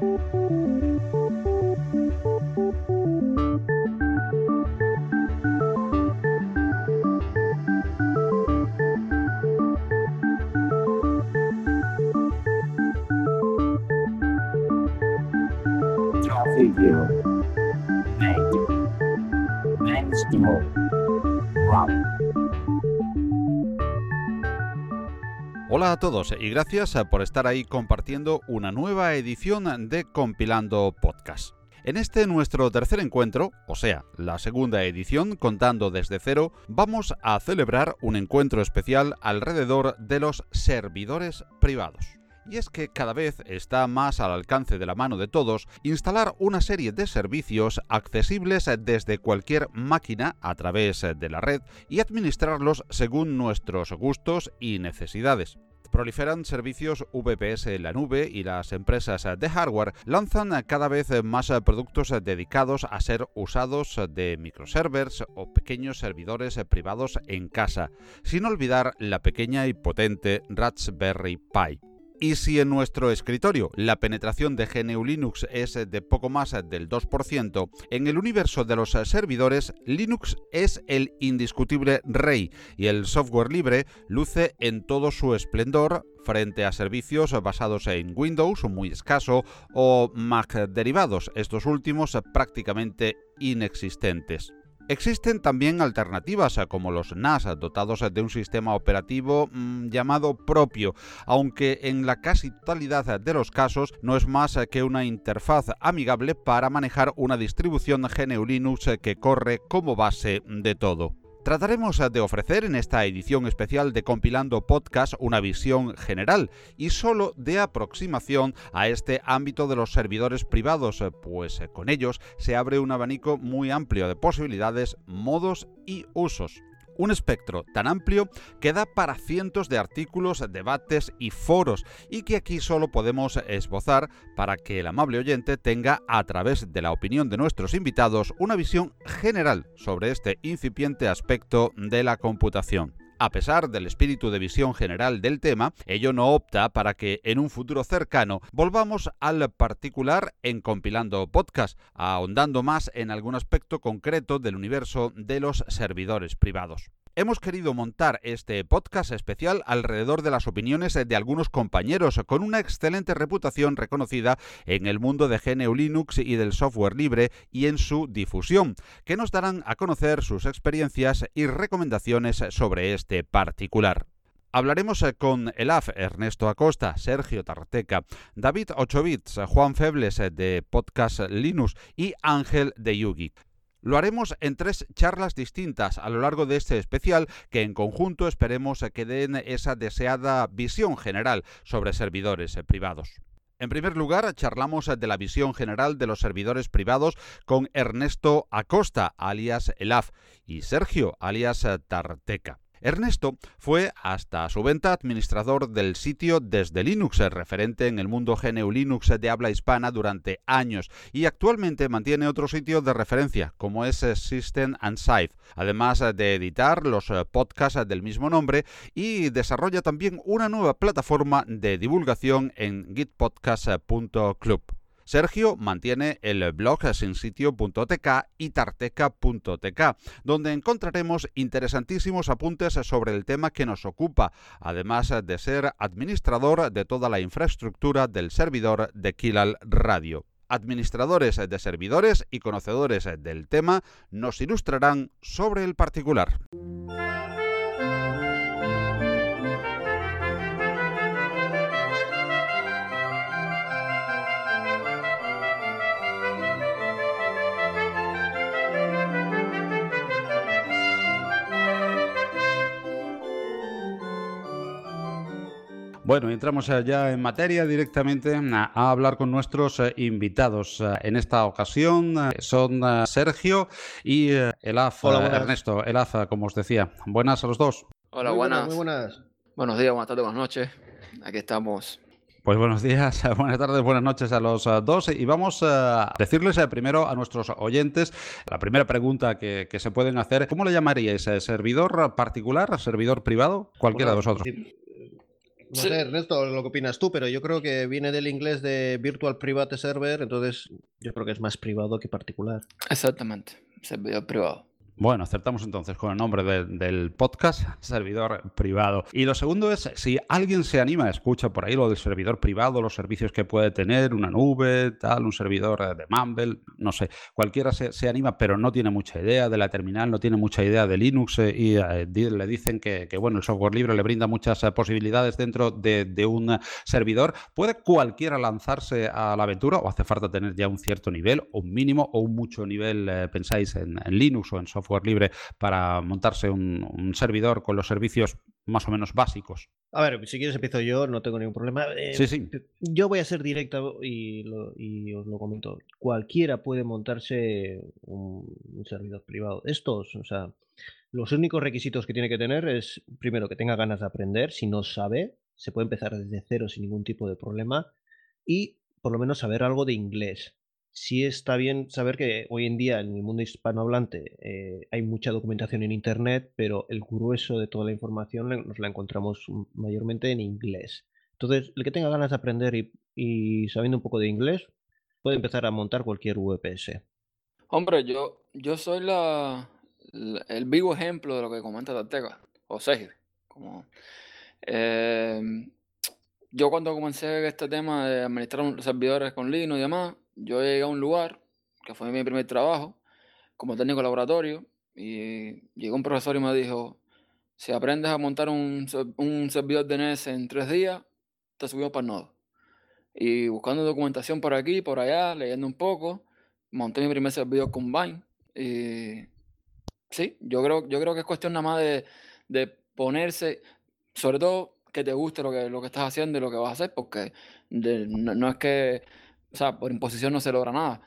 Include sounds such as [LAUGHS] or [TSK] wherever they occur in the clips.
Música Hola a todos y gracias por estar ahí compartiendo una nueva edición de Compilando Podcast. En este nuestro tercer encuentro, o sea, la segunda edición contando desde cero, vamos a celebrar un encuentro especial alrededor de los servidores privados. Y es que cada vez está más al alcance de la mano de todos instalar una serie de servicios accesibles desde cualquier máquina a través de la red y administrarlos según nuestros gustos y necesidades proliferan servicios VPS en la nube y las empresas de hardware lanzan cada vez más productos dedicados a ser usados de microservers o pequeños servidores privados en casa, sin olvidar la pequeña y potente Raspberry Pi. Y si en nuestro escritorio la penetración de GNU Linux es de poco más del 2%, en el universo de los servidores Linux es el indiscutible rey y el software libre luce en todo su esplendor frente a servicios basados en Windows, muy escaso, o Mac derivados, estos últimos prácticamente inexistentes. Existen también alternativas como los NAS dotados de un sistema operativo mm, llamado propio, aunque en la casi totalidad de los casos no es más que una interfaz amigable para manejar una distribución GNU Linux que corre como base de todo. Trataremos de ofrecer en esta edición especial de Compilando Podcast una visión general y solo de aproximación a este ámbito de los servidores privados, pues con ellos se abre un abanico muy amplio de posibilidades, modos y usos un espectro tan amplio que da para cientos de artículos, debates y foros y que aquí solo podemos esbozar para que el amable oyente tenga a través de la opinión de nuestros invitados una visión general sobre este incipiente aspecto de la computación. A pesar del espíritu de visión general del tema, ello no opta para que en un futuro cercano volvamos al particular en compilando podcast, ahondando más en algún aspecto concreto del universo de los servidores privados. Hemos querido montar este podcast especial alrededor de las opiniones de algunos compañeros con una excelente reputación reconocida en el mundo de GNU Linux y del software libre y en su difusión, que nos darán a conocer sus experiencias y recomendaciones sobre este particular. Hablaremos con Elaf, Ernesto Acosta, Sergio Tarteca, David Ochovitz, Juan Febles de Podcast Linux y Ángel de Yugi. Lo haremos en tres charlas distintas a lo largo de este especial que en conjunto esperemos que den esa deseada visión general sobre servidores privados. En primer lugar, charlamos de la visión general de los servidores privados con Ernesto Acosta, alias Elaf, y Sergio, alias Tarteca. Ernesto fue hasta su venta administrador del sitio desde Linux, referente en el mundo GNU Linux de habla hispana durante años y actualmente mantiene otro sitio de referencia como es System and Site, además de editar los podcasts del mismo nombre y desarrolla también una nueva plataforma de divulgación en gitpodcast.club. Sergio mantiene el blog sinsitio.tk y tarteca.tk, donde encontraremos interesantísimos apuntes sobre el tema que nos ocupa, además de ser administrador de toda la infraestructura del servidor de Kilal Radio administradores de servidores y conocedores del tema nos ilustrarán sobre el particular. Bueno, entramos ya en materia directamente a hablar con nuestros eh, invitados. Eh, en esta ocasión eh, son Sergio y Elaf, Hola, Ernesto. Elaf, como os decía. Buenas a los dos. Hola, buenas. Muy buenas. Buenos días, buenas tardes, buenas noches. Aquí estamos. Pues buenos días, [LAUGHS] buenas tardes, buenas noches a los dos y vamos a decirles primero a nuestros oyentes la primera pregunta que, se pueden hacer. ¿Cómo le llamaríais? ¿Servidor particular? ¿Servidor privado? Cualquiera de vosotros. No sé, Ernesto, lo que opinas tú, pero yo creo que viene del inglés de Virtual Private Server, entonces yo creo que es más privado que particular. Exactamente, servidor privado. Bueno, acertamos entonces con el nombre del podcast, servidor privado. Y lo segundo es, si alguien se anima, escucha por ahí lo del servidor privado, los servicios que puede tener, una nube, tal, un servidor eh, de Mumble, no sé, cualquiera se, anima, pero no tiene mucha idea de la terminal, no tiene mucha idea de Linux eh, y eh, le dicen que, bueno, el software libre le brinda muchas posibilidades dentro de, un servidor. ¿Puede cualquiera lanzarse a la aventura o hace falta tener ya un cierto nivel, un mínimo o un mucho nivel, pensáis, en, en Linux o en software? Libre para montarse un, servidor con los servicios más o menos básicos. A ver, si quieres empiezo yo, no tengo ningún problema. Eh, sí, sí. Yo voy a ser directo y, os lo comento. Cualquiera puede montarse un, servidor privado. Estos, o sea, los únicos requisitos que tiene que tener es, primero, que tenga ganas de aprender. Si no sabe, se puede empezar desde cero sin ningún tipo de problema. Y por lo menos saber algo de inglés sí está bien saber que hoy en día en el mundo hispanohablante eh, hay mucha documentación en Internet, pero el grueso de toda la información nos la encontramos mayormente en inglés. Entonces, el que tenga ganas de aprender y, sabiendo un poco de inglés, puede empezar a montar cualquier VPS. Hombre, yo, yo soy la, el vivo ejemplo de lo que comenta Tartega, o Sergio. Como, em, yo cuando comencé este tema de administrar servidores con Linux y demás, yo llegué a un lugar, que fue mi primer trabajo, como técnico de laboratorio, y llegó un profesor y me dijo, si aprendes a montar un, un servidor DNS en tres días, te subimos para el nodo. Y buscando documentación por aquí, por allá, leyendo un poco, monté mi primer servidor con Vine. Y sí, yo creo, yo creo que es cuestión nada más de, de ponerse, sobre todo que te guste lo que, lo que estás haciendo y lo que vas a hacer, porque no, es que o sea, por imposición no se logra nada.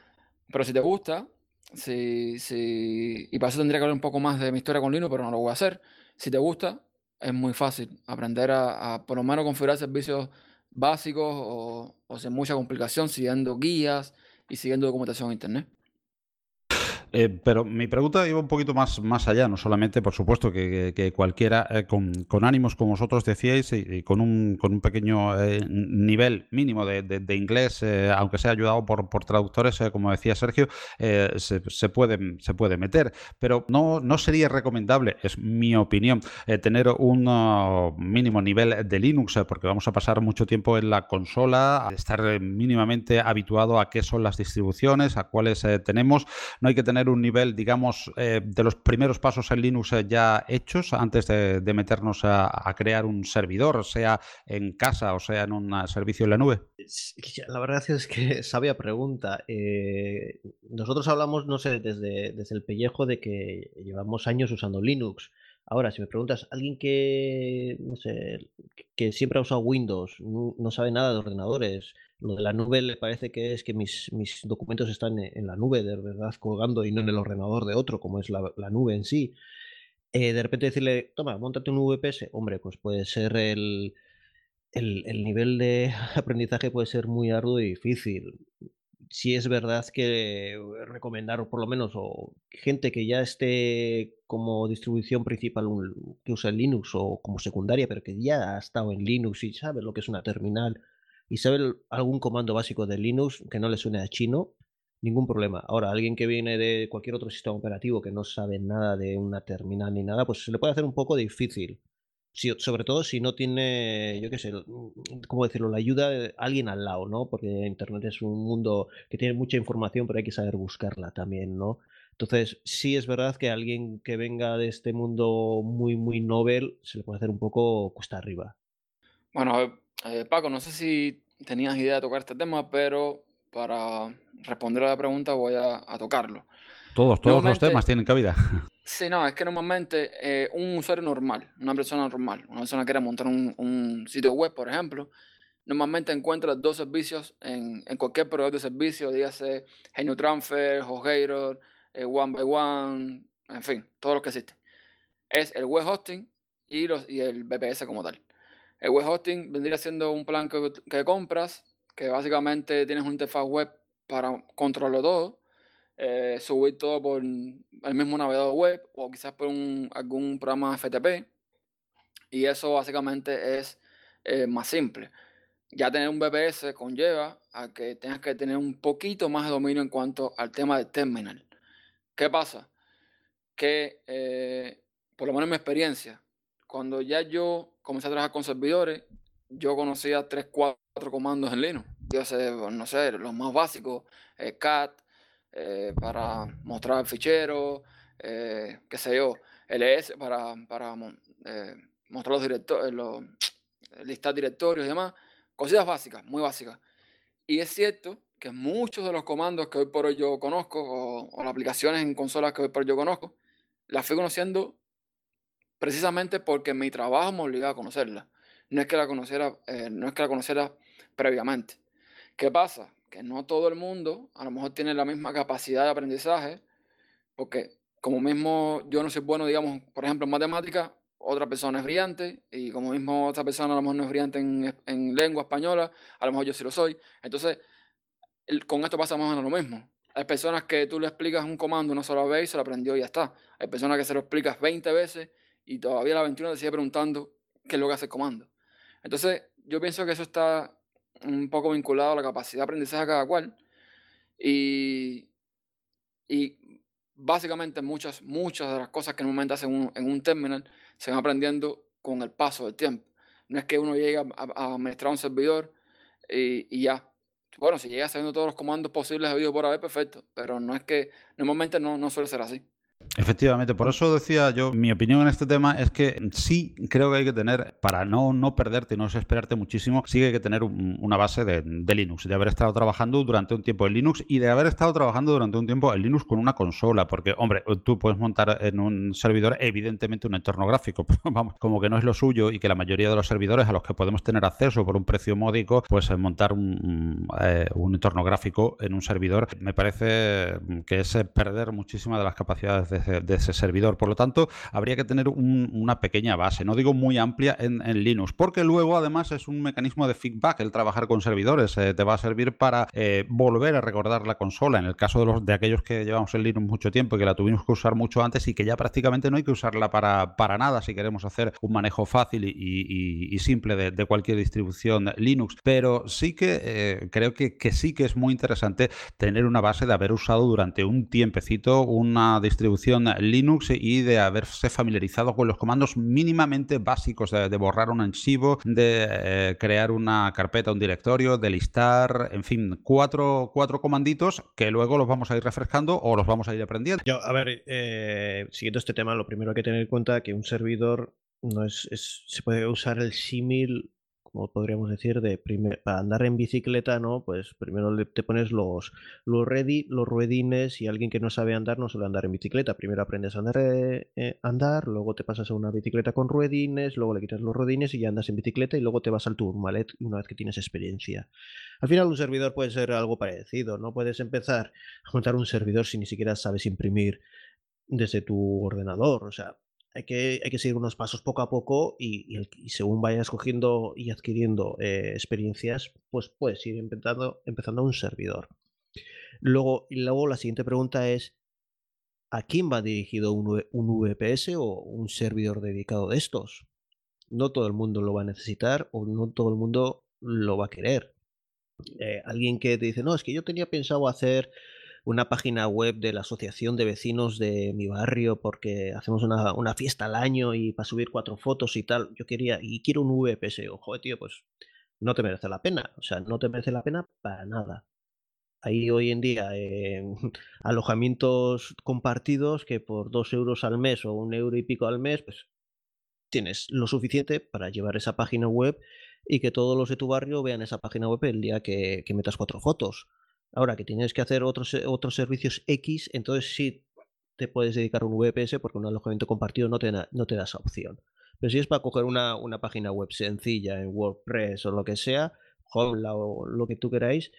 Pero si te gusta, si, si, y para eso tendría que hablar un poco más de mi historia con Linux, pero no lo voy a hacer. Si te gusta, es muy fácil aprender a, por lo menos configurar servicios básicos o, o sin mucha complicación, siguiendo guías y siguiendo documentación en Internet. Eh, pero mi pregunta iba un poquito más, más allá, no solamente, por supuesto, que, cualquiera eh, con, ánimos, como vosotros decíais, y, con, un, con un pequeño eh, nivel mínimo de, inglés, aunque sea ayudado por, por traductores, como decía Sergio, se, se, puede, se puede meter. Pero no, no sería recomendable, es mi opinión, tener un uh, mínimo nivel de Linux, porque vamos a pasar mucho tiempo en la consola, estar mínimamente habituado a qué son las distribuciones, a cuáles tenemos. No hay que tener un nivel, digamos, eh, de los primeros pasos en Linux ya hechos antes de, meternos a, crear un servidor, sea en casa o sea en un servicio en la nube? La verdad es que [LAUGHS] sabia pregunta. Eh, nosotros hablamos, no sé, desde, desde el pellejo de que llevamos años usando Linux. Ahora, si me preguntas, alguien que, no sé, que siempre ha usado Windows, no, sabe nada de ordenadores, lo de la nube le parece que es que mis, mis documentos están en, la nube, de verdad, colgando y no en el ordenador de otro, como es la, nube en sí. Eh, de repente decirle, toma, montate un VPS, hombre, pues puede ser el, el, el nivel de [LAUGHS] aprendizaje puede ser muy arduo y difícil si es verdad que eh, recomendar por lo menos o gente que ya esté como distribución principal que usa Linux o como secundaria, pero que ya ha estado en Linux y sabe lo que es una terminal y sabe algún comando básico de Linux que no le suene a chino, ningún problema. Ahora, alguien que viene de cualquier otro sistema operativo que no sabe nada de una terminal ni nada, pues se le puede hacer un poco difícil sobre todo si no tiene, yo qué sé, ¿cómo decirlo? La ayuda de alguien al lado, ¿no? Porque Internet es un mundo que tiene mucha información, pero hay que saber buscarla también, ¿no? Entonces, sí es verdad que alguien que venga de este mundo muy, muy novel se le puede hacer un poco cuesta arriba. Bueno, eh, Paco, no sé si tenías idea de tocar este tema, pero para responder a la pregunta voy a, a tocarlo. Todos, todos los temas tienen cabida. [LAUGHS] Sí, no, es que normalmente eh, un usuario normal, una persona normal, una persona que quiere montar un, sitio web, por ejemplo, normalmente encuentra dos servicios en, cualquier proveedor de servicio, dígase Genio Transfer, HostGator, eh, One by One, en fin, todo lo que existe. Es el web hosting y, los, y el VPS como tal. El web hosting vendría siendo un plan que, compras, que básicamente tienes una interfaz web para controlarlo todo eh, subir todo por el mismo navegador web o quizás por algún programa FTP. Y eso básicamente es eh, más simple. Ya tener un VPS conlleva a que tengas que tener un poquito más de dominio en cuanto al tema de terminal. ¿Qué pasa? Que, eh, por lo menos en mi experiencia, cuando ya yo comencé a trabajar con servidores, yo conocía tres, cuatro comandos en Linux. Yo sé, no sé, los más básicos, eh, cat, eh, para mostrar el fichero, eh, qué sé yo, ls para, para mostrar los directorios, los, [TSK] listar directorios y demás. Cositas básicas, muy básicas. Y es cierto que muchos de los comandos que hoy por hoy yo conozco, o las aplicaciones en consolas que hoy por hoy yo conozco, las fui conociendo precisamente porque mi trabajo me obligaba a conocerla. No es que la conociera, eh, no es que la conociera previamente. ¿Qué pasa? Que no todo el mundo a lo mejor tiene la misma capacidad de aprendizaje, porque como mismo yo no soy bueno, digamos, por ejemplo, en matemática, otra persona es brillante, y como mismo otra persona a lo mejor no es brillante en, en lengua española, a lo mejor yo sí lo soy. Entonces, con esto pasa más o menos lo mismo. Hay personas que tú le explicas un comando una sola vez y se lo aprendió y ya está. Hay personas que se lo explicas 20 veces y todavía la 21 te sigue preguntando qué es lo que hace el comando. Entonces, yo pienso que eso está un poco vinculado a la capacidad de aprendizaje de cada cual. Y, y básicamente muchas, muchas de las cosas que normalmente hacen en un terminal se van aprendiendo con el paso del tiempo. No es que uno llegue a, a administrar un servidor y, ya. Bueno, si llega sabiendo todos los comandos posibles video por haber, perfecto. Pero no es que normalmente no, no suele ser así. Efectivamente, por eso decía yo, mi opinión en este tema es que sí creo que hay que tener, para no, no perderte y no desesperarte muchísimo, sí que hay que tener una base de, Linux, de haber estado trabajando durante un tiempo en Linux y de haber estado trabajando durante un tiempo en Linux con una consola, porque, hombre, tú puedes montar en un servidor evidentemente un entorno gráfico, [LAUGHS] vamos, como que no es lo suyo y que la mayoría de los servidores a los que podemos tener acceso por un precio módico, pues eh, montar un, eh, un entorno gráfico en un servidor me parece que es perder muchísimas de las capacidades de ese servidor. Por lo tanto, habría que tener una pequeña base, no digo muy amplia en, Linux, porque luego además es un mecanismo de feedback el trabajar con servidores. Eh, te va a servir para eh, volver a recordar la consola. En el caso de, los, de aquellos que llevamos en Linux mucho tiempo y que la tuvimos que usar mucho antes y que ya prácticamente no hay que usarla para, para nada si queremos hacer un manejo fácil y, simple de, cualquier distribución Linux. Pero sí que eh, creo que, que sí que es muy interesante tener una base de haber usado durante un tiempecito una distribución Linux y de haberse familiarizado con los comandos mínimamente básicos de, borrar un archivo, de eh, crear una carpeta, un directorio, de listar, en fin, cuatro, cuatro comanditos que luego los vamos a ir refrescando o los vamos a ir aprendiendo. Yo, a ver, eh, siguiendo este tema, lo primero hay que tener en cuenta que un servidor no es, se puede usar el símil como podríamos decir, de para andar en bicicleta, ¿no? Pues primero te pones los, los, ready, los ruedines y alguien que no sabe andar no suele andar en bicicleta. Primero aprendes a andar, eh, eh, andar, luego te pasas a una bicicleta con ruedines, luego le quitas los ruedines y ya andas en bicicleta y luego te vas al turmalet una vez que tienes experiencia. Al final un servidor puede ser algo parecido, no puedes empezar a montar un servidor si ni siquiera sabes imprimir desde tu ordenador, o sea, hay que, hay que seguir unos pasos poco a poco y, según vayas cogiendo y adquiriendo eh, experiencias, pues puedes ir empezando, empezando un servidor. Luego, la siguiente pregunta es, ¿a quién va dirigido un, un VPS o un servidor dedicado de estos? No todo el mundo lo va a necesitar o no todo el mundo lo va a querer. Eh, alguien que te dice, no, es que yo tenía pensado hacer una página web de la asociación de vecinos de mi barrio porque hacemos una, fiesta al año y para subir cuatro fotos y tal. Yo quería, y quiero un VPS. Ojo, tío, pues no te merece la pena. O sea, no te merece la pena para nada. Hay hoy en día eh, [LAUGHS] alojamientos compartidos que por dos euros al mes o un euro y pico al mes, pues tienes lo suficiente para llevar esa página web y que todos los de tu barrio vean esa página web el día que metas cuatro fotos. Ahora que tienes que hacer otros, otros servicios X, entonces sí te puedes dedicar a un VPS porque un alojamiento compartido no te, no te da esa opción. Pero si es para coger una, una página web sencilla en WordPress o lo que sea, Joomla o lo que tú queráis,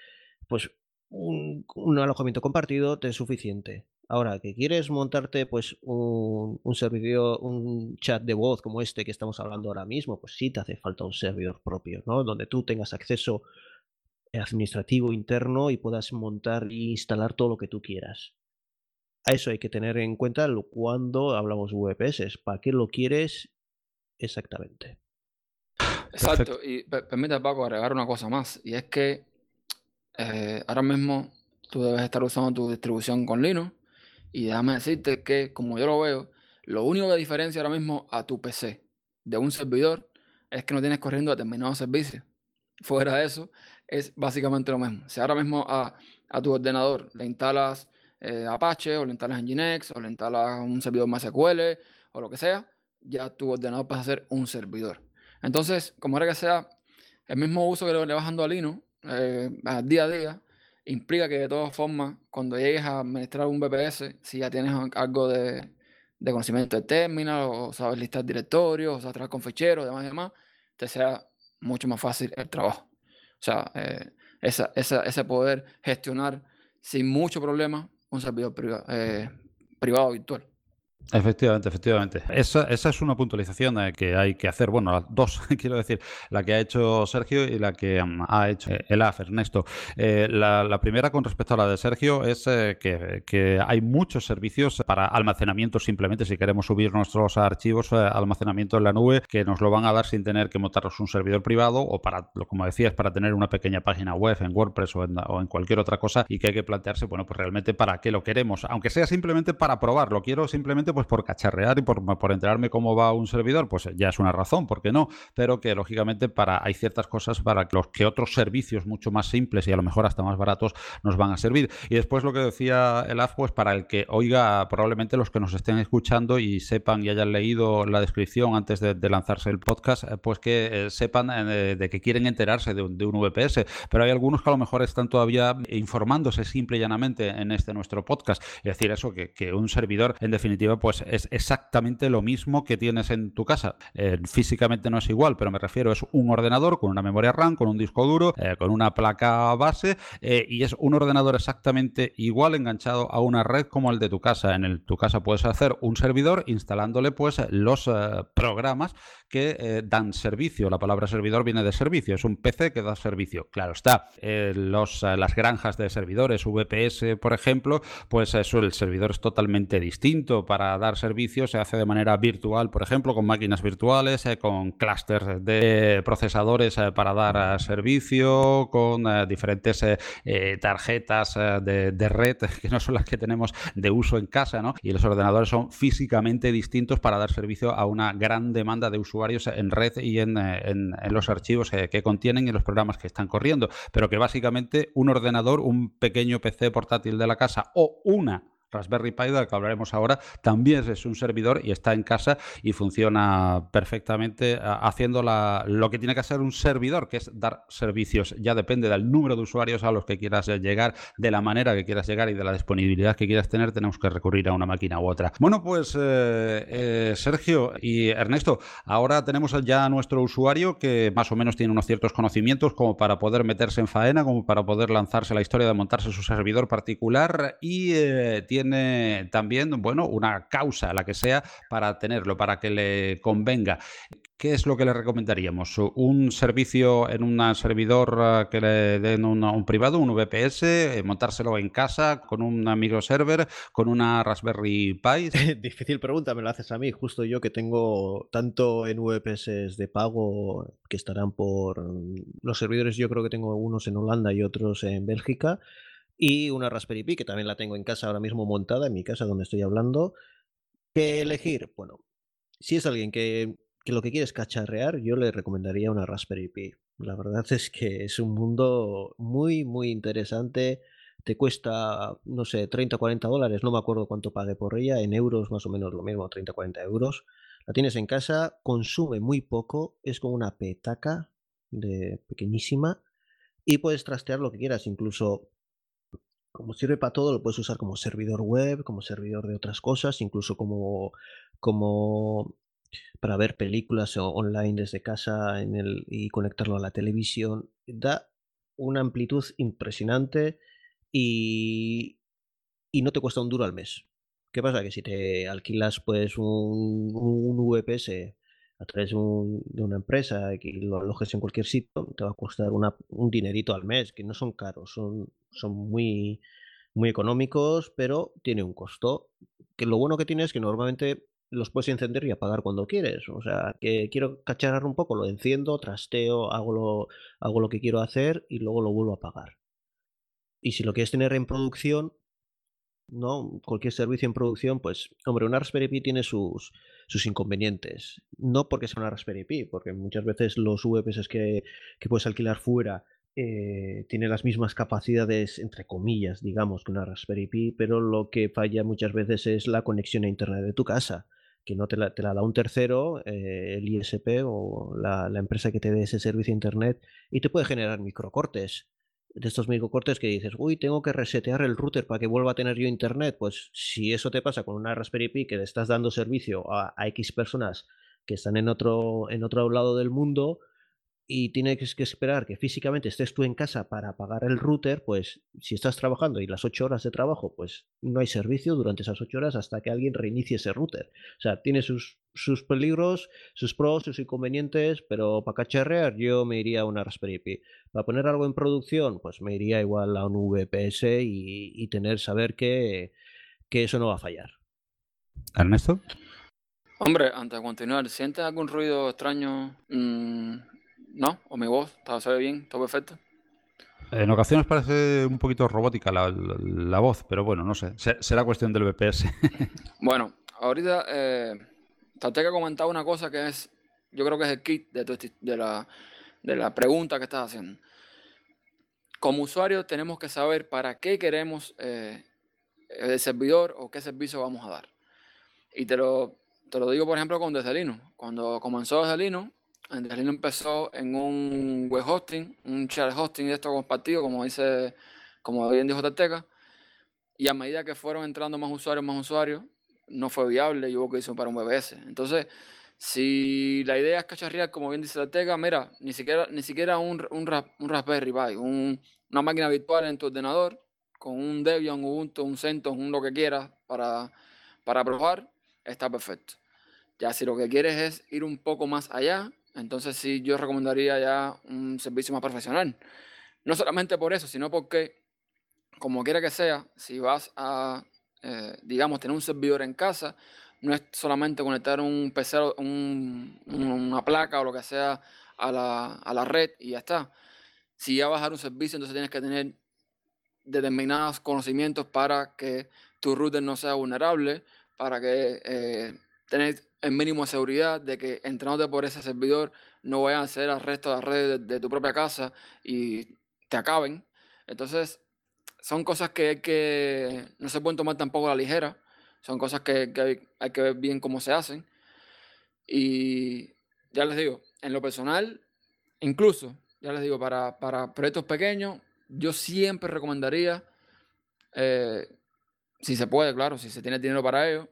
pues un, un, alojamiento compartido te es suficiente. Ahora, que quieres montarte pues un, un, servidor, un chat de voz como este que estamos hablando ahora mismo, pues sí te hace falta un servidor propio, ¿no? Donde tú tengas acceso administrativo interno y puedas montar e instalar todo lo que tú quieras. A eso hay que tener en cuenta cuando hablamos de VPS. ¿Para qué lo quieres exactamente? Exacto, y permite Paco agregar una cosa más, y es que eh, ahora mismo tú debes estar usando tu distribución con Linux, y déjame decirte que, como yo lo veo, lo único que diferencia ahora mismo a tu PC de un servidor es que no tienes corriendo determinados servicios. Fuera de eso, es básicamente lo mismo. Si ahora mismo a, tu ordenador le instalas eh, Apache, o le instalas Nginx, o le instalas un servidor MySQL, o lo que sea, ya tu ordenador pasa a ser un servidor. Entonces, como era que sea, el mismo uso que le vas dando a Linux eh, día a día, implica que de todas formas, cuando llegues a administrar un VPS, si ya tienes algo de, conocimiento de terminal, o sabes listar directorios, o sabes trabajar con ficheros, demás y demás, te sea mucho más fácil el trabajo. O sea, eh, ese poder gestionar sin mucho problema un servidor eh, privado virtual. Efectivamente, efectivamente. Esa, esa, es una puntualización eh, que hay que hacer. Bueno, dos, [LAUGHS] quiero decir, la que ha hecho Sergio y la que mm, ha hecho el AF, Ernesto. Eh, la, primera con respecto a la de Sergio es eh, que, hay muchos servicios para almacenamiento simplemente, si queremos subir nuestros archivos, almacenamiento en la nube, que nos lo van a dar sin tener que montarnos un servidor privado o para, como decías, para tener una pequeña página web en WordPress o en, o en cualquier otra cosa y que hay que plantearse, bueno, pues realmente para qué lo queremos, aunque sea simplemente para probarlo. Quiero simplemente pues por cacharrear y por, por enterarme cómo va un servidor, pues ya es una razón, ¿por qué no? Pero que lógicamente para hay ciertas cosas para los que otros servicios mucho más simples y a lo mejor hasta más baratos nos van a servir. Y después lo que decía el AF, pues para el que oiga, probablemente los que nos estén escuchando y sepan y hayan leído la descripción antes de, lanzarse el podcast, eh, pues que eh, sepan eh, de que quieren enterarse de un, de un VPS. Pero hay algunos que a lo mejor están todavía informándose simple y llanamente en este nuestro podcast. Es decir, eso, que, que un servidor en definitiva pues es exactamente lo mismo que tienes en tu casa. Eh, físicamente no es igual, pero me refiero, es un ordenador con una memoria RAM, con un disco duro, eh, con una placa base eh, y es un ordenador exactamente igual enganchado a una red como el de tu casa. En tu casa puedes hacer un servidor instalándole pues los programas que dan servicio. La palabra servidor viene de servicio, es un PC que da servicio. Claro está, los, las granjas de servidores, VPS, por ejemplo, pues eso, el servidor es totalmente distinto para dar servicio se hace de manera virtual, por ejemplo, con máquinas virtuales, eh, con clústeres de procesadores eh, para dar eh, servicio, con diferentes tarjetas de, red [LAUGHS] que no son las que tenemos de uso en casa, ¿no? Y los ordenadores son físicamente distintos para dar servicio a una gran demanda de usuarios en red y en, los archivos que contienen y los programas que están corriendo. Pero que básicamente un ordenador, un pequeño PC portátil de la casa o una Raspberry Pi, del que hablaremos ahora, también es un servidor y está en casa y funciona perfectamente haciendo lo que tiene que hacer un servidor, que es dar servicios. Ya depende del número de usuarios a los que quieras llegar, de la manera que quieras llegar y de la disponibilidad que quieras tener, tenemos que recurrir a una máquina u otra. Bueno, pues eh, eh, Sergio y Ernesto, ahora tenemos ya a nuestro usuario que más o menos tiene unos ciertos conocimientos como para poder meterse en faena, como para poder lanzarse la historia de montarse su servidor particular y eh, tiene tiene también, bueno, una causa, la que sea, para tenerlo, para que le convenga. ¿Qué es lo que le recomendaríamos? ¿Un servicio en un servidor que le den un, privado, un VPS, eh, montárselo en casa con un microserver, con una Raspberry Pi? [LAUGHS] Difícil pregunta, me lo haces a mí. Justo yo que tengo tanto en VPS de pago que estarán por los servidores, yo creo que tengo unos en Holanda y otros en Bélgica y una Raspberry Pi, que también la tengo en casa ahora mismo montada, en mi casa donde estoy hablando. ¿Qué elegir? Bueno, si es alguien que, lo que quiere es cacharrear, yo le recomendaría una Raspberry Pi. La verdad [LAUGHS] es que es un mundo muy, muy interesante. Te cuesta, no sé, 30 o 40 dólares, no me acuerdo cuánto pague por ella, en euros más o menos lo mismo, 30 o 40 euros. La tienes en casa, consume muy poco, es como una petaca de pequeñísima y puedes trastear lo que quieras, incluso como sirve para todo, lo puedes usar como servidor web, como servidor de otras cosas, incluso como, como para ver películas online desde casa y conectarlo a la televisión. Da una amplitud impresionante y, y no te cuesta un duro al mes. ¿Qué pasa? Que si te alquilas pues un, un VPS a través de, una empresa y lo alojes en cualquier sitio, te va a costar un dinerito al mes, que no son caros, son, son muy, muy económicos, pero tiene un costo. Que lo bueno que tiene es que normalmente los puedes encender y apagar cuando quieres. O sea, que quiero cacharrar un poco, lo enciendo, trasteo, hago lo, hago lo que quiero hacer y luego lo vuelvo a apagar. Y si lo quieres tener en producción, ¿no? Cualquier servicio en producción, pues, hombre, una Raspberry Pi tiene sus, sus inconvenientes. No porque sea una Raspberry Pi, porque muchas veces los VPS que, que puedes alquilar fuera eh, tiene las mismas capacidades, entre comillas, digamos, que una Raspberry Pi, pero lo que falla muchas veces es la conexión a Internet de tu casa, que no te la, te la da un tercero, eh, el ISP o la, empresa que te dé ese servicio de Internet, y te puede generar microcortes de estos microcortes que dices, uy, tengo que resetear el router para que vuelva a tener yo internet. Pues si eso te pasa con una Raspberry Pi que le estás dando servicio a, a X personas que están en otro, en otro lado del mundo, y tienes que esperar que físicamente estés tú en casa para apagar el router, pues si estás trabajando y las ocho horas de trabajo, pues no hay servicio durante esas ocho horas hasta que alguien reinicie ese router. O sea, tiene sus, sus peligros, sus pros, sus inconvenientes, pero para cacharrear yo me iría a una Raspberry Pi. Para poner algo en producción, pues me iría igual a un VPS y, y tener, saber que, que eso no va a fallar. Ernesto. Hombre, antes de continuar, ¿sientes algún ruido extraño? Mm, ¿No? ¿O mi voz? ¿Todo se ve bien? ¿Todo perfecto? En ocasiones parece un poquito robótica la, la, la voz, pero bueno, no sé. Será cuestión del VPS. [LAUGHS] bueno, ahorita eh, Tateca ha comentado una cosa que es, yo creo que es el kit de, tu, de, la, de la pregunta que estás haciendo. Como usuarios tenemos que saber para qué queremos eh, el servidor o qué servicio vamos a dar. Y te lo, te lo digo, por ejemplo, con Desde Linux. Cuando comenzó Desde Linux, Angelino empezó en un web hosting, un share hosting de esto compartido, como dice, como bien dijo Tarteca. Y a medida que fueron entrando más usuarios, más usuarios, no fue viable y hubo que irse para un VPS. Entonces, si la idea es cacharrear, como bien dice Tarteca, mira, ni siquiera, ni siquiera un, un, un Raspberry Pi, un, una máquina virtual en tu ordenador, con un Debian, un Ubuntu, un CentOS, un lo que quieras para, para probar, está perfecto. Ya si lo que quieres es ir un poco más allá, entonces sí yo recomendaría ya un servicio más profesional. No solamente por eso, sino porque, como quiera que sea, si vas a, eh, digamos, tener un servidor en casa, no es solamente conectar un PC, un, una placa o lo que sea a la, a la red y ya está. Si ya vas a dar un servicio, entonces tienes que tener determinados conocimientos para que tu router no sea vulnerable, para que eh, tener el mínimo de seguridad de que entrándote por ese servidor no vayan a hacer al resto de las redes de, tu propia casa y te acaben. Entonces, son cosas que, hay que no se pueden tomar tampoco a la ligera. Son cosas que, que hay, hay, que ver bien cómo se hacen. Y ya les digo, en lo personal, incluso, ya les digo, para, para proyectos pequeños, yo siempre recomendaría, eh, si se puede, claro, si se tiene dinero para ello,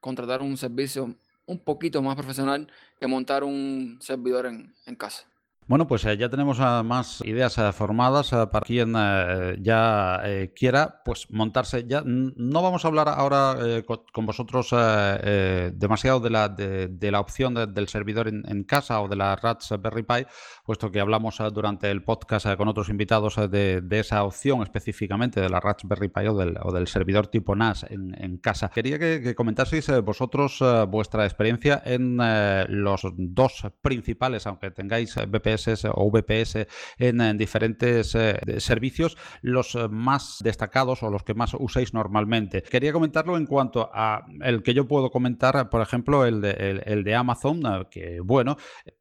contratar un servicio un poquito más profesional que montar un servidor en, en casa. Bueno, pues eh, ya tenemos uh, más ideas uh, formadas uh, para quien ya eh, quiera pues montarse. Ya no vamos a hablar ahora eh, con, con, vosotros demasiado de la, de, la opción de, del servidor en, casa o de la Raspberry Pi, puesto que hablamos durante el podcast con otros invitados de, esa opción específicamente de la Raspberry Pi o del, o del servidor tipo NAS en, casa. Quería que, que comentaseis vosotros vuestra experiencia en los dos principales, aunque tengáis O VPS en, en diferentes eh, servicios, los eh, más destacados o los que más uséis normalmente. Quería comentarlo en cuanto a el que yo puedo comentar, por ejemplo, el de, el de Amazon, eh, que bueno,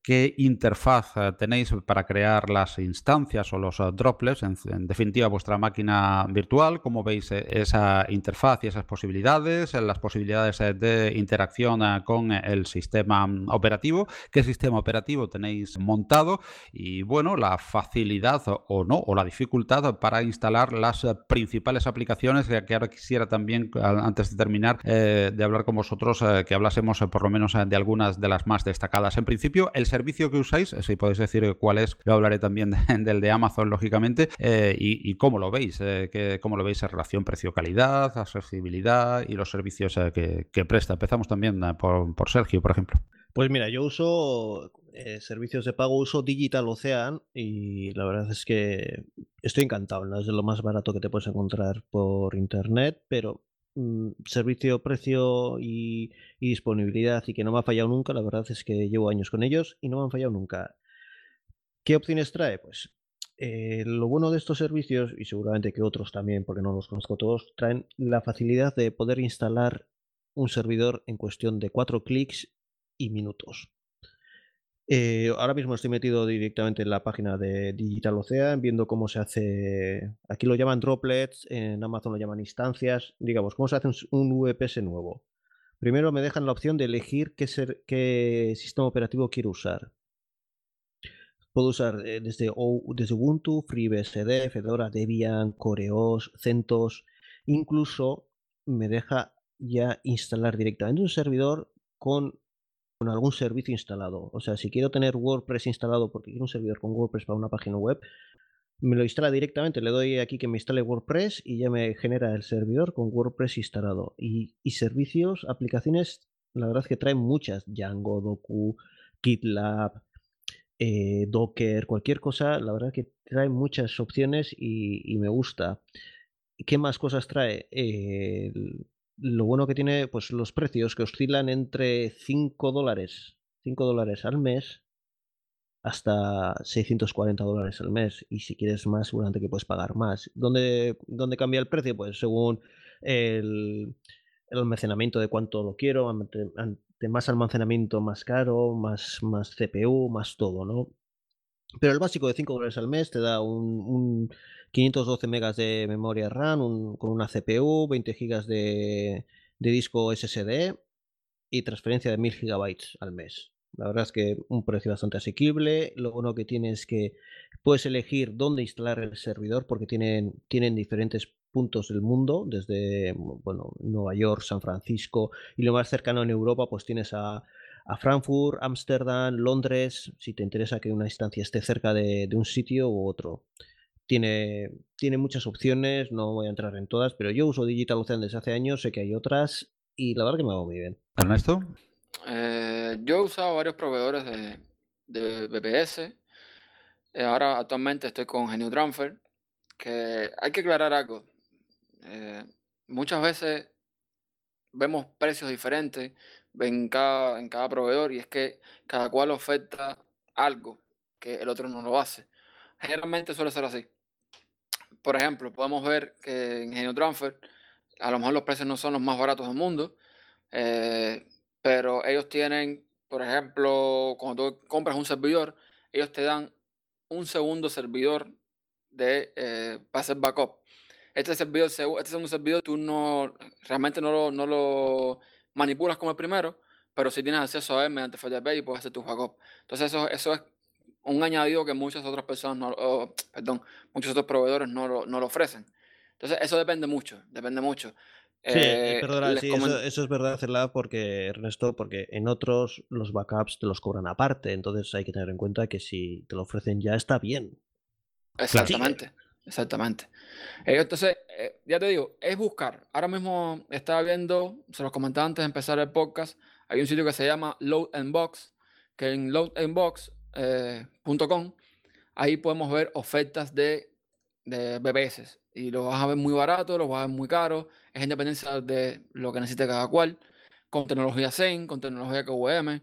qué interfaz tenéis para crear las instancias o los droplets, en, definitiva vuestra máquina virtual, cómo veis esa interfaz y esas posibilidades, las posibilidades de interacción con el sistema operativo, qué sistema operativo tenéis montado y bueno, la facilidad o no, o la dificultad para instalar las principales aplicaciones que ahora quisiera también, antes de terminar, eh, de hablar con vosotros, eh, que hablásemos eh, por lo menos de algunas de las más destacadas. En principio, el servicio que usáis, si podéis decir cuál es, yo hablaré también de, [LAUGHS] del de Amazon, lógicamente, y, y, cómo lo veis, que, cómo lo veis en relación precio-calidad, accesibilidad y los servicios que, que, presta. Empezamos también por, por Sergio, por ejemplo. Pues mira, yo uso eh, servicios de pago, uso Digital Ocean y la verdad es que estoy encantado. No es de lo más barato que te puedes encontrar por internet, pero mm, servicio, precio y, disponibilidad y que no me ha fallado nunca. La verdad es que llevo años con ellos y no me han fallado nunca. ¿Qué opciones trae? Pues eh, lo bueno de estos servicios, y seguramente que otros también, porque no los conozco todos, traen la facilidad de poder instalar un servidor en cuestión de cuatro clics y minutos. Eh, ahora mismo estoy metido directamente en la página de Digital Ocean, viendo cómo se hace. Aquí lo llaman droplets, en Amazon lo llaman instancias. Digamos, cómo se hace un, VPS nuevo. Primero me dejan la opción de elegir qué, sistema operativo quiero usar. Puedo usar eh, desde Ubuntu, FreeBSD, Fedora, Debian, CoreOS, CentOS. Incluso me deja ya instalar directamente un servidor con con algún servicio instalado. O sea, si quiero tener WordPress instalado porque quiero un servidor con WordPress para una página web, me lo instala directamente, le doy aquí que me instale WordPress y ya me genera el servidor con WordPress instalado. Y, servicios, aplicaciones, la verdad es que traen muchas, Django, Doku, GitLab, eh, Docker, cualquier cosa, la verdad es que trae muchas opciones y, me gusta. ¿Qué más cosas trae? Lo bueno que tiene, pues los precios que oscilan entre 5 dólares, 5 dólares al mes hasta 640 dólares al mes. Y si quieres más, seguramente que puedes pagar más. ¿Dónde, dónde cambia el precio? Pues según el, almacenamiento de cuánto lo quiero. Ante, más almacenamiento, más caro, más, más CPU, más todo, ¿no? Pero el básico de 5 dólares al mes te da un 512 megas de memoria RAM con una CPU, 20 gigas de, disco SSD y transferencia de 1000 gigabytes al mes. La verdad es que un precio bastante asequible. Lo bueno que tiene es que puedes elegir dónde instalar el servidor porque tienen, tienen diferentes puntos del mundo, desde bueno, Nueva York, San Francisco y lo más cercano en Europa, pues tienes a, Frankfurt, Ámsterdam, Londres, si te interesa que una instancia esté cerca de, de un sitio u otro. Tiene, tiene muchas opciones, no voy a entrar en todas, pero yo uso Digital Ocean desde hace años, sé que hay otras y la verdad que me va muy bien. Ernesto. Eh, yo he usado varios proveedores de, de BPS. Eh, ahora actualmente estoy con Genio Transfer, que hay que aclarar algo. Eh, muchas veces vemos precios diferentes en cada, en cada proveedor y es que cada cual oferta algo que el otro no lo hace. Generalmente suele ser así por ejemplo, podemos ver que en Genio Transfer a lo mejor los precios no son los más baratos del mundo, eh, pero ellos tienen, por ejemplo, cuando tú compras un servidor, ellos te dan un segundo servidor de, eh, para hacer backup. Este servidor, este segundo servidor, tú no realmente no lo, no lo manipulas como el primero, pero si tienes acceso a él mediante FTP y puedes hacer tu backup. Entonces eso, eso es un añadido que muchas otras personas, no, perdón, muchos otros proveedores no lo, no lo, ofrecen. Entonces, eso depende mucho, depende mucho. Sí, eh, perdona, sí, eso, eso, es verdad, porque, Ernesto, porque en otros los backups te los cobran aparte, entonces hay que tener en cuenta que si te lo ofrecen ya está bien. Exactamente, exactamente. Eh, entonces, eh, ya te digo, es buscar. Ahora mismo estaba viendo, se los comentaba antes de empezar el podcast, hay un sitio que se llama Load and Box, que en Load and Box eh, ahí podemos ver ofertas de, de. Y lo vas a ver muy barato, lo vas a ver muy caro. Es independencia de lo que necesite cada cual. Con tecnología Zen, con tecnología KVM.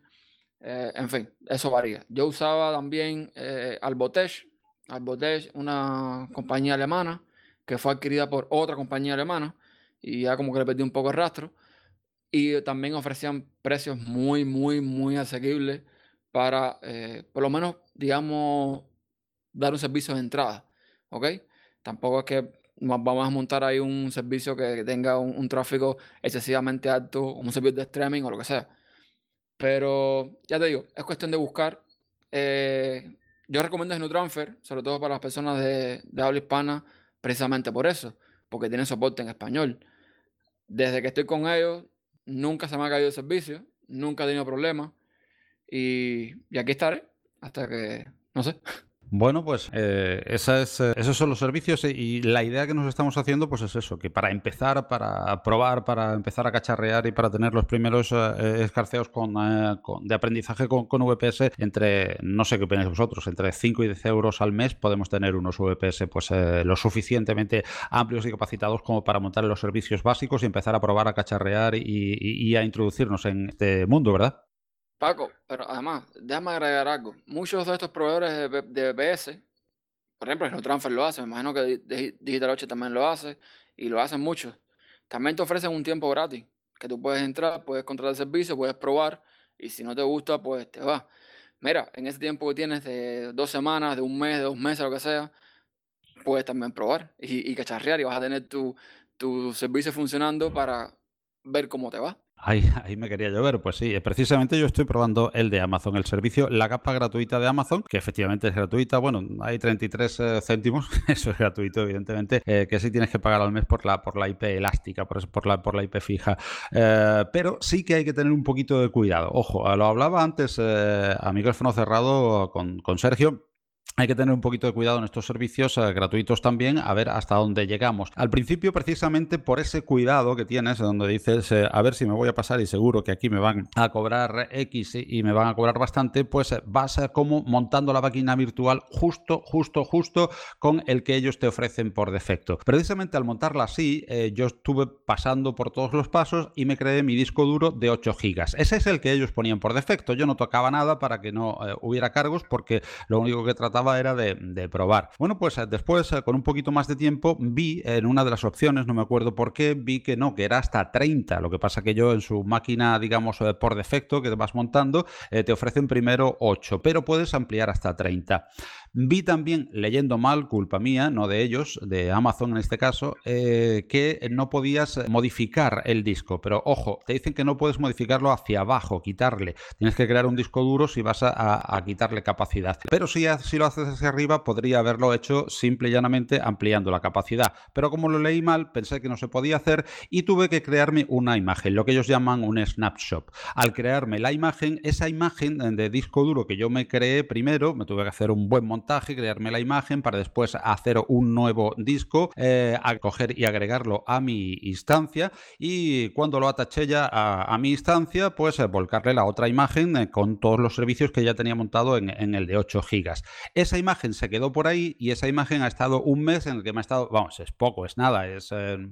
Eh, en fin, eso varía. Yo usaba también eh, Albotech. Albotech, una compañía alemana que fue adquirida por otra compañía alemana. Y ya como que le perdí un poco el rastro. Y también ofrecían precios muy, muy, muy asequibles para, eh, por lo menos, digamos, dar un servicio de entrada. ¿Ok? Tampoco es que vamos a montar ahí un servicio que tenga un, tráfico excesivamente alto, un servicio de streaming o lo que sea. Pero ya te digo, es cuestión de buscar. Eh, yo recomiendo GenuTransfer, sobre todo para las personas de habla hispana, precisamente por eso, porque tienen soporte en español. Desde que estoy con ellos, nunca se me ha caído el servicio, nunca he tenido problemas. Y, aquí estaré hasta que, no sé. Bueno, pues eh, eh, esos son los servicios y la idea que nos estamos haciendo pues es eso, que para empezar, para probar, para empezar a cacharrear y para tener los primeros eh, escarceos con, de aprendizaje con, VPS, entre, no sé qué opináis vosotros, entre 5 y 10 euros al mes podemos tener unos VPS pues lo suficientemente amplios y capacitados como para montar los servicios básicos y empezar a probar, a cacharrear y a introducirnos en este mundo, ¿verdad? Paco, pero además, déjame agregar algo. Muchos de estos proveedores de, de BPS, por ejemplo, Transfer lo hace, me imagino que DigitalOcean también lo hace, y lo hacen muchos. También te ofrecen un tiempo gratis, que tú puedes entrar, puedes contratar el servicio, puedes probar, y si no te gusta, pues te va. Mira, en ese tiempo que tienes de dos semanas, de un mes, de dos meses, lo que sea, puedes también probar y, y cacharrear y vas a tener tu, tu servicio funcionando para ver cómo te va. Ahí, me quería llover, pues sí, precisamente yo estoy probando el de Amazon, el servicio, la capa gratuita de Amazon, que efectivamente es gratuita, bueno, hay 33 eh, céntimos, [LAUGHS] eso es gratuito, evidentemente, eh, que sí tienes que pagar al mes por la, por la IP elástica, por, por, la, por la IP fija, eh, pero sí que hay que tener un poquito de cuidado. Ojo, lo hablaba antes a micrófono cerrado con, con Sergio, hay que tener un poquito de cuidado en estos servicios eh, gratuitos también, a ver hasta dónde llegamos. Al principio, precisamente por ese cuidado que tienes, donde dices, eh, a ver si me voy a pasar y seguro que aquí me van a cobrar X y me van a cobrar bastante, pues eh, va a ser como montando la máquina virtual justo, justo, justo con el que ellos te ofrecen por defecto. Precisamente al montarla así, yo estuve pasando por todos los pasos y me creé mi disco duro de 8 GB. Ese es el que ellos ponían por defecto. Yo no tocaba nada para que no hubiera cargos porque lo único que trataba era de, probar. Bueno, pues eh, después, eh, con un poquito más de tiempo, vi en una de las opciones, no me acuerdo por qué, vi que no, que era hasta 30. Lo que pasa que yo en su máquina, digamos, eh, por defecto que te vas montando, te ofrecen primero 8, pero puedes ampliar hasta 30. Vi también, leyendo mal, culpa mía, no de ellos, de Amazon en este caso, que no podías modificar el disco. Pero ojo, te dicen que no puedes modificarlo hacia abajo, quitarle. Tienes que crear un disco duro si vas a, quitarle capacidad. Pero si, si lo haces hacia arriba, podría haberlo hecho simple y llanamente ampliando la capacidad. Pero como lo leí mal, pensé que no se podía hacer y tuve que crearme una imagen, lo que ellos llaman un snapshot. Al crearme la imagen, esa imagen de disco duro que yo me creé primero, me tuve que hacer un buen crearme la imagen para después hacer un nuevo disco, eh, coger y agregarlo a mi instancia y cuando lo ataché ya a, mi instancia, pues eh, volcarle la otra imagen eh, con todos los servicios que ya tenía montado en, el de 8 gigas. Esa imagen se quedó por ahí y esa imagen ha estado un mes en el que me ha estado, vamos, es poco, es nada, es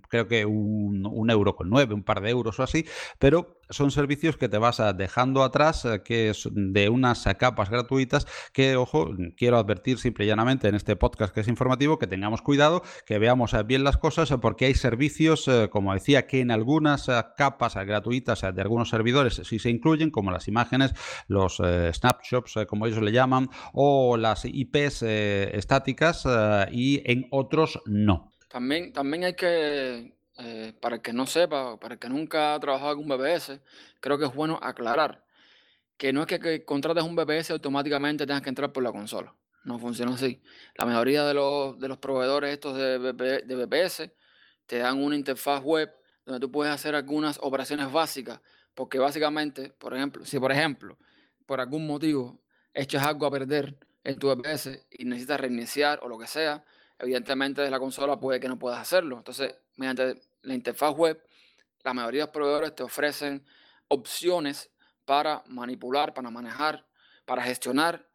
creo que un, euro con nueve, un par de euros o así, pero son servicios que te vas dejando atrás, eh, que es de unas capas gratuitas que, ojo, quiero advertir simple y llanamente en este podcast que es informativo, que tengamos cuidado, que veamos eh, bien las cosas, porque hay servicios, como decía, que en algunas capas gratuitas de algunos servidores sí se incluyen, como las imágenes, los snapshots, como ellos le llaman, o las IPs eh, estáticas eh, y en otros no. También, también hay que, eh, para el que no sepa, para el que nunca ha trabajado con BBS, creo que es bueno aclarar que no es que, contrates un BBS automáticamente tengas que entrar por la consola. No funciona así. La mayoría de los, de los proveedores estos de, de BBS te dan una interfaz web donde tú puedes hacer algunas operaciones básicas, porque básicamente, por ejemplo, si por ejemplo, por algún motivo echas algo a perder en tu VPS y necesitas reiniciar o lo que sea, evidentemente desde la consola puede que no puedas hacerlo. Entonces, mediante la interfaz web, la mayoría de los proveedores te ofrecen opciones para manipular, para manejar, para gestionar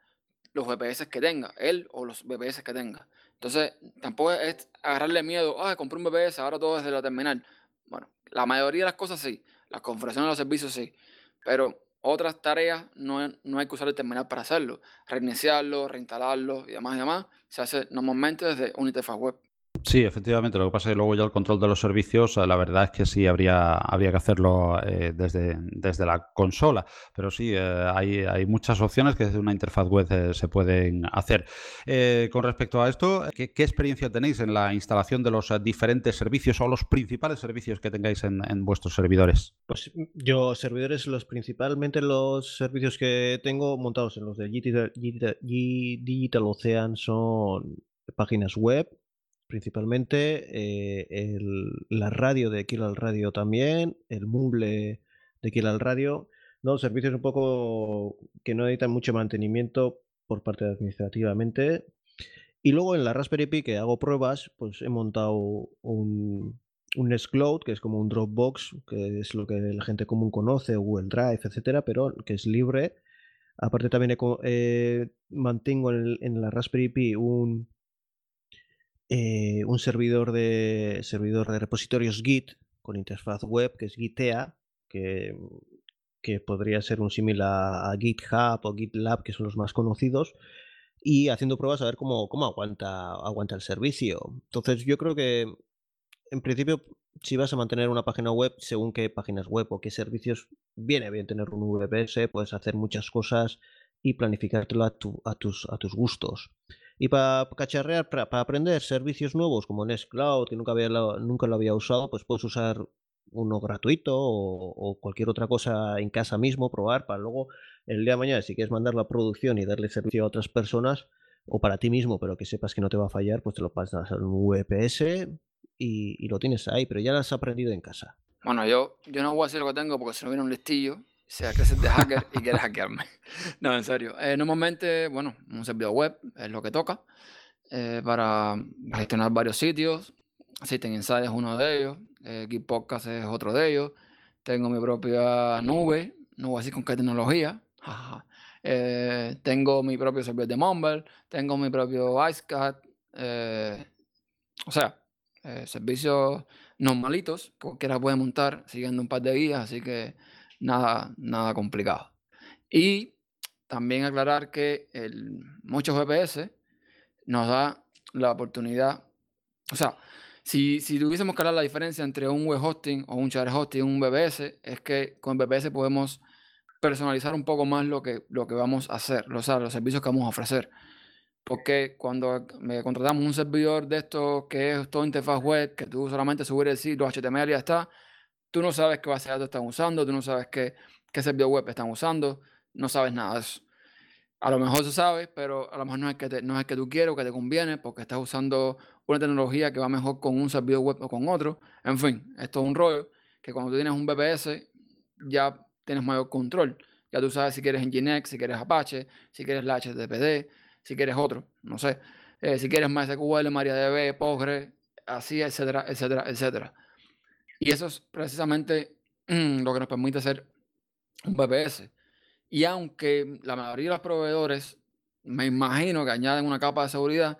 los VPS que tenga, él o los VPS que tenga. Entonces, tampoco es agarrarle miedo, ah, compré un VPS, ahora todo desde la terminal. Bueno, la mayoría de las cosas sí, las configuraciones de los servicios sí, pero otras tareas no, no hay que usar el terminal para hacerlo. Reiniciarlo, reinstalarlo y demás y demás se hace normalmente desde un interfaz web. Sí, efectivamente. Lo que pasa es que luego ya el control de los servicios, eh, la verdad es que sí habría, habría que hacerlo eh, desde, desde la consola. Pero sí, eh, hay, hay, muchas opciones que desde una interfaz web se pueden hacer. con respecto a esto, ¿qué, experiencia tenéis en la instalación de los diferentes servicios o los principales servicios que tengáis en, vuestros servidores? Pues yo, servidores, los principalmente los servicios que tengo montados en los de Digital Ocean son páginas web principalmente, eh, la radio de Kill al Radio también, el mumble de Kill al Radio, ¿no? Servicios un poco que no necesitan mucho mantenimiento por parte de administrativamente. Y luego en la Raspberry Pi que hago pruebas, pues he montado un, un Nextcloud, que es como un Dropbox, que es lo que la gente común conoce, Google Drive, etcétera, pero que es libre. Aparte también eh, mantengo en, la Raspberry Pi un, eh, un servidor de servidor de repositorios Git con interfaz web que es Gitea, que, que podría ser un símil a, GitHub o GitLab, que son los más conocidos, y haciendo pruebas a ver cómo, cómo aguanta, aguanta el servicio. Entonces yo creo que en principio, si vas a mantener una página web, según qué páginas web o qué servicios, viene bien tener un VPS, puedes hacer muchas cosas y planificártelo a, a, tus, a tus gustos. Y para cacharrear, para, aprender servicios nuevos como Nextcloud, que nunca, había, nunca lo había usado, pues puedes usar uno gratuito o, cualquier otra cosa en casa mismo, probar para luego el día de mañana, si quieres mandar la producción y darle servicio a otras personas o para ti mismo, pero que sepas que no te va a fallar, pues te lo pasas en un VPS y, lo tienes ahí, pero ya lo has aprendido en casa. Bueno, yo, yo no voy a decir lo que tengo porque si no viene un listillo, sea seas de hacker y quieres hackearme. [LAUGHS] No, en serio. Eh, normalmente, bueno, un servidor web es lo que toca eh, para gestionar varios sitios. System Insight es uno de ellos. Eh, Podcast es otro de ellos. Tengo mi propia nube. No voy a decir con qué tecnología. Eh, tengo mi propio servidor de Mumble. Tengo mi propio IceCat. o sea, eh, servicios normalitos, cualquiera puede montar siguiendo un par de guías, así que nada, nada complicado. Y también aclarar que el, muchos VPS nos da la oportunidad, o sea, si, si tuviésemos que hablar la diferencia entre un web hosting o un share hosting un VPS, es que con VPS podemos personalizar un poco más lo que, lo que vamos a hacer, o sea, los servicios que vamos a ofrecer. Porque cuando me contratamos un servidor de estos que es todo interfaz web, que tú solamente subes el sitio HTML y ya está, tú no sabes qué base de datos están usando, tú no sabes qué, qué servidor web están usando, no sabes nada de eso. A lo mejor se sabe, pero a lo mejor no es que, no es que tú quieres o que te conviene porque estás usando una tecnología que va mejor con un servidor web o con otro. En fin, esto es un rollo que cuando tú tienes un VPS ya tienes mayor control. Ya tú sabes si quieres Nginx, si quieres Apache, si quieres la HTTPD, si quieres otro, no sé. Eh, si quieres MySQL, MariaDB, Postgre, así, etcétera, etcétera, etcétera. Y eso es precisamente mm, lo que nos permite hacer un VPS. Y aunque la mayoría de los proveedores, me imagino que añaden una capa de seguridad,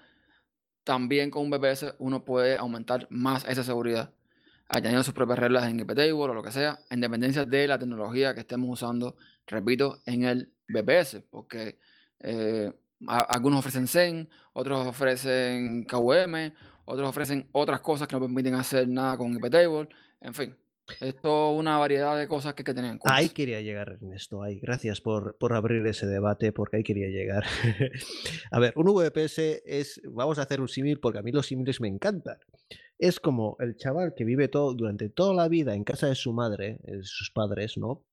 también con un VPS uno puede aumentar más esa seguridad, añadiendo sus propias reglas en IPTable o lo que sea, en dependencia de la tecnología que estemos usando, repito, en el VPS, porque eh, algunos ofrecen Zen, otros ofrecen KVM, otros ofrecen otras cosas que no permiten hacer nada con IPTable. En fin, esto es una variedad de cosas que hay que tener en cuenta. Ahí quería llegar, Ernesto. Ahí. Gracias por, por abrir ese debate, porque ahí quería llegar. [LAUGHS] a ver, un VPS es. Vamos a hacer un símil, porque a mí los símiles me encantan. Es como el chaval que vive todo, durante toda la vida en casa de su madre, de sus padres, ¿no?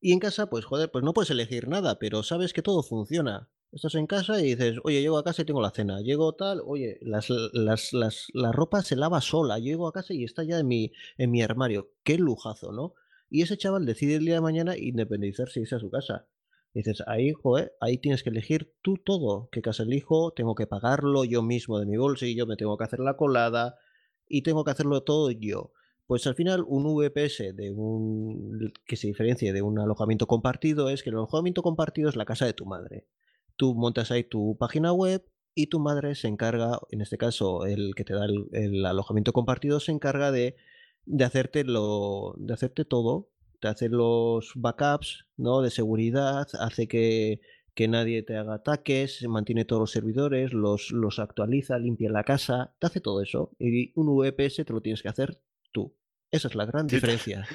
Y en casa, pues joder, pues no puedes elegir nada, pero sabes que todo funciona. Estás en casa y dices, oye, llego a casa y tengo la cena. Llego tal, oye, las, las, las, la ropa se lava sola. Llego a casa y está ya en mi, en mi armario. Qué lujazo, ¿no? Y ese chaval decide el día de mañana independizarse y irse a su casa. dices, ahí, joder, ahí tienes que elegir tú todo. ¿Qué casa elijo? Tengo que pagarlo yo mismo de mi bolsillo, me tengo que hacer la colada y tengo que hacerlo todo yo. Pues al final un VPS de un que se diferencie de un alojamiento compartido es que el alojamiento compartido es la casa de tu madre tú montas ahí tu página web y tu madre se encarga, en este caso el que te da el, alojamiento compartido, se encarga de, de, hacerte lo, de hacerte todo, de hacer los backups ¿no? de seguridad, hace que, que nadie te haga ataques, mantiene todos los servidores, los, los actualiza, limpia la casa, te hace todo eso. Y un VPS te lo tienes que hacer tú. Esa es la gran [LAUGHS] diferencia.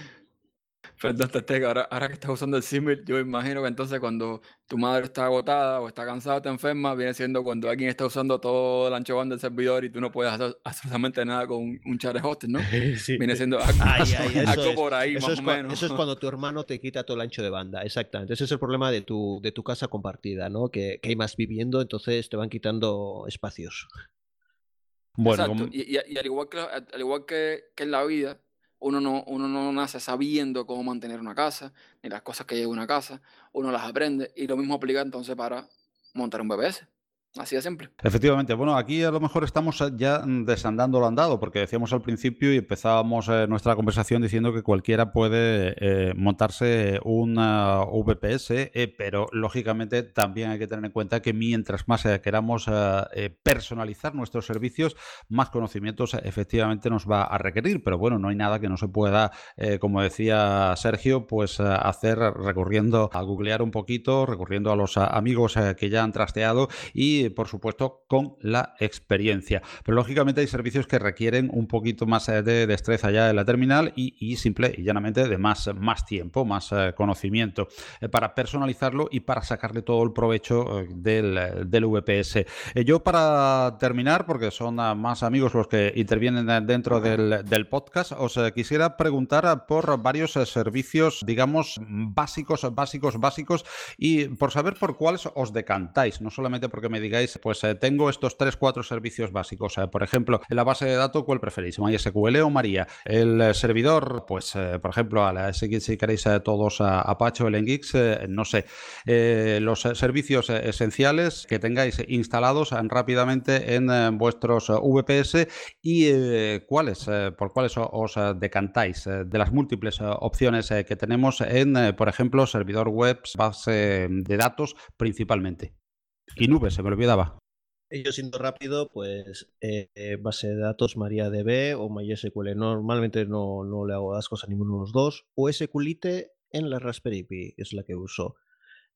Perdón, Teteca, ahora, ahora que estás usando el símil, yo imagino que entonces cuando tu madre está agotada o está cansada o está enferma, viene siendo cuando alguien está usando todo el ancho banda del servidor y tú no puedes hacer absolutamente nada con un share hosting, ¿no? [LAUGHS] Sí. Viene siendo algo, [LAUGHS] por ahí, más o menos. Eso es [LAUGHS] cuando tu hermano te quita todo el ancho de banda, exactamente. Ese es el problema de tu, de tu casa compartida, ¿no? Que, que hay más viviendo, entonces te van quitando espacios. Bueno, Exacto. Y, al igual, que, al igual que, que en la vida, uno no, uno no nace sabiendo cómo mantener una casa, ni las cosas que lleva una casa, uno las aprende y lo mismo aplica entonces para montar un BBS. Así de simple. Efectivamente, bueno, aquí a lo mejor estamos eh, ya desandando lo andado, porque decíamos al principio y empezábamos eh, nuestra conversación diciendo que cualquiera puede eh, montarse un VPS, pero lógicamente también hay que tener en cuenta que mientras más queramos personalizar nuestros servicios, más conocimientos efectivamente nos va a requerir. Pero bueno, no hay nada que no se pueda, como decía Sergio, pues hacer recurriendo a googlear un poquito, recurriendo a los amigos que ya han trasteado y por supuesto, con la experiencia. Pero lógicamente hay servicios que requieren un poquito más eh, de destreza ya en la terminal y, simple y llanamente de más, más tiempo, más eh, conocimiento eh, para personalizarlo y para sacarle todo el provecho del, del, VPS. yo para terminar, porque son más amigos los que intervienen dentro del, del podcast, os quisiera preguntar por varios servicios, digamos, básicos, básicos, básicos y por saber por cuáles os decantáis, no solamente porque me digáis, pues eh, tengo estos tres, cuatro servicios básicos. Eh, por ejemplo, en la base de datos, ¿cuál preferís? ¿MySQL o María? El eh, servidor, pues, por ejemplo, a la si queréis todos a Apache o Nginx, no sé. los servicios esenciales que tengáis instalados rápidamente en vuestros VPS y cuáles, por cuáles os decantáis de las múltiples opciones que tenemos en, por ejemplo, servidor web, base de datos principalmente. Y nube, se me olvidaba. Yo siendo rápido, pues eh, base de datos MariaDB o MySQL. Normalmente no, no le hago las cosas a ninguno de los dos. O SQLite en la Raspberry Pi, es la que uso.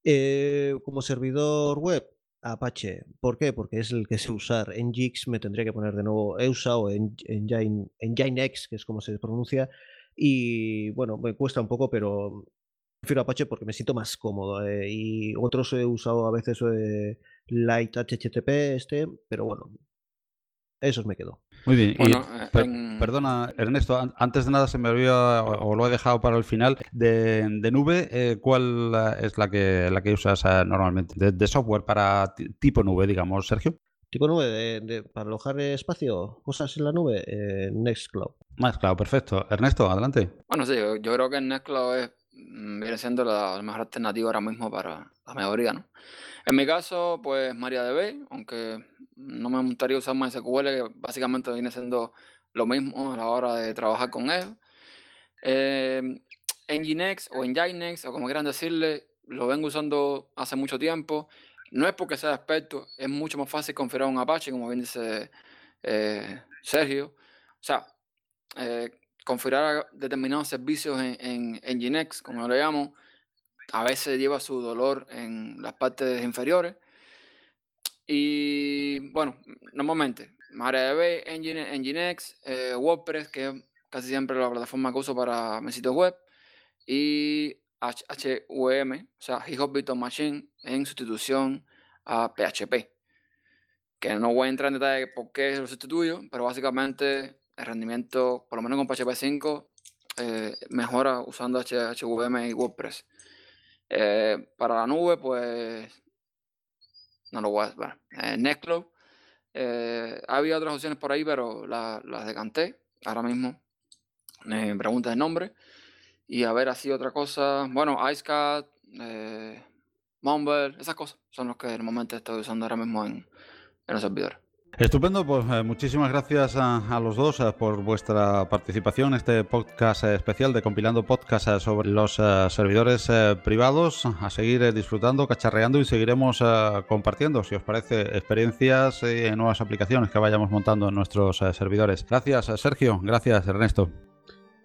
Eh, como servidor web, Apache. ¿Por qué? Porque es el que sé usar. En Gix me tendría que poner de nuevo EUSA o en, en, Nginx, que es como se pronuncia. Y bueno, me cuesta un poco, pero prefiero Apache porque me siento más cómodo. Eh, y otros he usado a veces eh, Light HTTP, este, pero bueno, esos me quedo. Muy bien. Eh, perdona, Ernesto, antes de nada se me había, o, lo he dejado para el final, de, nube, ¿cuál es la que, la que usas normalmente? De, software para tipo nube, digamos, Sergio. Tipo nube, para alojar espacio, cosas en la nube, Nextcloud. Nextcloud, perfecto. Ernesto, adelante. Bueno, sí, yo, yo creo que Nextcloud es viene siendo la, mejor alternativa ahora mismo para la mayoría, ¿no? En mi caso, pues MariaDB, aunque no me gustaría usar MySQL, que básicamente viene siendo lo mismo a la hora de trabajar con él. Eh, Nginx o Nginx, o como quieran decirle, lo vengo usando hace mucho tiempo. No es porque sea experto, es mucho más fácil configurar un Apache, como bien dice eh, Sergio. O sea, eh, configurar determinados servicios en, en, en Nginx, como lo llamo, a veces lleva su dolor en las partes inferiores. Y bueno, normalmente, MariaDB, Nginx, eh, WordPress, que es casi siempre la plataforma que uso para mis sitios web, y HVM, o sea, GitHub Virtual Machine, en sustitución a PHP. Que no voy a entrar en detalle por qué lo sustituyo, pero básicamente el rendimiento, por lo menos con PHP 5, eh, mejora usando HVM y WordPress. Eh, para la nube, pues no lo voy a. Bueno, eh, Nextcloud. había otras opciones por ahí, pero las decanté. Ahora mismo me preguntas el nombre. Y a ver, así otra cosa. Bueno, IceCat, Mumble, esas cosas son los que normalmente estoy usando ahora mismo en, en los servidores. Estupendo, pues eh, muchísimas gracias a, los dos eh, por vuestra participación en este podcast eh, especial de Compilando Podcast sobre los servidores privados. A seguir disfrutando, cacharreando y seguiremos compartiendo, si os parece, experiencias y nuevas aplicaciones que vayamos montando en nuestros servidores. Gracias, Sergio. Gracias, Ernesto.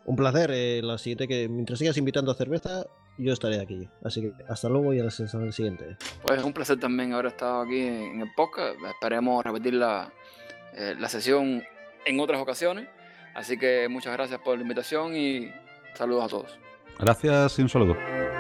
Un placer. la siguiente que mientras sigas invitando a cerveza, yo estaré aquí. Así que hasta luego y a la siguiente. Pues un placer también haber estado aquí en el podcast. Esperemos repetir la, eh, la sesión en otras ocasiones. Así que muchas gracias por la invitación y saludos a todos. Gracias y un saludo.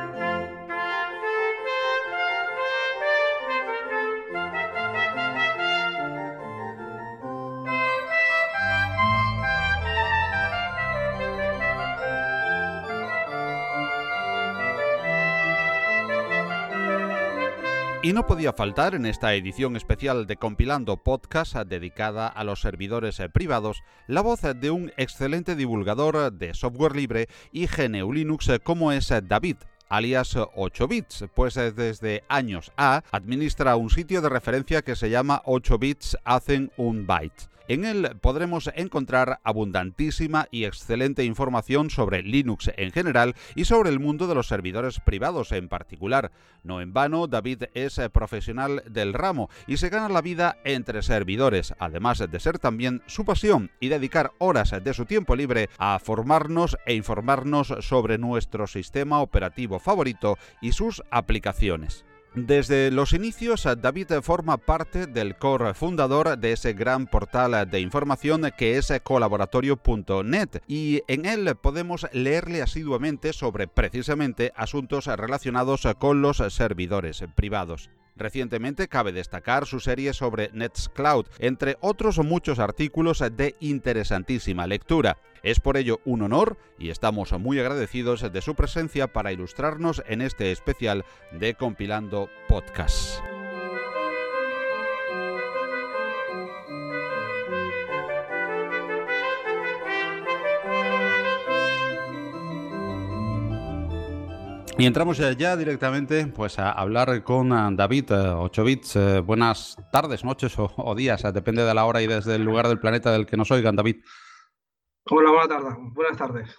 Y no podía faltar en esta edición especial de Compilando Podcast dedicada a los servidores privados la voz de un excelente divulgador de software libre y GNU Linux como es David, alias 8 bits, pues desde años A administra un sitio de referencia que se llama 8 bits hacen un byte. En él podremos encontrar abundantísima y excelente información sobre Linux en general y sobre el mundo de los servidores privados en particular. No en vano, David es profesional del ramo y se gana la vida entre servidores, además de ser también su pasión y dedicar horas de su tiempo libre a formarnos e informarnos sobre nuestro sistema operativo favorito y sus aplicaciones. Desde los inicios, David forma parte del core fundador de ese gran portal de información que es colaboratorio.net y en él podemos leerle asiduamente sobre precisamente asuntos relacionados con los servidores privados. Recientemente cabe destacar su serie sobre Nextcloud, entre otros muchos artículos de interesantísima lectura. Es por ello un honor y estamos muy agradecidos de su presencia para ilustrarnos en este especial de Compilando Podcast. Y entramos ya directamente pues, a hablar con eh, David 8 eh. Eh, buenas tardes, noches o, días, depende de la hora y desde el lugar del planeta del que nos oigan, David. Hola, buenas tardes. Buenas tardes.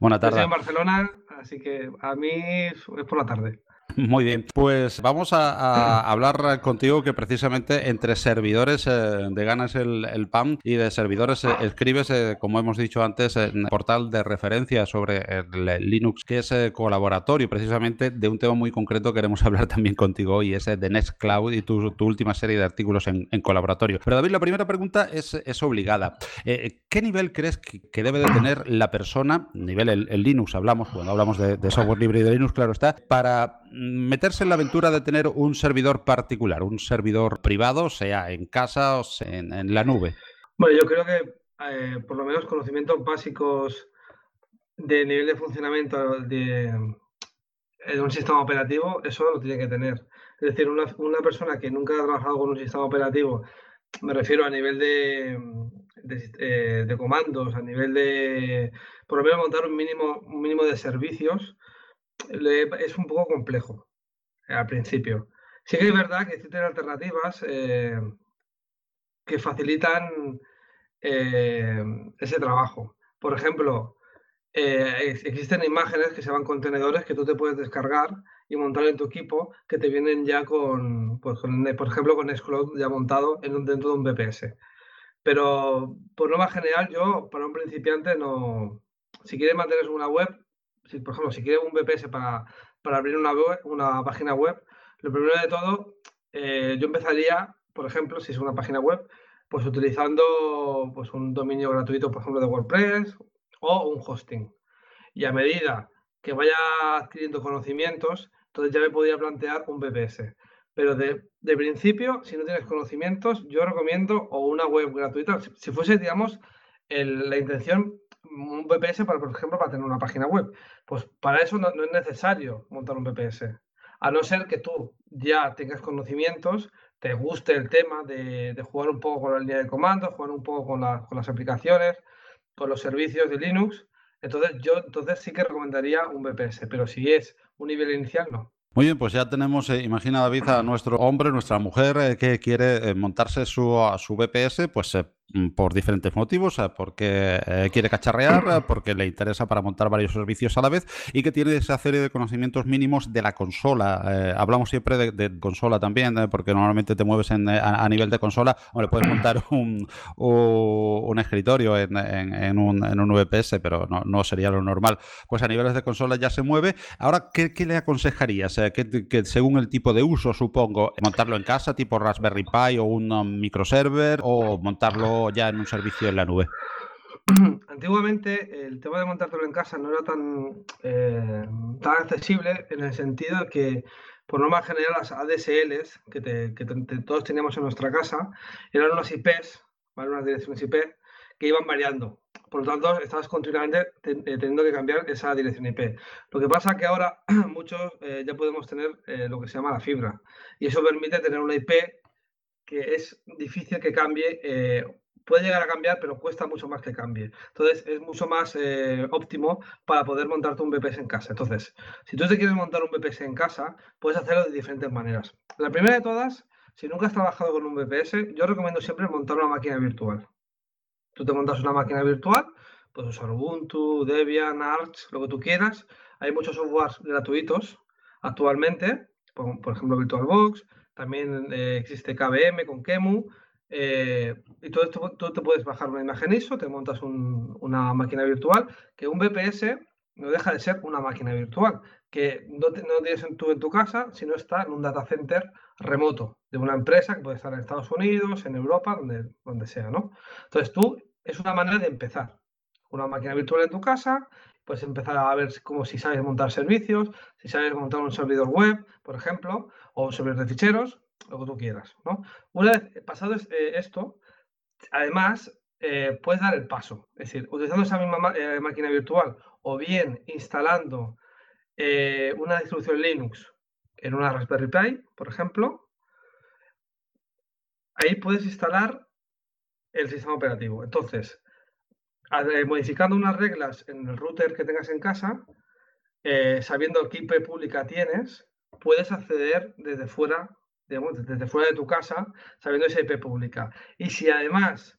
Buenas tardes. Estoy en Barcelona, así que a mí es por la tarde. [LAUGHS] Muy bien, pues vamos a, [CLEARS THROAT] hablar contigo que precisamente entre servidores eh, de ganas el, el, PAM y de servidores eh, escribes, eh, como hemos dicho antes, en portal de referencia sobre el Linux, que es colaboratorio, precisamente de un tema muy concreto queremos [LAUGHS] hablar también contigo hoy, es de Nextcloud y tu, última serie de artículos en, colaboratorio. Pero David, la primera pregunta es, es obligada. ¿Qué nivel crees que, debe de tener la persona, nivel el, Linux hablamos, cuando hablamos de, de software libre y de Linux, claro está, para meterse en la aventura de tener un servidor particular, un servidor privado, sea en casa o en, la nube? Bueno, yo creo que eh, por lo menos conocimientos básicos de nivel de funcionamiento de, un sistema operativo, eso lo tiene que tener. Es decir, una, persona que nunca ha trabajado con un sistema operativo, me refiero a nivel de, de, eh, comandos, a nivel de, por lo menos montar un mínimo, un mínimo de servicios, es un poco complejo eh, al principio. Sí que es verdad que existen alternativas eh, que facilitan eh, ese trabajo. Por ejemplo, existen imágenes que se llaman contenedores que tú te puedes descargar y montar en tu equipo que te vienen ya con, pues, por ejemplo, con Nextcloud ya montado en un, dentro de un VPS. Pero por norma general, yo para un principiante no. Si quieres mantener una web, si, por ejemplo, si quieres un VPS para, abrir una, una página web, lo primero de todo, eh, yo empezaría, por ejemplo, si es una página web, pues utilizando pues, un dominio gratuito, por ejemplo, de WordPress o un hosting. Y a medida que vaya adquiriendo conocimientos, entonces ya me podría plantear un VPS. Pero de, principio, si no tienes conocimientos, yo recomiendo o una web gratuita. Si, fuese, digamos, la intención un VPS, para, por ejemplo, para tener una página web. Pues para eso no, es necesario montar un VPS. A no ser que tú ya tengas conocimientos, te guste el tema de, jugar un poco con la línea de comandos, jugar un poco con, las aplicaciones, con los servicios de Linux. Entonces yo entonces sí que recomendaría un VPS, pero si es un nivel inicial, no. Muy bien, pues ya tenemos, eh, imagina David, a nuestro hombre, nuestra mujer eh, que quiere eh, montarse su, su VPS, pues por diferentes motivos, porque eh, quiere cacharrear, [CLEARS THROAT] porque le interesa para montar varios servicios a la vez y que tiene esa serie de conocimientos mínimos de la consola. Eh, hablamos siempre de, consola también, eh, porque normalmente te mueves en, a, nivel de consola, o le puedes montar [CLEARS THROAT] un, un escritorio en, en, un, en, un, VPS, pero no, no, sería lo normal. Pues a niveles de consola ya se mueve. Ahora, ¿qué, qué le aconsejarías? Que, que, según el tipo de uso, supongo, montarlo en casa, tipo Raspberry Pi o un um, microserver, o montarlo ya en un servicio en la nube? [CLEARS THROAT] Antiguamente el tema de montártelo en casa no era tan, eh, tan accesible en el sentido que, por norma general, las ADSLs que, todos teníamos en nuestra casa eran unas IPs, unas direcciones IP, que iban variando. Por lo tanto, estabas continuamente eh, teniendo que cambiar esa dirección IP. Lo que pasa es que ahora [CLEARS THROAT] muchos eh, ya podemos tener lo que se llama la fibra. Y eso permite tener una IP que es difícil que cambie puede llegar a cambiar, pero cuesta mucho más que cambie. Entonces, es mucho más eh, óptimo para poder montarte un VPS en casa. Entonces, si tú te quieres montar un VPS en casa, puedes hacerlo de diferentes maneras. La primera de todas, si nunca has trabajado con un VPS, yo recomiendo siempre montar una máquina virtual. Tú te montas una máquina virtual, puedes usar Ubuntu, Debian, Arch, lo que tú quieras. Hay muchos softwares gratuitos actualmente, por, ejemplo VirtualBox, también eh, existe KVM con Kemu, eh, y todo esto, tú te puedes bajar una imagen ISO, te montas una máquina virtual, que un VPS no deja de ser una máquina virtual, que no, no tienes tú en tu casa, sino está en un data center remoto de una empresa que puede estar en Estados Unidos, en Europa, donde, donde sea, ¿no? Entonces tú, es una manera de empezar. Una máquina virtual en tu casa, puedes empezar a ver como si sabes montar servicios, si sabes montar un servidor web, por ejemplo, o un servidor de ficheros, lo que tú quieras. ¿no? Una vez pasado eh, esto, además, eh, puedes dar el paso. Es decir, utilizando esa misma eh, máquina virtual o bien instalando una distribución Linux en una Raspberry Pi, por ejemplo, ahí puedes instalar el sistema operativo. Entonces, modificando unas reglas en el router que tengas en casa, sabiendo qué IP pública tienes, puedes acceder desde fuera desde fuera de tu casa, sabiendo esa IP pública. Y si además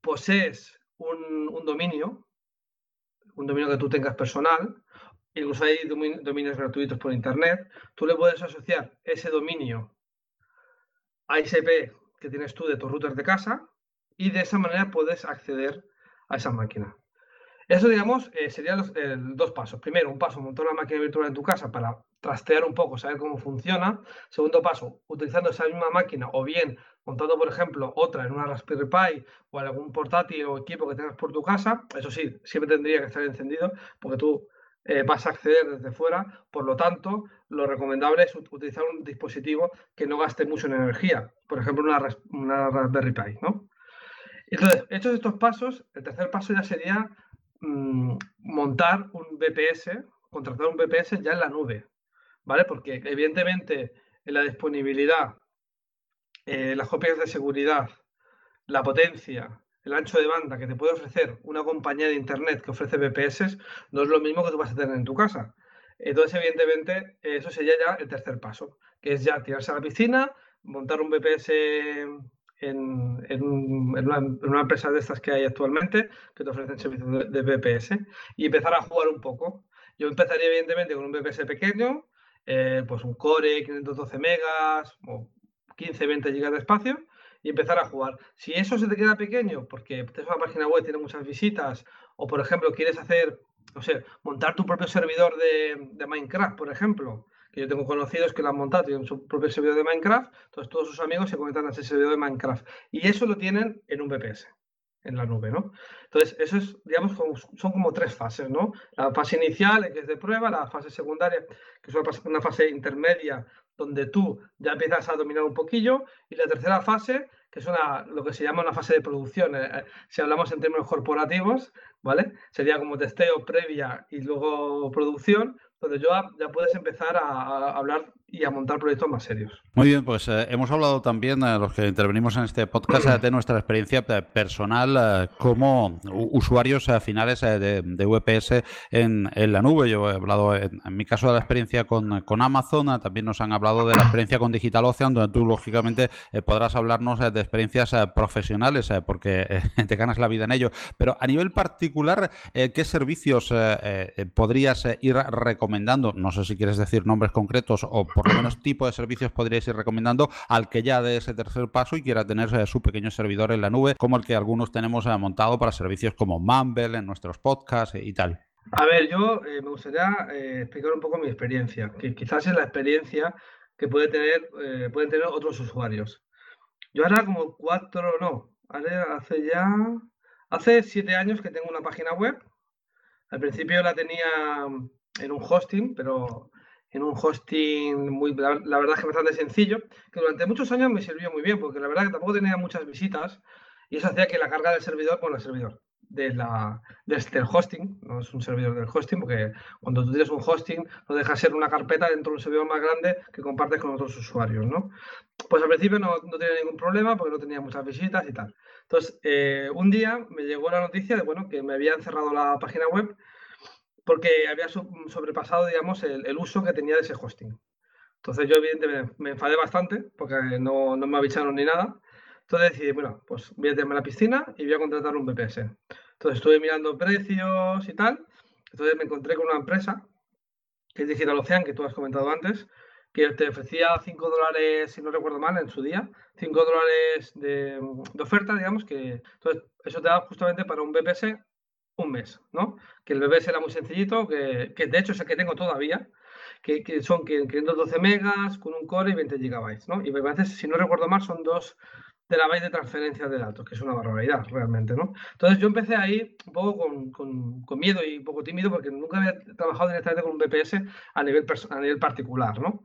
posees un, dominio, un dominio que tú tengas personal, incluso hay dominios gratuitos por internet, tú le puedes asociar ese dominio a esa IP que tienes tú de tu router de casa y de esa manera puedes acceder a esa máquina. Eso, digamos, eh, serían los dos pasos. Primero, un paso, montar una máquina virtual en tu casa para trastear un poco, saber cómo funciona. Segundo paso, utilizando esa misma máquina o bien montando, por ejemplo, otra en una Raspberry Pi o en algún portátil o equipo que tengas por tu casa. Eso sí, siempre tendría que estar encendido porque tú eh, vas a acceder desde fuera. Por lo tanto, lo recomendable es utilizar un dispositivo que no gaste mucho en energía. Por ejemplo, una, Raspberry Pi, ¿no? Entonces, hechos estos pasos, el tercer paso ya sería Mm, montar un VPS, contratar un VPS ya en la nube, ¿vale? Porque evidentemente en la disponibilidad, eh, las copias de seguridad, la potencia, el ancho de banda que te puede ofrecer una compañía de internet que ofrece VPS no es lo mismo que tú vas a tener en tu casa. Entonces, evidentemente, eso sería ya el tercer paso, que es ya tirarse a la piscina, montar un VPS en, una, empresa de estas que hay actualmente que te ofrecen servicios de, VPS y empezar a jugar un poco. Yo empezaría evidentemente con un VPS pequeño, eh, pues un Core 512 megas o 15, 20 gigas de espacio y empezar a jugar. Si eso se te queda pequeño porque tienes una página web, tiene muchas visitas o por ejemplo quieres hacer, o sea, montar tu propio servidor de, Minecraft, por ejemplo, que yo tengo conocidos que lo han montado, tienen su propio servidor de Minecraft, entonces todos sus amigos se conectan a ese servidor de Minecraft. Y eso lo tienen en un VPS, en la nube, ¿no? Entonces, eso es, digamos, son como tres fases, ¿no? La fase inicial, que es de prueba, la fase secundaria, que es una fase intermedia, donde tú ya empiezas a dominar un poquillo, y la tercera fase, que es una, lo que se llama una fase de producción. Eh, eh, si hablamos en términos corporativos, ¿vale? Sería como testeo previa y luego producción, donde ya, ya puedes empezar a, hablar y a montar proyectos más serios. Muy bien, pues eh, hemos hablado también, eh, los que intervenimos en este podcast, eh, de nuestra experiencia personal como usuarios finales de, VPS en, la nube. Yo he hablado, en, mi caso, de la experiencia con, Amazon, también nos han hablado de la experiencia con DigitalOcean, donde tú, lógicamente, podrás hablarnos de experiencias profesionales, porque [LAUGHS] te ganas la vida en ello. Pero a nivel particular, ¿qué servicios podrías ir recomendando? No sé si quieres decir nombres concretos o por lo menos tipo de servicios podríais ir recomendando al que ya dé ese tercer paso y quiera tener eh, su pequeño servidor en la nube, como el que algunos tenemos eh, montado para servicios como Mumble en nuestros podcasts y tal. A ver, yo eh, me gustaría explicar un poco mi experiencia, que quizás es la experiencia que puede tener, pueden tener otros usuarios. Yo ahora como cuatro, no, hace ya, hace siete años que tengo una página web. Al principio la tenía en un hosting, pero en un hosting muy, la, verdad es que bastante sencillo, que durante muchos años me sirvió muy bien, porque la verdad que tampoco tenía muchas visitas y eso hacía que la carga del servidor, bueno, el servidor, de la, desde el hosting, no es un servidor del hosting, porque cuando tú tienes un hosting, no deja ser una carpeta dentro de un servidor más grande que compartes con otros usuarios, ¿no? Pues al principio no, no tenía ningún problema porque no tenía muchas visitas y tal. Entonces, eh, un día me llegó la noticia de bueno, que me habían cerrado la página web porque había sobrepasado, digamos, el, uso que tenía de ese hosting. Entonces yo evidentemente me enfadé bastante porque no, no me avisaron ni nada. Entonces decidí, bueno, pues voy a tirarme a la piscina y voy a contratar un BPS. Entonces estuve mirando precios y tal. Entonces me encontré con una empresa que es Digital Ocean, que tú has comentado antes, que te ofrecía 5 dólares, si no recuerdo mal, en su día, 5 dólares de, oferta, digamos, que entonces eso te da justamente para un BPS un mes, ¿no? Que el BPS era muy sencillito, que, de hecho es el que tengo todavía, que, que son 512 megas con un core y 20 gigabytes, ¿no? Y me parece, si no recuerdo mal, son dos terabytes de transferencia de datos, que es una barbaridad realmente, ¿no? Entonces yo empecé ahí un poco con, con, miedo y un poco tímido porque nunca había trabajado directamente con un BPS a nivel, a nivel particular, ¿no?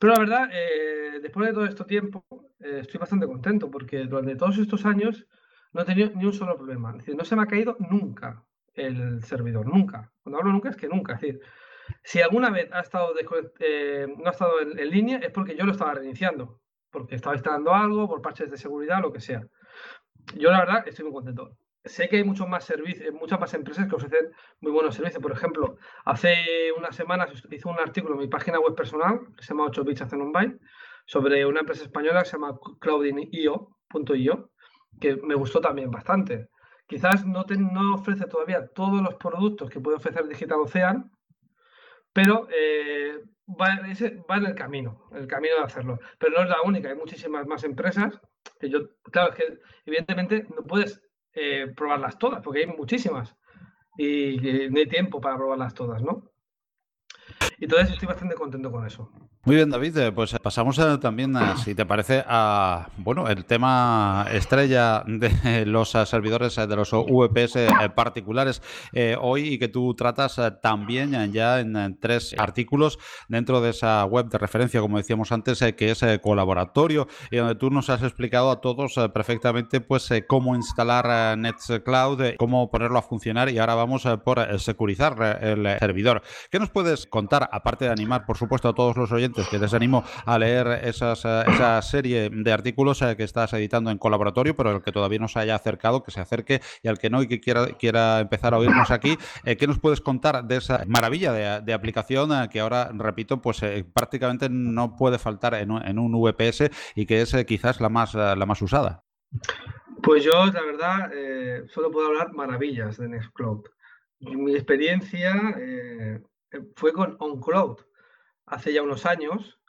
Pero la verdad, eh, después de todo este tiempo, eh, estoy bastante contento porque durante todos estos años no he tenido ni un solo problema. Es decir, no se me ha caído nunca el servidor, nunca. Cuando hablo nunca es que nunca. Es decir, si alguna vez ha estado eh, no ha estado en, línea es porque yo lo estaba reiniciando porque estaba instalando algo, por parches de seguridad, lo que sea. Yo la verdad estoy muy contento. Sé que hay muchos más servicios, muchas más empresas que ofrecen muy buenos servicios. Por ejemplo, hace unas semanas hice un artículo en mi página web personal, que se llama 8 bits hacen un sobre una empresa española que se llama cloudinio.io, que me gustó también bastante. Quizás no, no ofrece todavía todos los productos que puede ofrecer Digital Ocean, pero eh, va, en el camino, el camino de hacerlo. Pero no es la única, hay muchísimas más empresas que yo, claro, es que evidentemente no puedes eh, probarlas todas, porque hay muchísimas y, no hay tiempo para probarlas todas, ¿no? Y entonces estoy bastante contento con eso. Muy bien, David. Eh, pues pasamos eh, también, eh, si te parece, a bueno el tema estrella de [LAUGHS] los servidores de los VPS particulares hoy y que tú tratas también ya en tres artículos dentro de esa web de referencia, como decíamos antes, que es colaboratorio y donde tú nos has explicado a todos perfectamente pues cómo instalar Nextcloud, cómo ponerlo a funcionar y ahora vamos por securizar el servidor. ¿Qué nos puedes contar, aparte de animar, por supuesto, a todos los oyentes? Que les animo a leer esas, eh, esa serie de artículos eh, que estás editando en colaboratorio, pero el que todavía no se haya acercado, que se acerque y al que no y que quiera, quiera empezar a oírnos aquí, eh, ¿qué nos puedes contar de esa maravilla de, aplicación que ahora, repito, pues prácticamente no puede faltar en un, VPS y que es quizás la más, la más usada? Pues yo, la verdad, solo puedo hablar maravillas de Nextcloud. Mi experiencia fue con OnCloud hace ya unos años,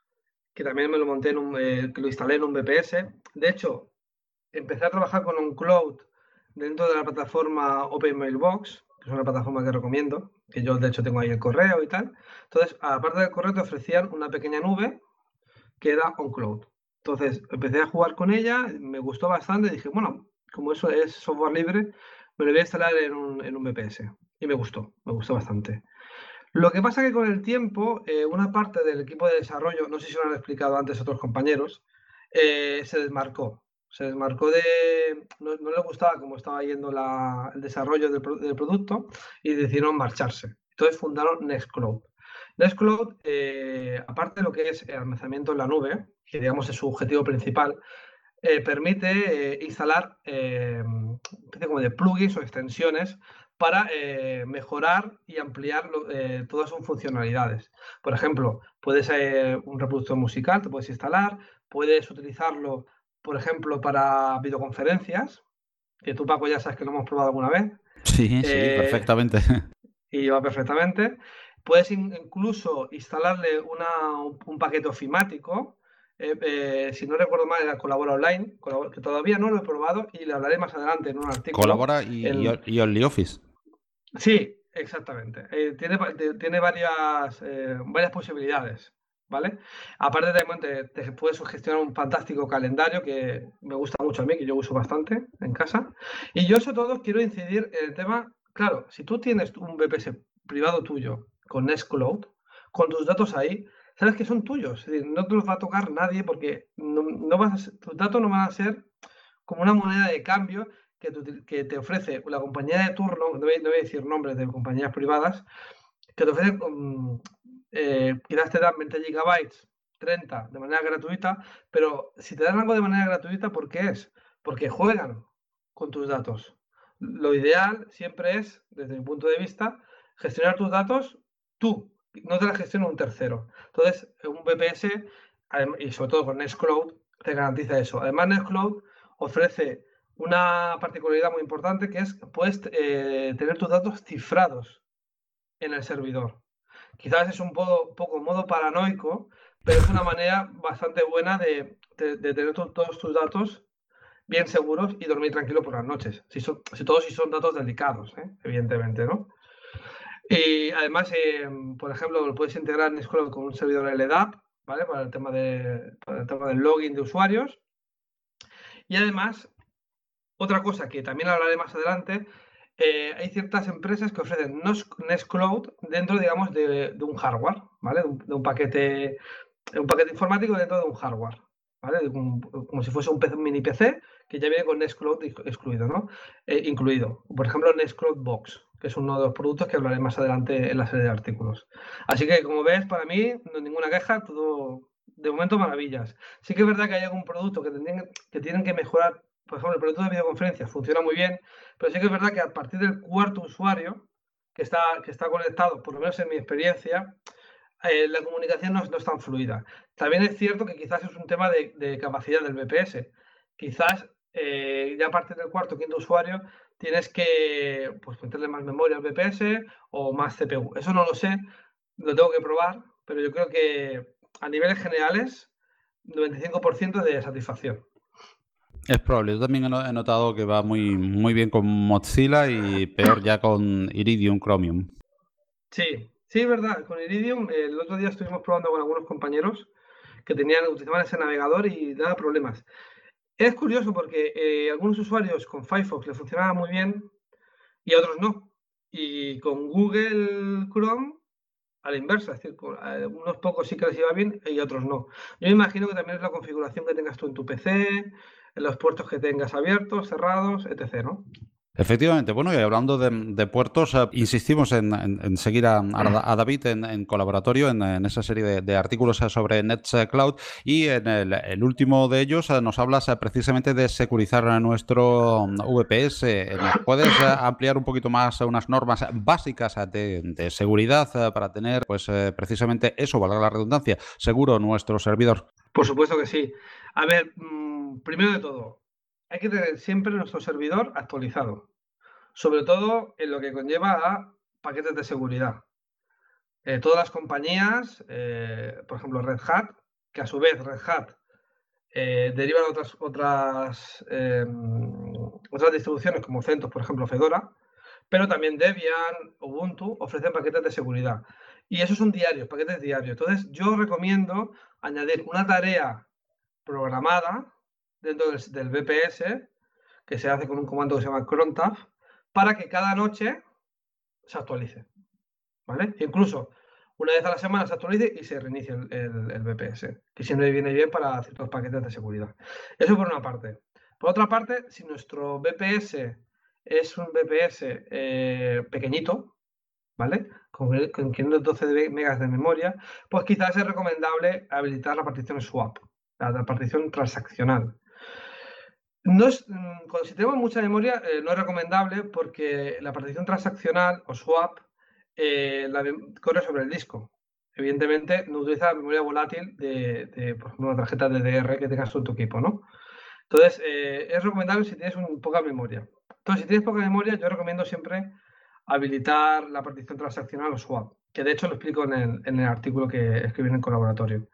que también me lo monté eh, que lo instalé en un VPS. De hecho, empecé a trabajar con un cloud dentro de la plataforma OpenMailbox, que es una plataforma que recomiendo, que yo de hecho tengo ahí el correo y tal. Entonces, aparte del correo, te ofrecían una pequeña nube que era OnCloud. Entonces, empecé a jugar con ella, me gustó bastante dije, bueno, como eso es software libre, me lo voy a instalar en un, en un VPS. Y me gustó, me gustó bastante. Lo que pasa que con el tiempo, eh, una parte del equipo de desarrollo, no sé si lo han explicado antes otros compañeros, eh, se desmarcó. Se desmarcó de. No, le gustaba cómo estaba yendo el desarrollo del, producto y decidieron marcharse. Entonces fundaron Nextcloud. Nextcloud, eh, aparte de lo que es el almacenamiento en la nube, que digamos es su objetivo principal, permite instalar como de plugins o extensiones para eh, mejorar y ampliar eh, todas sus funcionalidades. Por ejemplo, puedes ser un reproductor musical, te puedes instalar, puedes utilizarlo, por ejemplo, para videoconferencias, que tú, Paco, ya sabes que lo hemos probado alguna vez. Sí, sí, eh, perfectamente. Y va perfectamente. Puedes incluso instalarle un paquete ofimático, si no recuerdo mal, era Colabora Online, que todavía no lo he probado y le hablaré más adelante en un artículo. Colabora y, y OnlyOffice. Sí, exactamente. Eh, tiene, tiene varias, eh, varias posibilidades, ¿vale? Aparte de te, te puedes gestionar un fantástico calendario que me gusta mucho a mí, que yo uso bastante en casa. Y yo sobre todo quiero incidir en el tema, claro, si tú tienes un VPS privado tuyo con Nextcloud, con tus datos ahí, sabes que son tuyos, es decir, no te los va a tocar nadie porque no, vas tus datos no van a ser como una moneda de cambio que, te ofrece la compañía de turno, no voy, a decir nombres de compañías privadas, que te ofrecen, mm, eh, quizás te dan 20 gigabytes, 30 de manera gratuita, pero si te dan algo de manera gratuita, ¿por qué es? Porque juegan con tus datos. Lo ideal siempre es, desde mi punto de vista, gestionar tus datos tú, no te la gestiona un tercero. Entonces, un VPS, y sobre todo con Nextcloud, te garantiza eso. Además, Nextcloud ofrece una particularidad muy importante que es puedes eh, tener tus datos cifrados en el servidor. Quizás es un poco, modo paranoico, pero es una manera bastante buena de, tener todos tus datos bien seguros y dormir tranquilo por las noches. Si, todos si son datos delicados, ¿eh? evidentemente, ¿no? Y además, eh, por ejemplo, lo puedes integrar en Nextcloud con un servidor LDAP, ¿vale? Para el tema, de, para el tema del login de usuarios. Y además, otra cosa que también hablaré más adelante, eh, hay ciertas empresas que ofrecen Nextcloud dentro, digamos, de, un hardware, ¿vale? De un, paquete, un paquete informático dentro de un hardware, ¿vale? como si fuese un, mini PC que ya viene con Nextcloud excluido, ¿no? Eh, incluido. Por ejemplo, Nextcloud Box, que es uno de los productos que hablaré más adelante en la serie de artículos. Así que, como ves, para mí, no hay ninguna queja, todo de momento maravillas. Sí que es verdad que hay algún producto que, que tienen que mejorar por ejemplo, el producto de videoconferencia funciona muy bien, pero sí que es verdad que a partir del cuarto usuario que está, conectado, por lo menos en mi experiencia, eh, la comunicación no, es tan fluida. También es cierto que quizás es un tema de, capacidad del BPS. Quizás eh, ya a partir del cuarto o quinto usuario tienes que pues, meterle más memoria al BPS o más CPU. Eso no lo sé, lo tengo que probar, pero yo creo que a niveles generales, 95% de satisfacción. Es probable, yo también he notado que va muy, muy bien con Mozilla y peor ya con Iridium Chromium. Sí, sí, es verdad. Con Iridium, el otro día estuvimos probando con algunos compañeros que tenían, utilizaban ese navegador y daba problemas. Es curioso porque eh, algunos usuarios con Firefox le funcionaba muy bien y otros no. Y con Google Chrome a la inversa, es decir, unos pocos sí que les iba bien y otros no. Yo me imagino que también es la configuración que tengas tú en tu PC, en los puertos que tengas abiertos, cerrados, etc. ¿no? Efectivamente, bueno, y hablando de, puertos, eh, insistimos en, seguir a, David en, colaboratorio en, esa serie de, artículos eh, sobre Nextcloud y en el, último de ellos eh, nos hablas precisamente de securizar nuestro mm, VPS. ¿Puedes ampliar un poquito más unas normas básicas de, seguridad para tener, pues precisamente eso, valga la redundancia, seguro nuestro servidor? Por supuesto que sí. A ver, mm, primero de todo, hay que tener siempre nuestro servidor actualizado, sobre todo en lo que conlleva a paquetes de seguridad. Eh, todas las compañías, eh, por ejemplo Red Hat, que a su vez Red Hat eh, derivan otras, otras, em, otras distribuciones como CentOS, por ejemplo Fedora, pero también Debian, Ubuntu ofrecen paquetes de seguridad. Y esos son diarios, paquetes diarios. Entonces yo recomiendo añadir una tarea programada dentro del, VPS, que se hace con un comando que se llama crontaf, para que cada noche se actualice. ¿Vale? Incluso una vez a la semana se actualice y se reinicie el, VPS, que siempre viene bien para ciertos paquetes de seguridad. Eso por una parte. Por otra parte, si nuestro VPS es un VPS eh, pequeñito, ¿vale? Con, con 512 megas de memoria, pues quizás es recomendable habilitar la partición swap, la partición transaccional. No es, mm, si tenemos mucha memoria, eh, no es recomendable porque la partición transaccional o swap eh, la corre sobre el disco. Evidentemente, no utiliza la memoria volátil de, por ejemplo, una tarjeta DDR que tengas en tu equipo, ¿no? Entonces, eh, es recomendable si tienes poca memoria. Entonces, si tienes poca memoria, yo recomiendo siempre habilitar la partición transaccional o swap, que de hecho lo explico en el, en el artículo que escribí en el colaboratorio.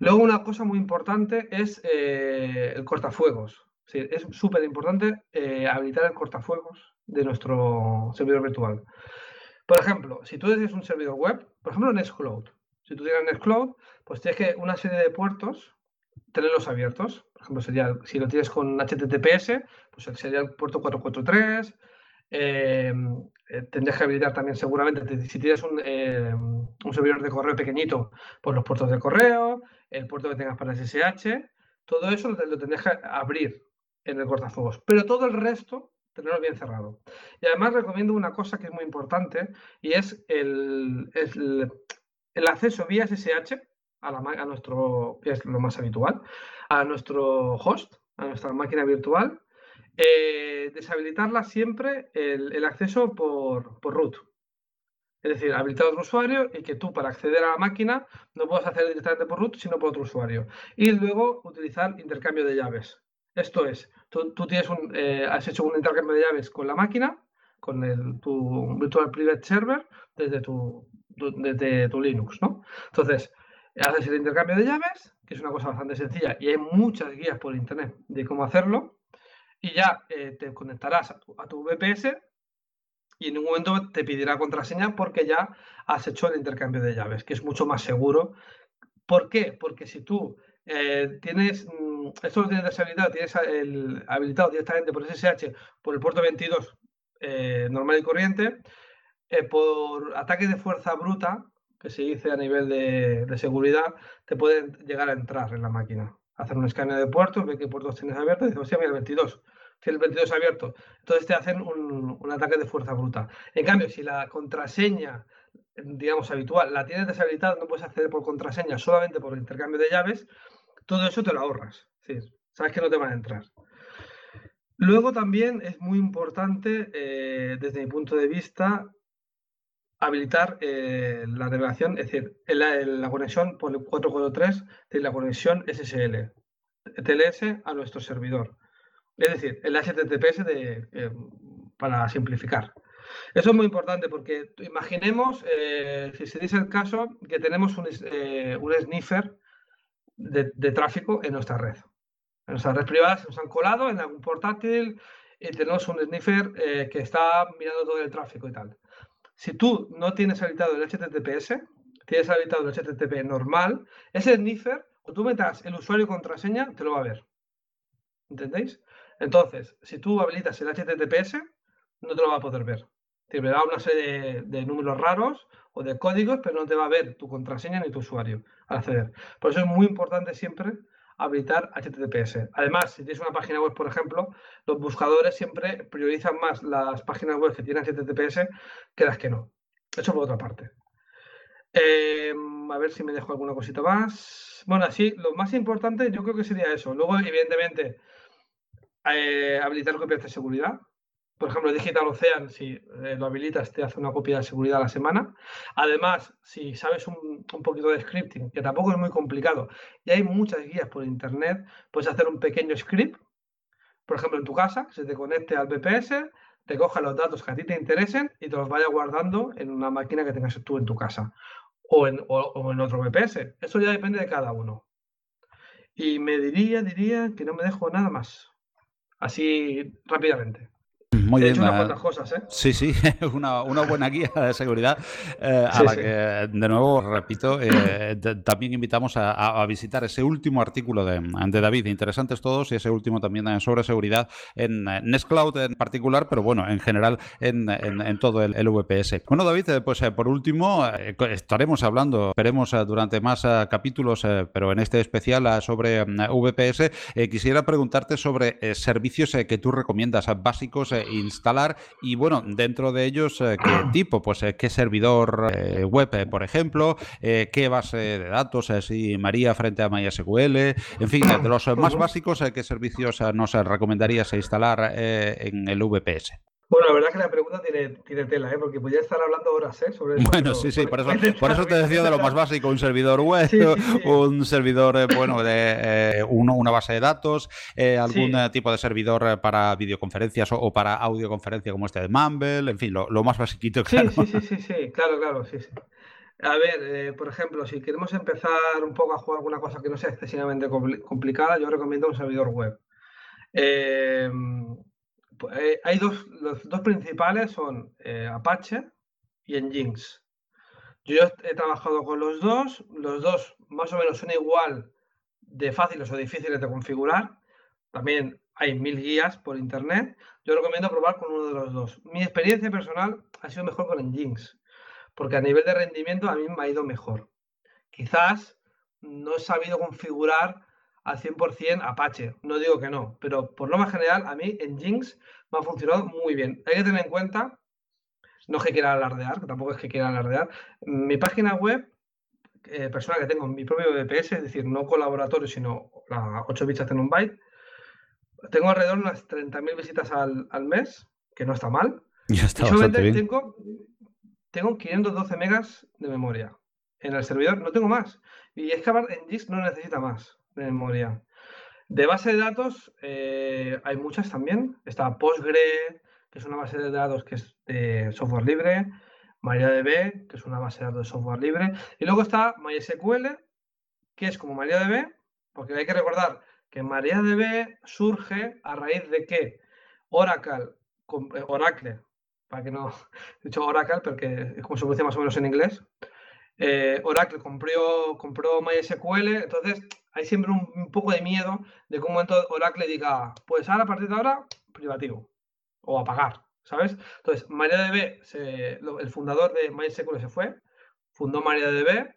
Luego, una cosa muy importante es el cortafuegos es súper importante eh, habilitar el cortafuegos de nuestro servidor virtual. Por ejemplo, si tú tienes un servidor web, por ejemplo Nextcloud, si tú tienes Nextcloud, pues tienes que una serie de puertos tenerlos abiertos. Por ejemplo, sería, si lo tienes con HTTPS, pues sería el puerto 443. Eh, eh, tendrías que habilitar también seguramente, si tienes un, un, servidor de correo pequeñito, pues los puertos de correo, el puerto que tengas para SSH, todo eso lo tendrías que abrir en el cortafuegos. Pero todo el resto tenerlo bien cerrado. Y además recomiendo una cosa que es muy importante y es el, el, acceso vía SSH a, la, a nuestro, que es lo más habitual, a nuestro host, a nuestra máquina virtual, eh, deshabilitarla siempre el, acceso por, por, root. Es decir, habilitar otro usuario y que tú para acceder a la máquina no puedas hacer directamente por root, sino por otro usuario. Y luego utilizar intercambio de llaves. Esto es, tú, tienes un, eh, has hecho un intercambio de llaves con la máquina, con el, tu Virtual Private Server, desde tu, desde tu Linux, ¿no? Entonces, haces el intercambio de llaves, que es una cosa bastante sencilla, y hay muchas guías por internet de cómo hacerlo, y ya eh, te conectarás a tu, a tu VPS y en un momento te pedirá contraseña porque ya has hecho el intercambio de llaves, que es mucho más seguro. ¿Por qué? Porque si tú eh, tienes, mm, esto lo tienes deshabilitado, tienes el, habilitado directamente por SSH por el puerto 22 eh, normal y corriente, eh, por ataque de fuerza bruta, que se dice a nivel de, seguridad, te pueden llegar a entrar en la máquina. Hacer un escaneo de puertos, ver qué puertos tienes abiertos y dices, hostia, mira, el 22, tiene el 22 abierto. Entonces te hacen un, un ataque de fuerza bruta. En cambio, si la contraseña digamos, habitual, la tienes deshabilitada, no puedes acceder por contraseña, solamente por intercambio de llaves, todo eso te lo ahorras. sabes que no te van a entrar. Luego también es muy importante, eh, desde mi punto de vista, habilitar eh, la navegación, es decir, la, conexión por el 443 de la conexión SSL, TLS a nuestro servidor. Es decir, el HTTPS de, eh, para simplificar. Eso es muy importante porque imaginemos, si se dice el caso, que tenemos un, un sniffer de, tráfico en nuestra red. En nuestras redes privadas nos han colado en algún portátil y tenemos un sniffer eh, que está mirando todo el tráfico y tal. Si tú no tienes habilitado el HTTPS, tienes habilitado el HTTP normal, ese sniffer, o tú metas el usuario y contraseña, te lo va a ver. ¿Entendéis? Entonces, si tú habilitas el HTTPS, no te lo va a poder ver. Te verá una serie de números raros o de códigos, pero no te va a ver tu contraseña ni tu usuario al acceder. Por eso es muy importante siempre habilitar HTTPS. Además, si tienes una página web, por ejemplo, los buscadores siempre priorizan más las páginas web que tienen HTTPS que las que no. Eso por otra parte. Em, a ver si me dejo alguna cosita más. Bueno, así, lo más importante yo creo que sería eso. Luego, evidentemente, eh, habilitar copias de seguridad por ejemplo, Digital Ocean, si eh, lo habilitas, te hace una copia de seguridad a la semana. Además, si sabes un, poquito de scripting, que tampoco es muy complicado, y hay muchas guías por internet, puedes hacer un pequeño script, por ejemplo, en tu casa, que se te conecte al VPS, te coja los datos que a ti te interesen y te los vaya guardando en una máquina que tengas tú en tu casa o en, o en otro VPS. Eso ya depende de cada uno. Y me diría, diría que no me dejo nada más. Así rápidamente. Muy bien. cosas, ¿eh? Sí, sí, [LAUGHS] una, una, buena guía de seguridad eh, a la que, de nuevo, repito, eh, también invitamos a, visitar ese último artículo de, de, David, interesantes todos, y ese último también sobre seguridad en Nextcloud en particular, pero bueno, en general en, en, todo el, VPS. Bueno, David, pues por último, estaremos hablando, esperemos durante más capítulos, pero en este especial sobre VPS, quisiera preguntarte sobre servicios que tú recomiendas básicos instalar y bueno, dentro de ellos, eh, ¿qué [CLEARS THROAT] tipo? Pues eh, qué servidor eh, web, por ejemplo, qué base de datos, si María frente a MySQL, en fin, de los más básicos, ¿qué servicios nos recomendarías instalar en el VPS? Bueno, la verdad es que la pregunta tiene, tela, ¿eh? porque podría estar hablando horas ¿eh? sobre eso. Bueno, sí, sí, por eso, [LAUGHS] por eso te decía de lo más básico, un servidor web, un servidor, eh, bueno, de eh, uno, una base de datos, eh, algún tipo de servidor para videoconferencias o, para audioconferencia como este de Mumble, en fin, lo, más basiquito, claro. Sí, sí, sí, sí, claro, claro, sí, sí. A ver, por ejemplo, si queremos empezar un poco a jugar alguna cosa que no sea excesivamente complicada, yo recomiendo un servidor web. Eh, eh, hay dos, los dos principales son eh, Apache y Nginx. Yo he trabajado con los dos, los dos más o menos son igual de fáciles o difíciles de configurar. También hay mil guías por internet. Yo recomiendo probar con uno de los dos. Mi experiencia personal ha sido mejor con Nginx, porque a nivel de rendimiento a mí me ha ido mejor. Quizás no he sabido configurar al 100% Apache. No digo que no, pero por lo más general, a mí en Jinx me ha funcionado muy bien. Hay que tener en cuenta, no es que quiera alardear, que tampoco es que quiera alardear, mi página web, eh, personal que tengo mi propio VPS, es decir, no colaboratorio, sino las 8 bits en un byte, tengo alrededor de unas 30.000 visitas al, al, mes, que no está mal. Ya está bastante bien. Tengo, tengo 512 megas de memoria en el servidor, no tengo más. Y es que en disk no necesita más de memoria. De base de datos eh, hay muchas también. Está Postgre, que es una base de datos que es de software libre. MariaDB, que es una base de datos de software libre. Y luego está MySQL, que es como MariaDB, porque hay que recordar que MariaDB surge a raíz de que Oracle, eh, Oracle, para que no [LAUGHS] he dicho Oracle, porque es como se dice más o menos en inglés, eh, Oracle compró, compró MySQL, entonces hay siempre un, poco de miedo de que un momento Oracle diga, pues ahora a partir de ahora, privativo o a pagar, ¿sabes? Entonces, MariaDB, el fundador de MySQL se fue, fundó MariaDB,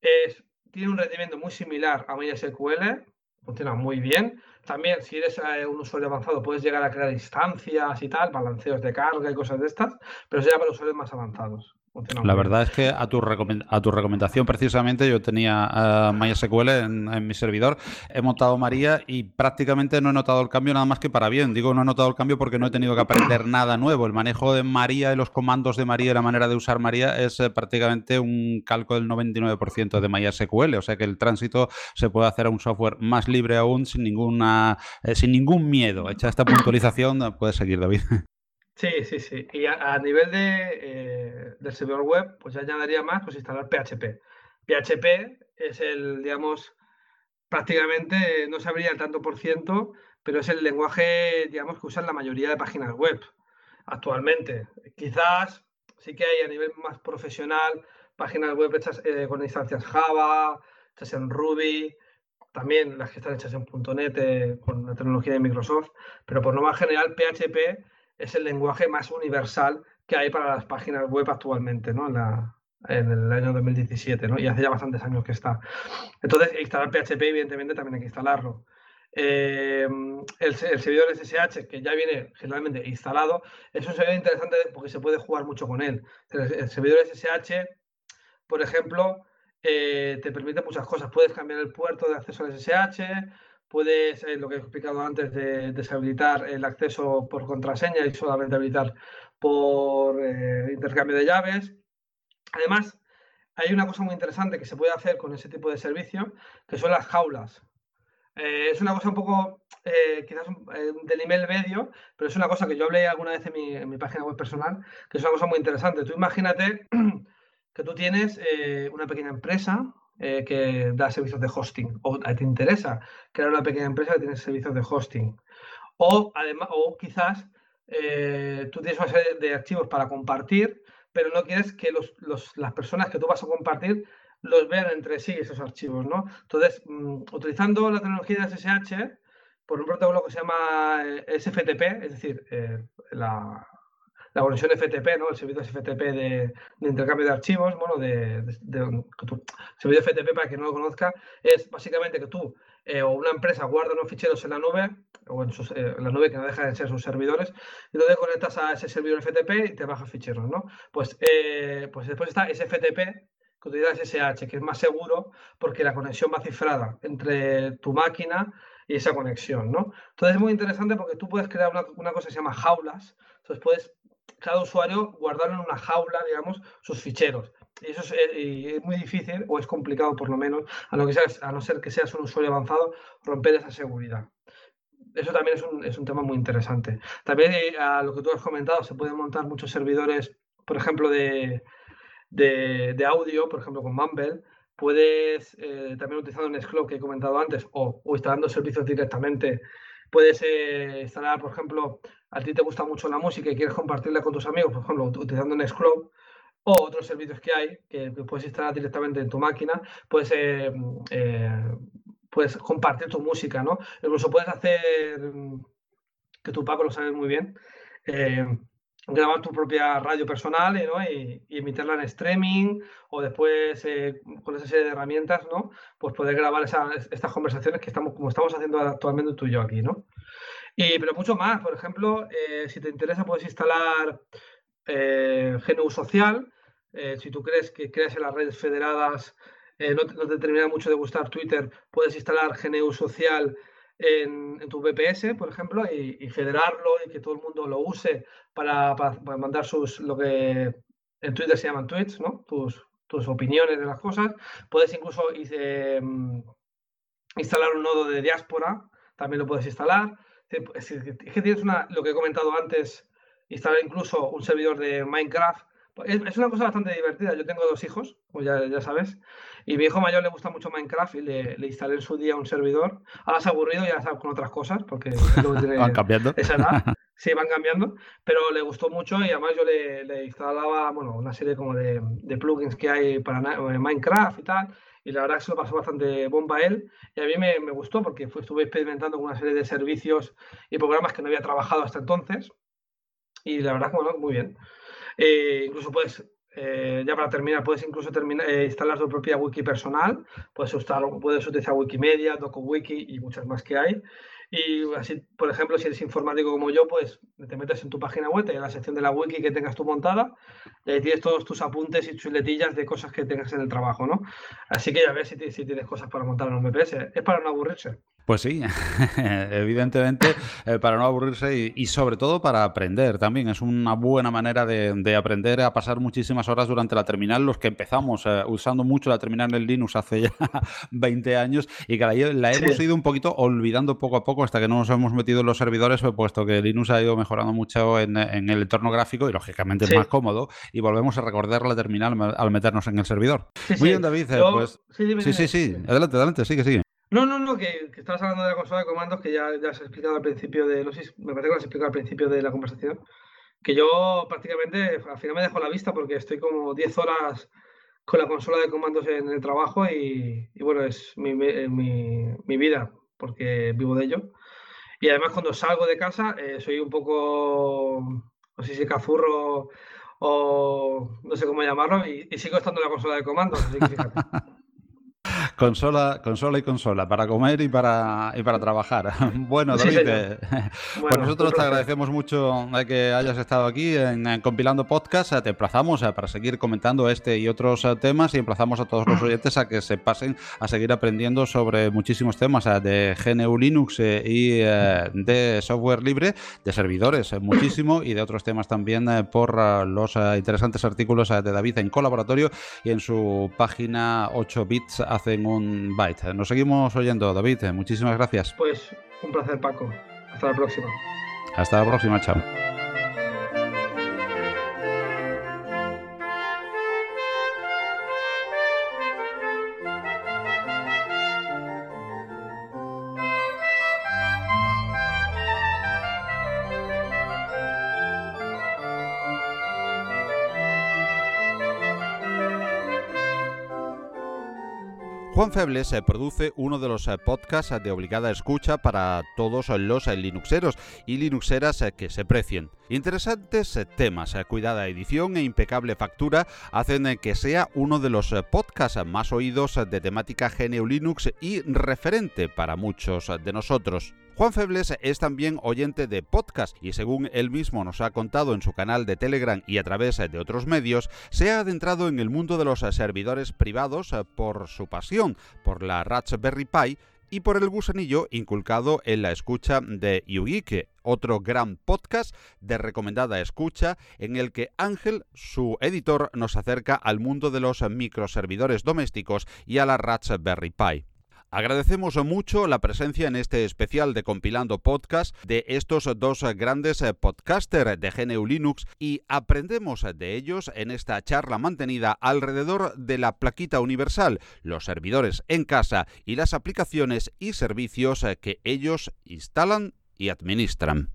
es, tiene un rendimiento muy similar a MySQL, funciona muy bien. También, si eres eh, un usuario avanzado, puedes llegar a crear instancias y tal, balanceos de carga y cosas de estas, pero ya para usuarios más avanzados. La verdad es que a tu, a tu recomendación, precisamente, yo tenía uh, MySQL en, mi servidor, he montado María y prácticamente no he notado el cambio nada más que para bien. Digo, no he notado el cambio porque no he tenido que aprender nada nuevo. El manejo de María y los comandos de María y la manera de usar María es eh, prácticamente un calco del 99% de MySQL. O sea que el tránsito se puede hacer a un software más libre aún sin, ninguna, eh, sin ningún miedo. Hecha esta puntualización, puedes seguir, David. [LAUGHS] Sí, sí, sí. Y a, nivel de, eh, del servidor web, pues ya añadiría más, pues instalar PHP. PHP es el, digamos, prácticamente, no sabría el tanto por ciento, pero es el lenguaje, digamos, que usan la mayoría de páginas web actualmente. Quizás sí que hay a nivel más profesional páginas web hechas eh, con instancias Java, hechas en Ruby, también las que están hechas en .NET eh, con la tecnología de Microsoft, pero por norma general PHP es el lenguaje más universal que hay para las páginas web actualmente, ¿no? En, el año 2017, ¿no? Y hace ya bastantes años que está. Entonces, instalar PHP, evidentemente, también hay que instalarlo. Eh, el, servidor SSH, que ya viene generalmente instalado, es un servidor interesante porque se puede jugar mucho con él. El, servidor SSH, por ejemplo, eh, te permite muchas cosas. Puedes cambiar el puerto de acceso al SSH, puedes, eh, lo que he explicado antes, de deshabilitar el acceso por contraseña y solamente habilitar por eh, intercambio de llaves. Además, hay una cosa muy interesante que se puede hacer con ese tipo de servicio, que son las jaulas. Eh, es una cosa un poco, quizás de nivel medio, pero es una cosa que yo hablé alguna vez en mi, en mi, página web personal, que es una cosa muy interesante. Tú imagínate [CLEARS THROAT] que tú tienes una pequeña empresa eh, que da servicios de hosting o te interesa crear una pequeña empresa que tiene servicios de hosting. O, además, o quizás eh, tú tienes una serie de archivos para compartir, pero no quieres que las personas que tú vas a compartir los vean entre sí esos archivos, ¿no? Entonces, mm, utilizando la tecnología de SSH, por un protocolo que se llama eh, SFTP, es decir, la, la conexión FTP, ¿no? El servicio FTP de, intercambio de archivos, bueno, de, servicio FTP para quien no lo conozca, es básicamente que tú eh, o una empresa guarda unos ficheros en la nube o en, eh, la nube que no deja de ser sus servidores, y entonces conectas a ese servidor FTP y te baja ficheros, ¿no? Pues, eh, pues después está ese FTP que utiliza SSH, que es más seguro porque la conexión va cifrada entre tu máquina y esa conexión, ¿no? Entonces es muy interesante porque tú puedes crear una, una cosa que se llama jaulas, entonces puedes cada usuario guardarlo en una jaula, digamos, sus ficheros. Y eso es, eh, muy difícil, o es complicado por lo menos, a no, que a no ser que seas un usuario avanzado, romper esa seguridad. Eso también es un, tema muy interesante. También eh, a lo que tú has comentado, se pueden montar muchos servidores, por ejemplo, de, de, audio, por ejemplo, con Mumble. Puedes, eh, también utilizando Nextcloud que he comentado antes, o, o instalando servicios directamente, puedes instalar, por ejemplo, a ti te gusta mucho la música y quieres compartirla con tus amigos, por ejemplo, utilizando Nextcloud o otros servicios que hay que, puedes instalar directamente en tu máquina, puedes, eh, eh, puedes compartir tu música, ¿no? Incluso puedes hacer, que tu Paco lo sabe muy bien, eh, grabar tu propia radio personal ¿no? y, emitirla en streaming o después con esa serie de herramientas, ¿no? Pues poder grabar estas conversaciones que estamos, como estamos haciendo actualmente tú y yo aquí, ¿no? Y, pero mucho más. Por ejemplo, eh, si te interesa, puedes instalar eh, GNU Social. Eh, si tú crees que crees en las redes federadas, no, te termina mucho de gustar Twitter, puedes instalar GNU Social en, tu VPS, por ejemplo, y, federarlo y que todo el mundo lo use para, mandar sus, lo que en Twitter se llaman tweets, ¿no? Tus, tus opiniones de las cosas. Puedes incluso instalar un nodo de diáspora, también lo puedes instalar. Es que tienes una, lo que he comentado antes, instalar incluso un servidor de Minecraft. Es, una cosa bastante divertida. Yo tengo dos hijos, pues ya, ya sabes, y mi hijo mayor le gusta mucho Minecraft y le, le, instalé en su día un servidor. Ahora se ha aburrido y ya está con otras cosas, porque [LAUGHS] van cambiando. esa edad. [LAUGHS] Sí, van cambiando, pero le gustó mucho y además yo le, le instalaba bueno, una serie como de, de, plugins que hay para Minecraft y tal y la verdad que se lo pasó bastante bomba él y a mí me, me gustó porque estuve experimentando con una serie de servicios y programas que no había trabajado hasta entonces y la verdad que bueno, muy bien. Eh, incluso puedes, eh, ya para terminar, puedes incluso terminar, eh, instalar tu propia wiki personal, puedes, usar, puedes utilizar Wikimedia, DocuWiki y muchas más que hay. Y así, por ejemplo, si eres informático como yo, pues te metes en tu página web, en la sección de la wiki que tengas tú montada, y tienes todos tus apuntes y chuletillas de cosas que tengas en el trabajo, ¿no? Así que ya ves si, tienes cosas para montar en un VPS. Es para no aburrirse. Pues sí, [LAUGHS] evidentemente eh, para no aburrirse y, sobre todo para aprender también. Es una buena manera de, aprender a pasar muchísimas horas durante la terminal. Los que empezamos eh, usando mucho la terminal en Linux hace ya [LAUGHS] 20 años y que la, hemos ido un poquito olvidando poco a poco hasta que no nos hemos metido en los servidores, pues, puesto que Linux ha ido mejorando mucho en, el entorno gráfico y lógicamente es más cómodo y volvemos a recordar la terminal al meternos en el servidor. Muy bien, David. Eh, pues, sí, sí, sí, Adelante, adelante, sigue, sigue. No, no, no, que, que, estabas hablando de la consola de comandos que ya, ya has explicado al principio de. No sé, me parece que lo has explicado al principio de la conversación. Que yo prácticamente al final me dejo la vista porque estoy como 10 horas con la consola de comandos en el trabajo y, bueno, es mi, mi, mi, vida porque vivo de ello. Y además cuando salgo de casa eh, soy un poco, no sé si cazurro o no sé cómo llamarlo y, y sigo estando en la consola de comandos, así que fíjate. [LAUGHS] Consola, consola y consola, para comer y para, y para trabajar. [LAUGHS] Bueno, David, eh, [LAUGHS] pues nosotros te agradecemos mucho que hayas estado aquí en, Compilando Podcast. Te emplazamos eh, para seguir comentando este y otros eh, temas y emplazamos a todos los [CLEARS THROAT] oyentes a que se pasen a seguir aprendiendo sobre muchísimos temas de GNU Linux y de software libre, de servidores muchísimo y de otros temas también por los interesantes artículos de David en colaboratorio y en su página 8 bits hacen un byte. Nos seguimos oyendo, David. Muchísimas gracias. Pues un placer, Paco. Hasta la próxima. Hasta la próxima, chao. Juan Febles eh, produce uno de los eh, podcasts de obligada escucha para todos los eh, Linuxeros y Linuxeras que se precien. Interesantes temas, cuidada edición e impecable factura hacen que sea uno de los podcasts más oídos de temática GNU Linux y referente para muchos de nosotros. Juan Febles es también oyente de podcast y según él mismo nos ha contado en su canal de Telegram y a través de otros medios, se ha adentrado en el mundo de los servidores privados por su pasión por la Raspberry Pi y por el gusanillo inculcado en la escucha de YouGeek, otro gran podcast de recomendada escucha en el que Ángel, su editor, nos acerca al mundo de los microservidores domésticos y a la Raspberry Pi. Agradecemos mucho la presencia en este especial de Compilando Podcast de estos dos grandes podcasters de GNU Linux y aprendemos de ellos en esta charla mantenida alrededor de la plaquita universal, los servidores en casa y las aplicaciones y servicios que ellos instalan y administran.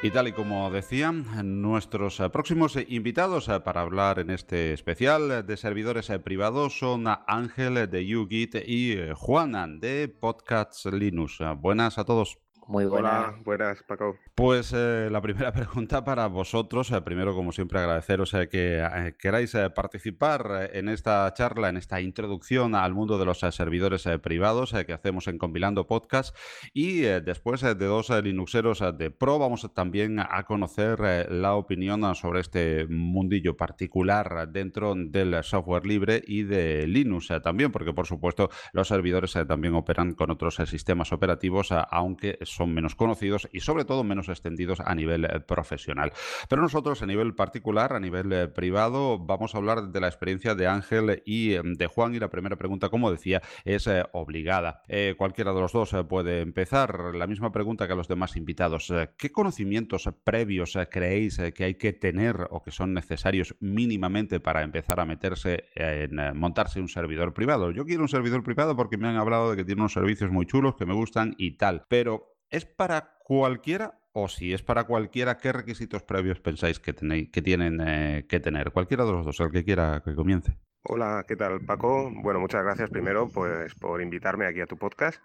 Y tal y como decían nuestros eh, próximos invitados eh, para hablar en este especial de servidores eh, privados son Ángel de YouGit y Juanan de Podcasts Linux. Buenas a todos. Muy buenas. Hola, buenas, Paco. Pues eh, la primera [LAUGHS] pregunta para vosotros. Eh, primero, como siempre, agradeceros eh, que eh, queráis eh, participar eh, en esta charla, en esta introducción al mundo de los eh, servidores eh, privados eh, que hacemos en Compilando Podcast. Y eh, después eh, de dos eh, Linuxeros eh, de pro, vamos también a conocer eh, la opinión eh, sobre este mundillo particular dentro del software libre y de Linux eh, también, porque por supuesto los servidores eh, también operan con otros eh, sistemas operativos, eh, aunque son menos conocidos y sobre todo menos extendidos a nivel eh, profesional. Pero nosotros a nivel particular, a nivel eh, privado, vamos a hablar de la experiencia de Ángel y eh, de Juan. Y la primera pregunta, como decía, es obligada. Cualquiera de los dos puede empezar. La misma pregunta que a los demás invitados. ¿Qué conocimientos previos creéis que hay que tener o que son necesarios mínimamente para empezar a meterse en montarse un servidor privado? Yo quiero un servidor privado porque me han hablado de que tiene unos servicios muy chulos que me gustan y tal. Pero ¿es para cualquiera o si es para cualquiera, ¿qué requisitos previos pensáis que, tenéis, que tienen eh, que tener? Cualquiera de los dos, el que quiera que comience. Hola, ¿qué tal, Paco? Bueno, muchas gracias primero pues, por invitarme aquí a tu podcast.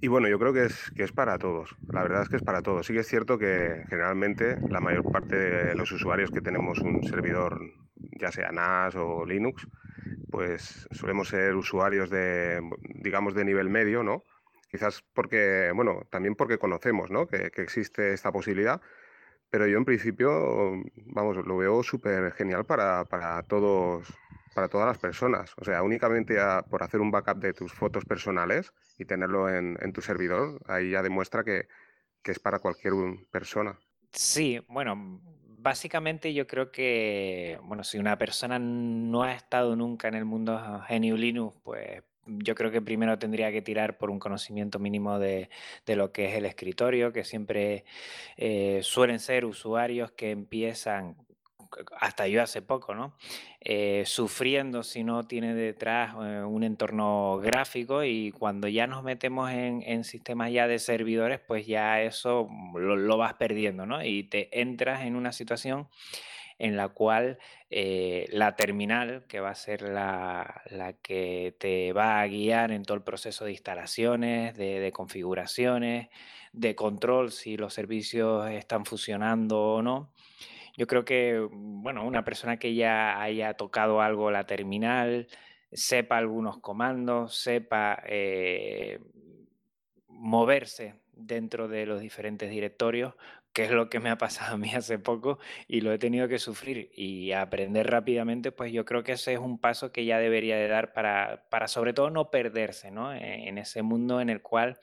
Y bueno, yo creo que es, que es para todos. La verdad es que es para todos. Sí que es cierto que generalmente la mayor parte de los usuarios que tenemos un servidor, ya sea NAS o Linux, pues solemos ser usuarios de, digamos, de nivel medio, ¿no? Quizás porque, bueno, también porque conocemos, ¿no? Que, que existe esta posibilidad. Pero yo en principio, vamos, lo veo súper genial para, para todos, para todas las personas. O sea, únicamente a- por hacer un backup de tus fotos personales y tenerlo en, en tu servidor, ahí ya demuestra que, que es para cualquier persona. Sí, bueno, básicamente yo creo que, bueno, si una persona no ha estado nunca en el mundo GNU Linux, pues yo creo que primero tendría que tirar por un conocimiento mínimo de, de lo que es el escritorio, que siempre eh, suelen ser usuarios que empiezan, hasta yo hace poco, ¿no? Eh, sufriendo si no tiene detrás eh, un entorno gráfico y cuando ya nos metemos en, en sistemas ya de servidores, pues ya eso lo, lo vas perdiendo, ¿no? Y te entras en una situación en la cual eh, la terminal, que va a ser la, la que te va a guiar en todo el proceso de instalaciones, de, configuraciones, de control si los servicios están funcionando o no. Yo creo que, bueno, una persona que ya haya tocado algo la terminal, sepa algunos comandos, sepa eh, moverse dentro de los diferentes directorios, que es lo que me ha pasado a mí hace poco y lo he tenido que sufrir y aprender rápidamente, pues yo creo que ese es un paso que ya debería de dar para, para sobre todo no perderse, ¿no? En, en ese mundo en el cual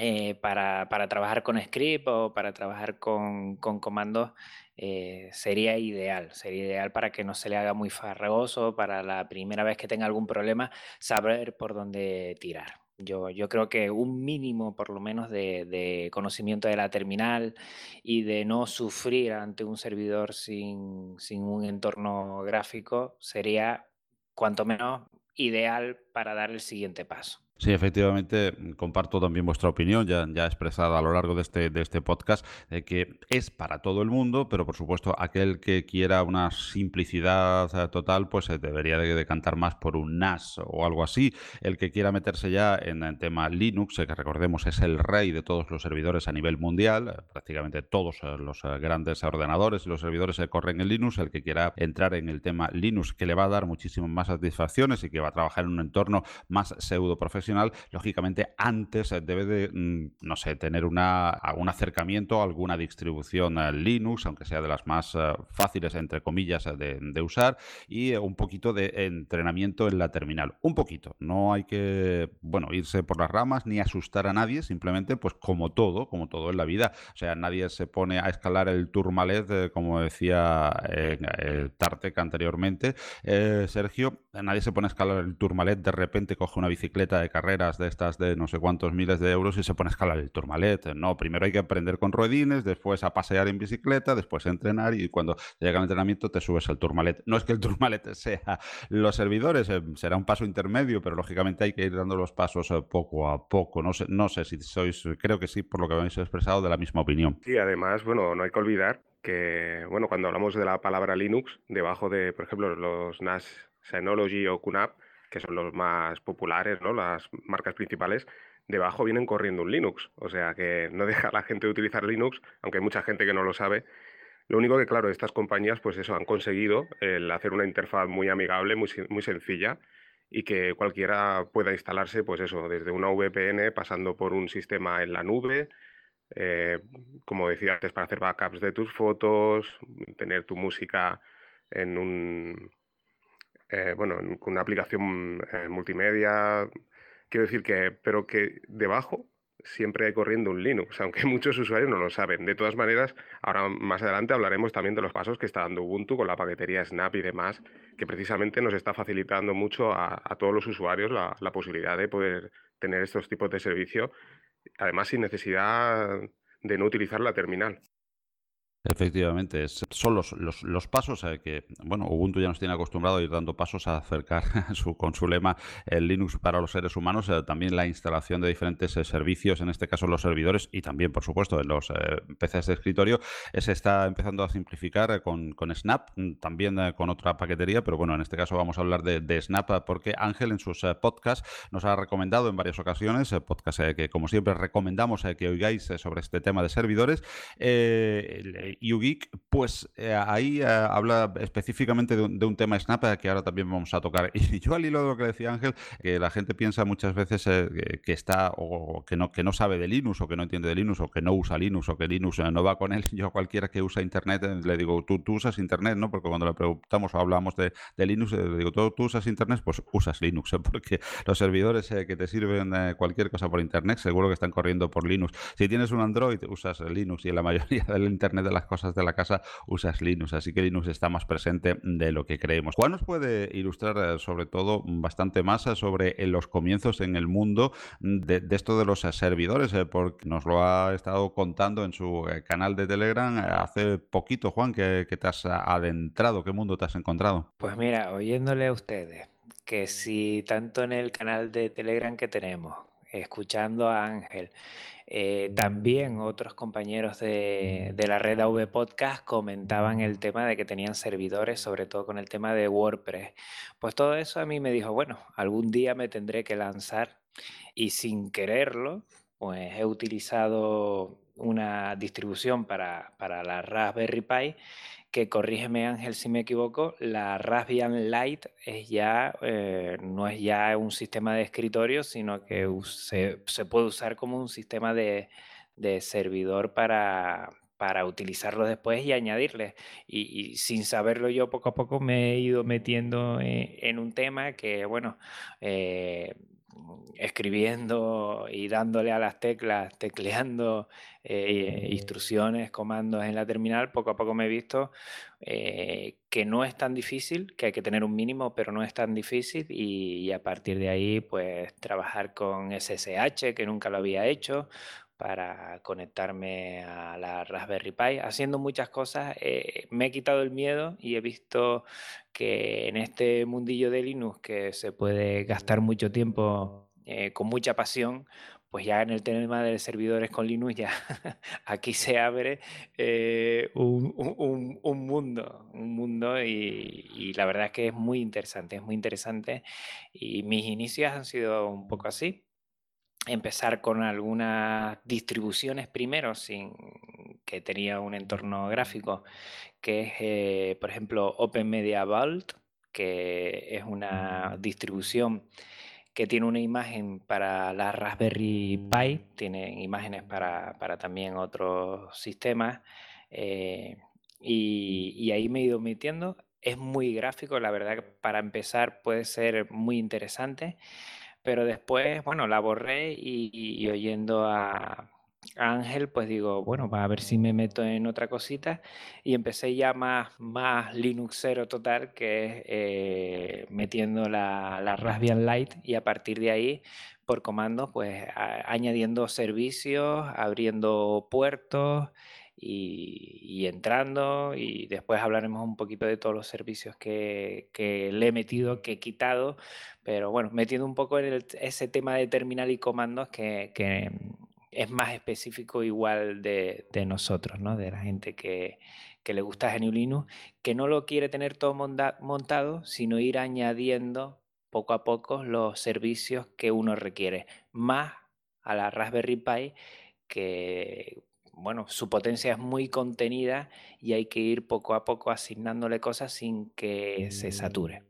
eh, para, para, trabajar con script o para trabajar con, con comandos eh, sería ideal, sería ideal para que no se le haga muy farragoso, para la primera vez que tenga algún problema, saber por dónde tirar. Yo, yo creo que un mínimo, por lo menos, de, conocimiento de la terminal y de no sufrir ante un servidor sin un entorno gráfico sería, cuanto menos, ideal para dar el siguiente paso. Sí, efectivamente, comparto también vuestra opinión, ya, ya expresada a lo largo de este, de este podcast, de que es para todo el mundo, pero por supuesto aquel que quiera una simplicidad total, pues se debería de decantar más por un NAS o algo así. El que quiera meterse ya en el tema Linux, que recordemos es el rey de todos los servidores a nivel mundial, prácticamente todos los grandes ordenadores y los servidores se corren en Linux, el que quiera entrar en el tema Linux, que le va a dar muchísimas más satisfacciones y que va a trabajar en un entorno más pseudo profesional, lógicamente antes debe de, mm, no sé, tener una, un acercamiento alguna distribución Linux, aunque sea de las más uh, fáciles, entre comillas, de, usar, y un poquito de entrenamiento en la terminal. Un poquito, no hay que, bueno, irse por las ramas ni asustar a nadie, simplemente, pues como todo, como todo en la vida. O sea, nadie se pone a escalar el Tourmalet, eh, como decía eh, eh, Tartek anteriormente. Sergio, nadie se pone a escalar el Tourmalet, de repente coge una bicicleta de carreras de estas de no sé cuántos miles de euros y se pone a escalar el Tourmalet. No, primero hay que aprender con ruedines, después a pasear en bicicleta, después a entrenar y cuando llega el entrenamiento te subes al Tourmalet. No es que el Tourmalet [LAUGHS] sea los servidores, eh, será un paso intermedio, pero lógicamente hay que ir dando los pasos eh, poco a poco. No sé, no sé si sois, creo que sí, por lo que habéis expresado, de la misma opinión. Sí, además, bueno, no hay que olvidar que, bueno, cuando hablamos de la palabra Linux, debajo de, por ejemplo, los NAS Synology o QNAP, que son los más populares, ¿no? las marcas principales, debajo vienen corriendo un Linux. O sea que no deja a la gente de utilizar Linux, aunque hay mucha gente que no lo sabe. Lo único que, claro, estas compañías, pues eso, han conseguido el hacer una interfaz muy amigable, muy, muy sencilla y que cualquiera pueda instalarse, pues eso, desde una VPN, pasando por un sistema en la nube, eh, como decía antes, para hacer backups de tus fotos, tener tu música en un, eh, bueno, con una aplicación eh, multimedia. Quiero decir que, pero que debajo siempre hay corriendo un Linux, [LAUGHS] aunque muchos usuarios no lo saben. De todas maneras, ahora más adelante hablaremos también de los pasos que está dando Ubuntu con la paquetería Snap y demás, que precisamente nos está facilitando mucho a, todos los usuarios la, la, posibilidad de poder tener estos tipos de servicio, además sin necesidad de no utilizar la terminal. Efectivamente, son los, los, pasos eh, que, bueno, Ubuntu ya nos tiene acostumbrado a ir dando pasos a acercar [LAUGHS] su, con su lema el Linux para los seres humanos, eh, también la instalación de diferentes eh, servicios, en este caso los servidores y también, por supuesto, en los PCs de escritorio, se está empezando a simplificar con, con Snap, mm, también con otra paquetería, pero bueno, en este caso vamos a hablar de, de Snap porque Ángel en sus podcasts nos ha recomendado en varias ocasiones, podcasts que como siempre recomendamos que oigáis sobre este tema de servidores, YouGeek, pues eh, ahí eh, habla específicamente de un, tema Snap eh, que ahora también vamos a tocar. [LAUGHS] Y yo al hilo de lo que decía Ángel, que la gente piensa muchas veces que, está o que no, que no sabe de Linux o que no entiende de Linux o que no usa Linux o que Linux no va con él. [LAUGHS] Yo a cualquiera que usa Internet le digo, tú, tú usas Internet, ¿no? Porque cuando le preguntamos o hablamos de, Linux, le digo, ¿tú, tú, usas Internet? Pues usas Linux, [LAUGHS] porque los servidores que te sirven cualquier cosa por Internet seguro que están corriendo por Linux. Si tienes un Android, usas Linux y en la mayoría del Internet de las cosas de la casa usas Linux, así que Linux está más presente de lo que creemos. Juan nos puede ilustrar eh, sobre todo bastante más eh, sobre eh, los comienzos en el mundo de, esto de los servidores, porque nos lo ha estado contando en su canal de Telegram hace poquito, Juan, que, te has adentrado, ¿qué mundo te has encontrado? Pues mira, oyéndole a ustedes, que si tanto en el canal de Telegram que tenemos, escuchando a Ángel, eh, también otros compañeros de, la red AV Podcast comentaban el tema de que tenían servidores, sobre todo con el tema de WordPress. Pues todo eso a mí me dijo, bueno, algún día me tendré que lanzar y sin quererlo, pues he utilizado una distribución para, para la Raspberry Pi que corrígeme Ángel si me equivoco, la Raspbian Lite es ya, eh, no es ya un sistema de escritorio, sino que se, puede usar como un sistema de, servidor para, para utilizarlo después y añadirle. Y, sin saberlo yo poco a poco me he ido metiendo en, un tema que, bueno, eh, escribiendo y dándole a las teclas, tecleando eh, instrucciones, comandos en la terminal, poco a poco me he visto eh, que no es tan difícil, que hay que tener un mínimo, pero no es tan difícil y, a partir de ahí pues trabajar con SSH, que nunca lo había hecho, para conectarme a la Raspberry Pi, haciendo muchas cosas. Eh, me he quitado el miedo y he visto que en este mundillo de Linux, que se puede gastar mucho tiempo eh, con mucha pasión, pues ya en el tema de servidores con Linux ya [LAUGHS] aquí se abre eh, un, mundo, un mundo y, y, la verdad es que es muy interesante, es muy interesante y mis inicios han sido un poco así empezar con algunas distribuciones primero, sin que tenía un entorno gráfico, que es, eh, por ejemplo, Open Media Vault, que es una distribución que tiene una imagen para la Raspberry Pi, tiene imágenes para, también otros sistemas, eh, y, y ahí me he ido metiendo. Es muy gráfico, la verdad para empezar puede ser muy interesante pero después, bueno, la borré y, oyendo a, Ángel, pues digo, bueno, va a ver si me meto en otra cosita y empecé ya más, más Linuxero total, que es eh, metiendo la, la, Raspbian Lite y a partir de ahí, por comando, pues añadiendo servicios, abriendo puertos y, entrando y después hablaremos un poquito de todos los servicios que, le he metido, que he quitado, pero bueno, metiendo un poco en ese tema de terminal y comandos que, es más específico igual de, nosotros, ¿no? de la gente que, le gusta GNU Linux, que no lo quiere tener todo montado, sino ir añadiendo poco a poco los servicios que uno requiere, más a la Raspberry Pi que bueno, su potencia es muy contenida y hay que ir poco a poco asignándole cosas sin que se sature.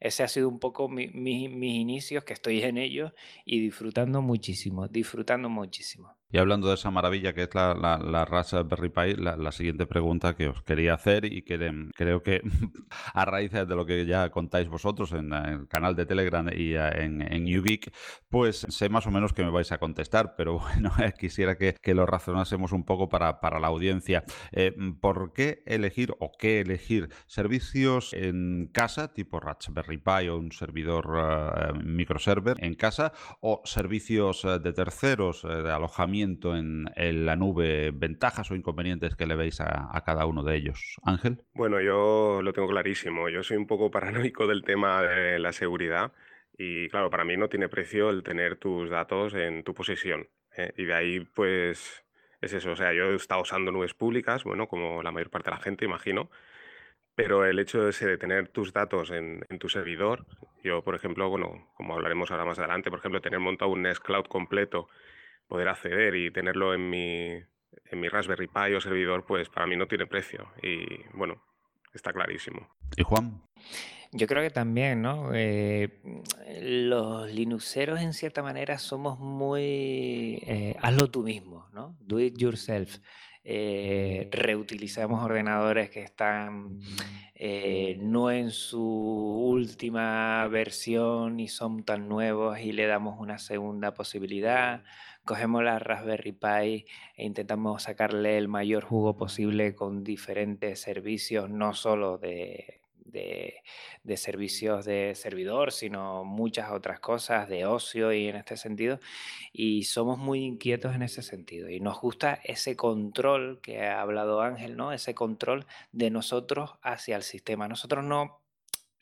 Ese ha sido un poco mis inicios, que estoy en ellos y disfrutando muchísimo, disfrutando muchísimo. Y hablando de esa maravilla que es la, la, Raspberry Pi, la, siguiente pregunta que os quería hacer y que creo que [LAUGHS] a raíz de lo que ya contáis vosotros en, el canal de Telegram y eh, en, en pues sé más o menos que me vais a contestar, pero [LAUGHS] bueno, quisiera que, lo razonásemos un poco para, la audiencia. Eh, ¿Por qué elegir o qué elegir servicios en casa, tipo Raspberry Pi o un servidor microserver en casa, o servicios de terceros de alojamiento? En, la nube, ventajas o inconvenientes que le veis a, cada uno de ellos. Ángel. Bueno, yo lo tengo clarísimo. Yo soy un poco [LAUGHS] paranoico del tema de la seguridad y claro, para mí no tiene precio el tener tus datos en tu posesión. ¿eh? Y de ahí pues es eso. O sea, yo he estado usando nubes públicas, bueno, como la mayor parte de la gente, imagino. Pero el hecho de, de tener tus datos en, en, tu servidor, yo, por ejemplo, bueno, como hablaremos ahora más adelante, por ejemplo, tener montado un Nest Cloud completo poder acceder y tenerlo en mi, en mi Raspberry Pi o servidor, pues para mí no tiene precio. Y bueno, está clarísimo. ¿Y Juan? Yo creo que también, ¿no? Eh, los linuxeros en cierta manera somos muy... Eh, hazlo tú mismo, ¿no? Do it yourself. Eh, reutilizamos ordenadores que están no en su última versión y son tan nuevos y le damos una segunda posibilidad cogemos la Raspberry Pi e intentamos sacarle el mayor jugo posible con diferentes servicios, no solo de, servicios de servidor, sino muchas otras cosas de ocio y en este sentido. Y somos muy inquietos en ese sentido. Y nos gusta ese control que ha hablado Ángel, ¿no? Ese control de nosotros hacia el sistema. Nosotros no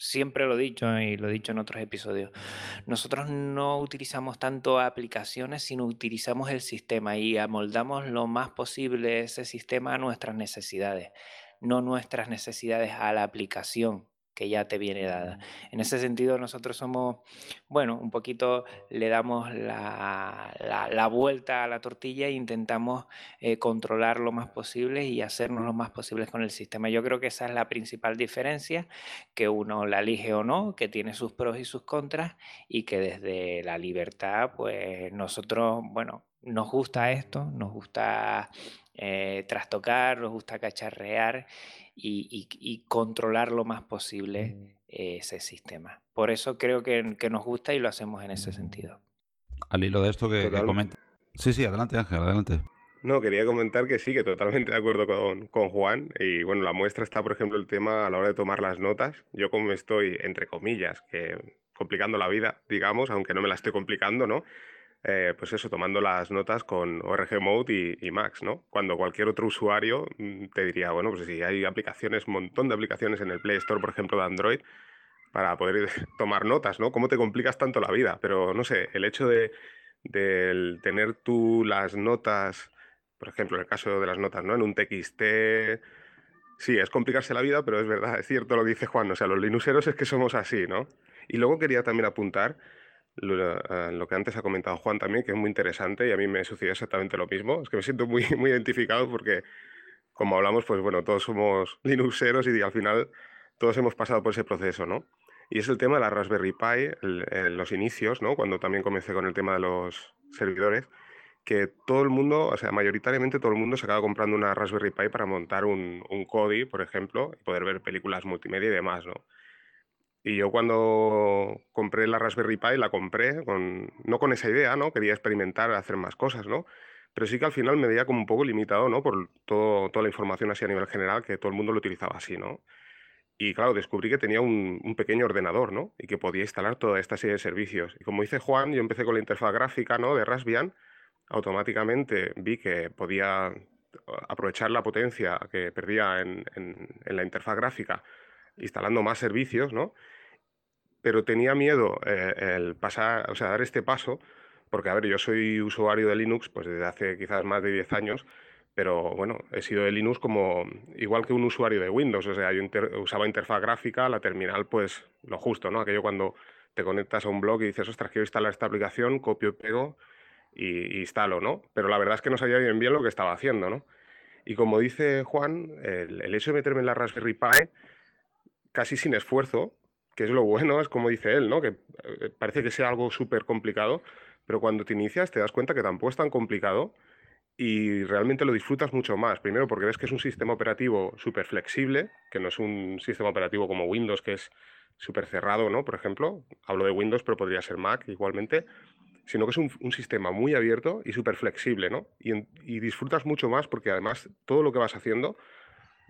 siempre lo he dicho y lo he dicho en otros episodios, nosotros no utilizamos tanto aplicaciones, sino utilizamos el sistema y amoldamos lo más posible ese sistema a nuestras necesidades, no nuestras necesidades a la aplicación que ya te viene dada. En ese sentido, nosotros somos, bueno, un poquito le damos la, vuelta a la tortilla e intentamos eh, controlar lo más posible y hacernos lo más posible con el sistema. Yo creo que esa es la principal diferencia, que uno la elige o no, que tiene sus pros y sus contras y que desde la libertad, pues nosotros, bueno, nos gusta esto, nos gusta eh, trastocar, nos gusta cacharrear y, controlar lo más posible mm. ese sistema. Por eso creo que, nos gusta y lo hacemos en ese sentido. Al hilo de esto que, comenta. Sí, sí, adelante Ángel, adelante. No, quería comentar que sí, que totalmente de acuerdo con, con, Juan. Y bueno, la muestra está, por ejemplo, el tema a la hora de tomar las notas. Yo como estoy, entre comillas, que complicando la vida, digamos, aunque no me la estoy complicando, ¿no? Eh, pues eso, tomando las notas con ORG Mode y, Max, ¿no? Cuando cualquier otro usuario mm, te diría, bueno, pues si hay aplicaciones, un montón de aplicaciones en el Play Store, por ejemplo, de Android, para poder [LAUGHS] tomar notas, ¿no? ¿Cómo te complicas tanto la vida? Pero no sé, el hecho de, tener tú las notas, por ejemplo, en el caso de las notas, ¿no? En un TXT, sí, es complicarse la vida, pero es verdad, es cierto lo dice Juan, o sea, los linuxeros es que somos así, ¿no? Y luego quería también apuntar eh, lo, que antes ha comentado Juan también, que es muy interesante y a mí me sucedió exactamente lo mismo. Es que me siento muy, [LAUGHS] muy identificado porque, como hablamos, pues bueno, todos somos [LAUGHS] linuxeros y al final todos hemos pasado por ese proceso, ¿no? Y es el tema de la Raspberry Pi, los inicios, ¿no? Cuando también comencé con el tema de los servidores, que todo el mundo, o sea, mayoritariamente todo el mundo se acaba comprando una Raspberry Pi para montar un, un Kodi, por ejemplo, y poder ver películas multimedia y demás, ¿no? Y yo cuando compré la Raspberry Pi la compré no con esa idea, ¿no? Quería experimentar, hacer más cosas, ¿no? Pero sí que al final me veía como un poco limitado, ¿no? Por todo, toda la información así a nivel general, que todo el mundo lo utilizaba así, ¿no? Y claro, descubrí que tenía un, pequeño ordenador, ¿no? Y que podía instalar toda esta serie de servicios. Y como dice Juan, yo empecé con la interfaz gráfica, ¿no? De Raspbian. Automáticamente vi que podía aprovechar la potencia que perdía en, en la interfaz gráfica instalando más servicios, ¿no? Pero tenía miedo eh, el pasar, o sea, dar este paso, porque, a ver, yo soy usuario de Linux pues desde hace quizás más de 10 años, pero bueno, he sido de Linux como igual que un usuario de Windows, o sea, yo usaba interfaz gráfica, la terminal, pues lo justo, ¿no? Aquello cuando te conectas a un blog y dices, ostras, quiero instalar esta aplicación, copio y pego y, instalo, ¿no? Pero la verdad es que no sabía bien bien lo que estaba haciendo, ¿no? Y como dice Juan, el, hecho de meterme en la Raspberry Pi casi sin esfuerzo, que es lo bueno, es como dice él, ¿no? Que eh, parece que sea algo súper complicado, pero cuando te inicias te das cuenta que tampoco es tan complicado y realmente lo disfrutas mucho más. Primero porque ves que es un sistema operativo súper flexible, que no es un sistema operativo como Windows, que es súper cerrado, ¿no? Por ejemplo, hablo de Windows, pero podría ser Mac igualmente sino que es un, sistema muy abierto y súper flexible, ¿no? Y, disfrutas mucho más porque además todo lo que vas haciendo,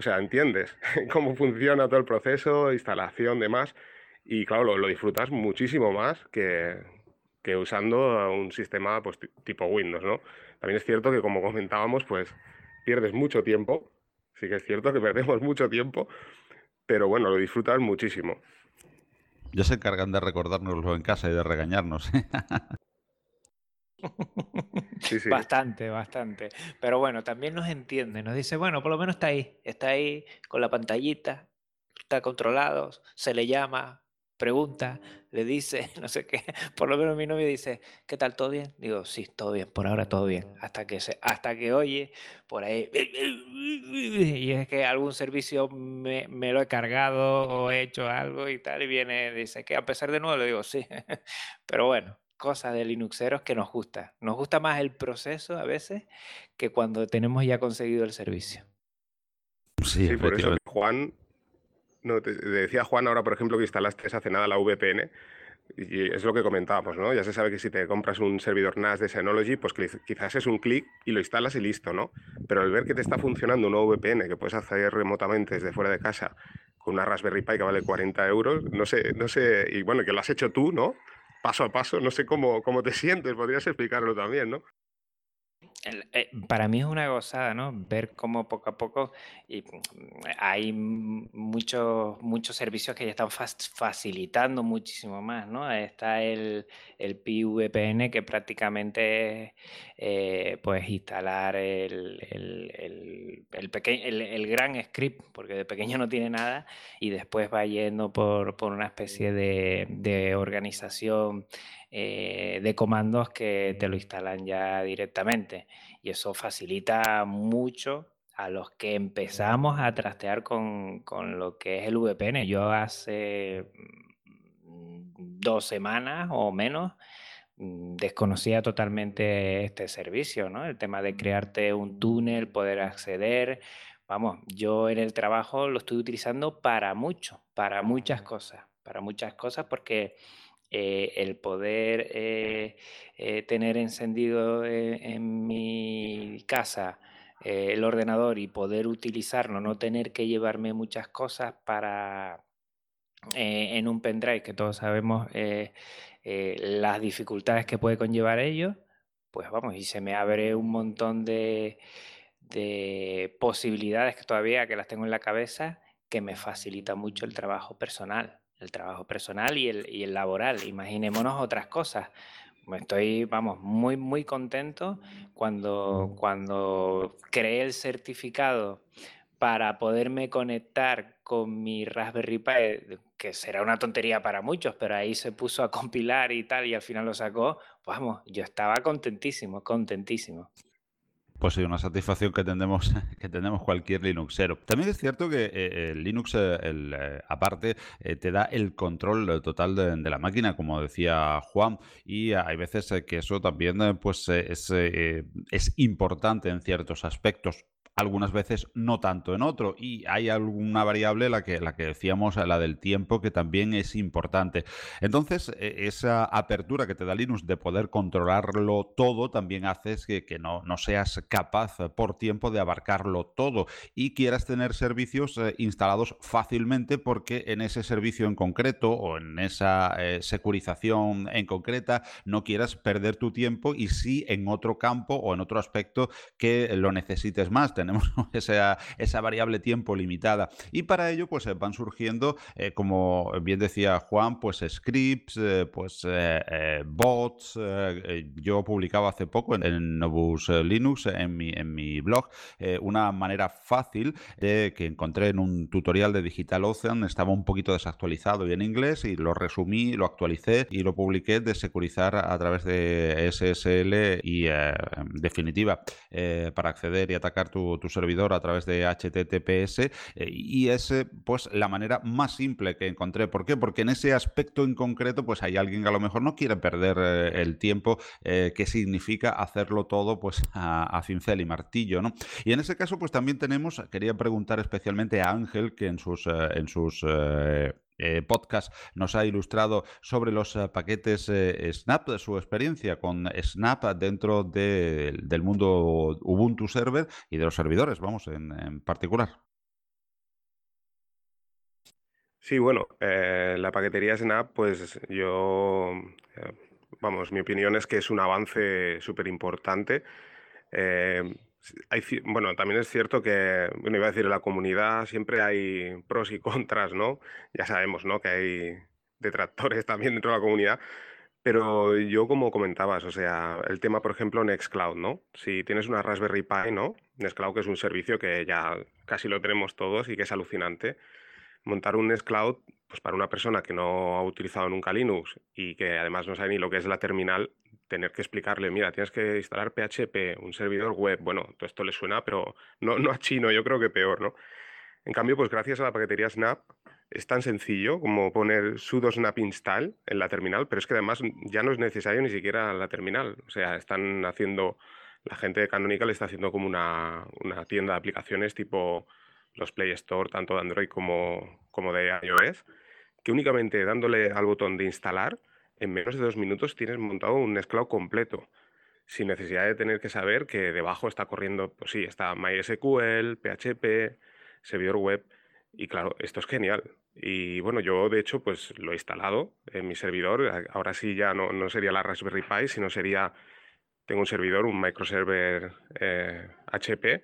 o sea, entiendes [LAUGHS] cómo funciona todo el proceso, instalación, demás, y claro, lo, disfrutas muchísimo más que, que, usando un sistema pues, tipo Windows, ¿no? También es cierto que, como comentábamos, pues pierdes mucho tiempo, sí que es cierto que perdemos [LAUGHS] mucho tiempo, pero bueno, lo disfrutas muchísimo. Ya se encargan de recordárnoslo en casa y de regañarnos. [LAUGHS] Bastante, bastante. Pero bueno, también nos entiende, nos dice, bueno, por lo menos está ahí, está ahí con la pantallita, está controlado, se le llama, pregunta, le dice, [LAUGHS] no sé qué. Por lo menos mi novio dice, ¿qué tal? ¿Todo bien? Digo, sí, todo bien, por ahora todo bien. Hasta que, hasta que oye por ahí, [LAUGHS] y es que algún servicio me, me lo he cargado o he hecho algo y tal, y viene, dice que a pesar de nuevo, le digo, sí. [LAUGHS] Pero bueno, cosas de Linuxeros que nos gusta. Nos gusta más el proceso a veces que cuando tenemos ya conseguido el servicio. Sí, por eso Juan, no, te, decía Juan ahora, por ejemplo, que instalaste hace nada la VPN. Y es lo que comentábamos, ¿no? Ya se sabe que si te compras un servidor NAS de Synology, pues quizás es un clic y lo instalas y listo, ¿no? Pero al ver que te está funcionando una VPN que puedes hacer remotamente desde fuera de casa con una Raspberry Pi que vale 40 euros, no sé, no sé, y bueno, que lo has hecho tú, ¿no? Paso a paso. No sé cómo, cómo te sientes, podrías explicarlo también, ¿no? Eh, para mí es una gozada, ¿no? Ver cómo poco a poco mm, hay muchos, muchos servicios que ya están facilitando muchísimo más, ¿no? Está el, el PVPN que prácticamente eh, puedes instalar el, el, el, el, gran script, porque de pequeño no tiene nada, y después va yendo por, por una especie de, de organización eh, de comandos que te lo instalan ya directamente. Y eso facilita mucho a los que empezamos a trastear con, lo que es el VPN. Yo hace mm, dos semanas o menos mm, desconocía totalmente este servicio, ¿no? El tema de crearte un túnel, poder acceder. Vamos, yo en el trabajo lo estoy utilizando para mucho, para muchas cosas, para muchas cosas porque eh, el poder eh, eh, tener encendido en mi casa el ordenador y poder utilizarlo, no tener que llevarme muchas cosas para en un pendrive, que todos sabemos las dificultades que puede conllevar ello, pues vamos, y se me abre un montón de, de posibilidades que todavía que las tengo en la cabeza que me facilita mucho el trabajo personal el trabajo personal y el, y el laboral. Imaginémonos otras cosas. Estoy, vamos, muy, muy contento cuando, cuando creé el certificado para poderme conectar con mi Raspberry Pi, que será una tontería para muchos, pero ahí se puso a compilar y tal, y al final lo sacó, vamos, yo estaba contentísimo, contentísimo. Pues sí, una satisfacción que tenemos, [LAUGHS] que tenemos cualquier Linuxero. También es cierto que eh, el Linux, eh, eh, aparte, te da el control total de, la máquina, como decía Juan, y hay veces que eso también pues, es, es importante en ciertos aspectos algunas veces no tanto en otro. Y hay alguna variable, la que, la que decíamos, la del tiempo, que también es importante. Entonces, e, esa apertura que te da Linux de poder controlarlo todo también hace que, que no, no, seas capaz por tiempo de abarcarlo todo y quieras tener servicios eh, instalados fácilmente porque en ese servicio en concreto o en esa eh, securización en concreta no quieras perder tu tiempo y sí en otro campo o en otro aspecto que lo necesites más, tener [LAUGHS] esa, esa, variable tiempo limitada. Y para ello, pues van surgiendo, como bien decía Juan, pues scripts, pues bots. yo publicaba hace poco en, Novus Linux, en mi, en mi blog, una manera fácil que encontré en un tutorial de Digital Ocean, estaba un poquito desactualizado y en inglés, y lo resumí, lo actualicé y lo publiqué de securizar a través de SSL y eh, definitiva eh, para acceder y atacar tu, servidor a través de HTTPS eh, y es pues la manera más simple que encontré. ¿Por qué? Porque en ese aspecto en concreto pues hay alguien que a lo mejor no quiere perder el tiempo que significa hacerlo todo pues a, cincel y martillo, ¿no? Y en ese caso pues también tenemos, quería preguntar especialmente a Ángel que en sus, en sus eh, podcast nos ha ilustrado sobre los eh, paquetes eh, Snap, de su experiencia con Snap dentro del mundo Ubuntu Server y de los servidores, vamos, en, particular. Sí, bueno, la paquetería Snap, pues yo, vamos, mi opinión es que es un avance súper importante bueno, también es cierto que, bueno, iba a decir, en la comunidad siempre hay pros y [LAUGHS] contras, ¿no? Ya sabemos, ¿no? Que hay detractores [LAUGHS] también dentro de la comunidad. Pero yo, como comentabas, o sea, el tema, por ejemplo, Nextcloud, ¿no? Si tienes una Raspberry Pi, ¿no? Nextcloud, que es un servicio que ya casi lo tenemos todos y que es alucinante. Montar un Nextcloud, pues para una persona que no ha utilizado nunca Linux y que además no sabe ni lo que es la terminal, tener que explicarle, mira, tienes que instalar PHP, un servidor web, bueno, todo esto le suena, pero no, no a chino, yo creo que peor, ¿no? En cambio, pues gracias a la paquetería Snap es tan sencillo como poner sudo snap install en la terminal, pero es que además ya no es necesario ni siquiera la terminal. O sea, están haciendo, la gente de Canonical está haciendo como una, una tienda de aplicaciones tipo los Play Store, tanto de Android como, como de iOS, que únicamente dándole al botón de instalar en menos de dos minutos tienes montado un Nextcloud completo, sin necesidad de tener que saber que debajo está corriendo, pues sí, está MySQL, PHP, servidor web, y claro, esto es genial. Y bueno, yo de hecho pues lo he instalado en mi servidor, ahora sí ya no, no sería la Raspberry Pi, sino sería, tengo un servidor, un microserver HP, eh,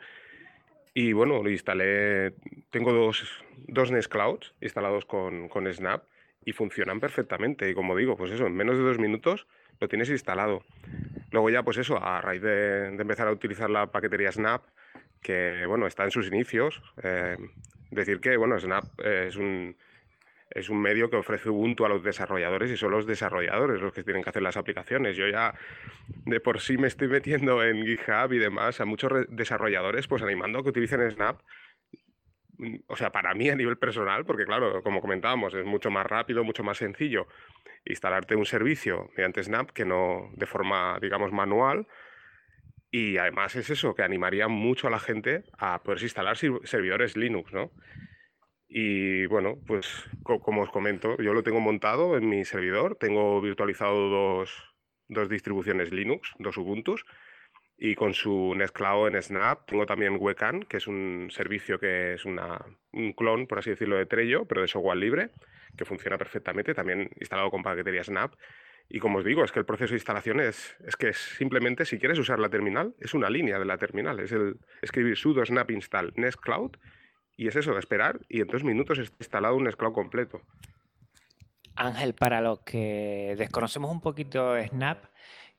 y bueno, lo instalé, tengo dos, dos Nextclouds instalados con, con Snap, y funcionan perfectamente. Y como digo, pues eso, en menos de dos minutos lo tienes instalado. Luego ya, pues eso, a raíz de, empezar a utilizar la paquetería Snap, que bueno, está en sus inicios, eh, decir que bueno, Snap es un, es un medio que ofrece Ubuntu a los desarrolladores y son los desarrolladores los que tienen que hacer las aplicaciones. Yo ya de por sí me estoy metiendo en GitHub y demás a muchos desarrolladores, pues animando a que utilicen Snap o sea, para mí a nivel personal, porque claro, como comentábamos, es mucho más rápido, mucho más sencillo instalarte un servicio mediante Snap que no de forma, digamos, manual. Y además es eso, que animaría mucho a la gente a poder instalar servidores Linux, ¿no? Y bueno, pues como os comento, yo lo tengo montado en mi servidor, tengo virtualizado dos, dos distribuciones Linux, dos Ubuntu y con su Nextcloud en Snap tengo también Wecan, que es un servicio que es una, un clon, por así decirlo, de Trello, pero de software libre, que funciona perfectamente, también instalado con paquetería Snap. Y como os digo, es que el proceso de instalación es, es que es simplemente, si quieres usar la terminal, es una línea de la terminal, es el escribir sudo snap install Nextcloud, y es eso, esperar, y en dos minutos está instalado un Nextcloud completo. Ángel, para los que desconocemos un poquito Snap,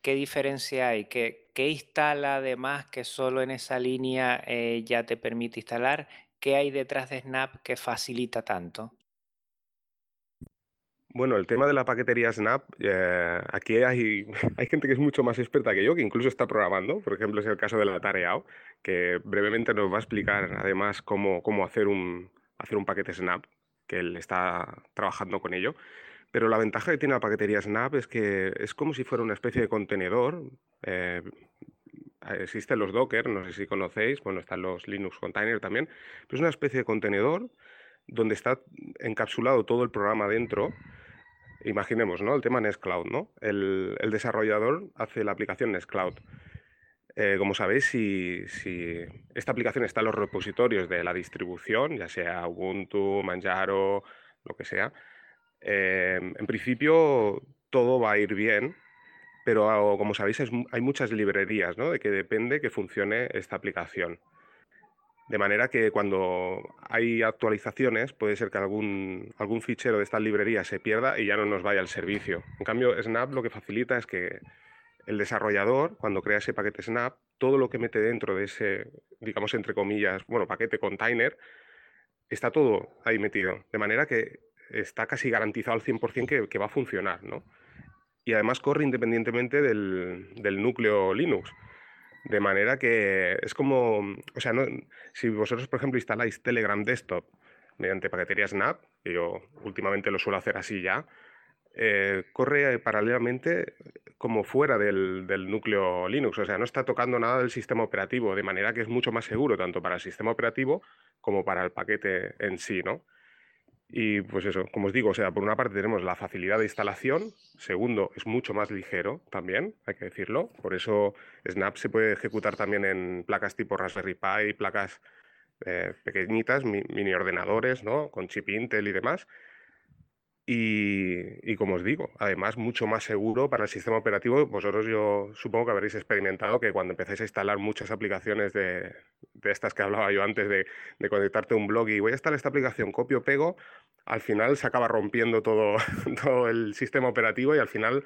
¿qué diferencia hay? ¿Qué, qué instala además que solo en esa línea eh, ya te permite instalar? ¿Qué hay detrás de Snap que facilita tanto? Bueno, el tema de la paquetería Snap, eh, aquí hay, [LAUGHS] hay, gente que es mucho más experta que yo, que incluso está programando. Por ejemplo, es el caso de la Tareao, que brevemente nos va a explicar además cómo, cómo hacer, un, hacer un paquete Snap, que él está trabajando con ello. Pero la ventaja que tiene la paquetería Snap es que es como si fuera una especie de contenedor. Eh, existen los Docker, no sé si conocéis, bueno, están los Linux Container también, pero es una especie de contenedor donde está encapsulado todo el programa dentro. Imaginemos, ¿no? El tema Nextcloud, ¿no? El, desarrollador hace la aplicación Nextcloud. Eh, como sabéis, si, si, esta aplicación está en los repositorios de la distribución, ya sea Ubuntu, Manjaro, lo que sea, Em, en principio todo va a ir bien, pero como sabéis hay muchas librerías, ¿no? De que depende que funcione esta aplicación. De manera que cuando hay actualizaciones puede ser que algún, algún fichero de estas librerías se pierda y ya no nos vaya al servicio. En cambio, Snap lo que facilita es que el desarrollador, cuando crea ese paquete Snap, todo lo que mete dentro de ese, digamos, entre comillas, bueno, paquete container, está todo ahí metido. De manera que está casi garantizado al 100% que, que va a funcionar, ¿no? Y además corre independientemente del, del núcleo Linux. De manera que es como, o sea, no, si vosotros, por ejemplo, instaláis Telegram Desktop mediante paquetería Snap, que yo últimamente lo suelo hacer así ya, eh, corre paralelamente como fuera del, del, núcleo Linux, o sea, no está tocando nada del sistema operativo, de manera que es mucho más seguro tanto para el sistema operativo como para el paquete en sí, ¿no? Y pues eso, como os digo, o sea, por una parte tenemos la facilidad de instalación, segundo, es mucho más ligero también, hay que decirlo, por eso Snap se puede ejecutar también en placas tipo Raspberry Pi, placas eh, pequeñitas, mini ordenadores, ¿no? Con chip Intel y demás, y, como os digo, además mucho más seguro para el sistema operativo. Vosotros yo supongo que habréis experimentado que cuando empezáis a instalar muchas aplicaciones de, estas que hablaba yo antes de, de, conectarte a un blog y voy a instalar esta aplicación, copio, pego, al final se acaba rompiendo todo, [LAUGHS] todo el sistema operativo y al final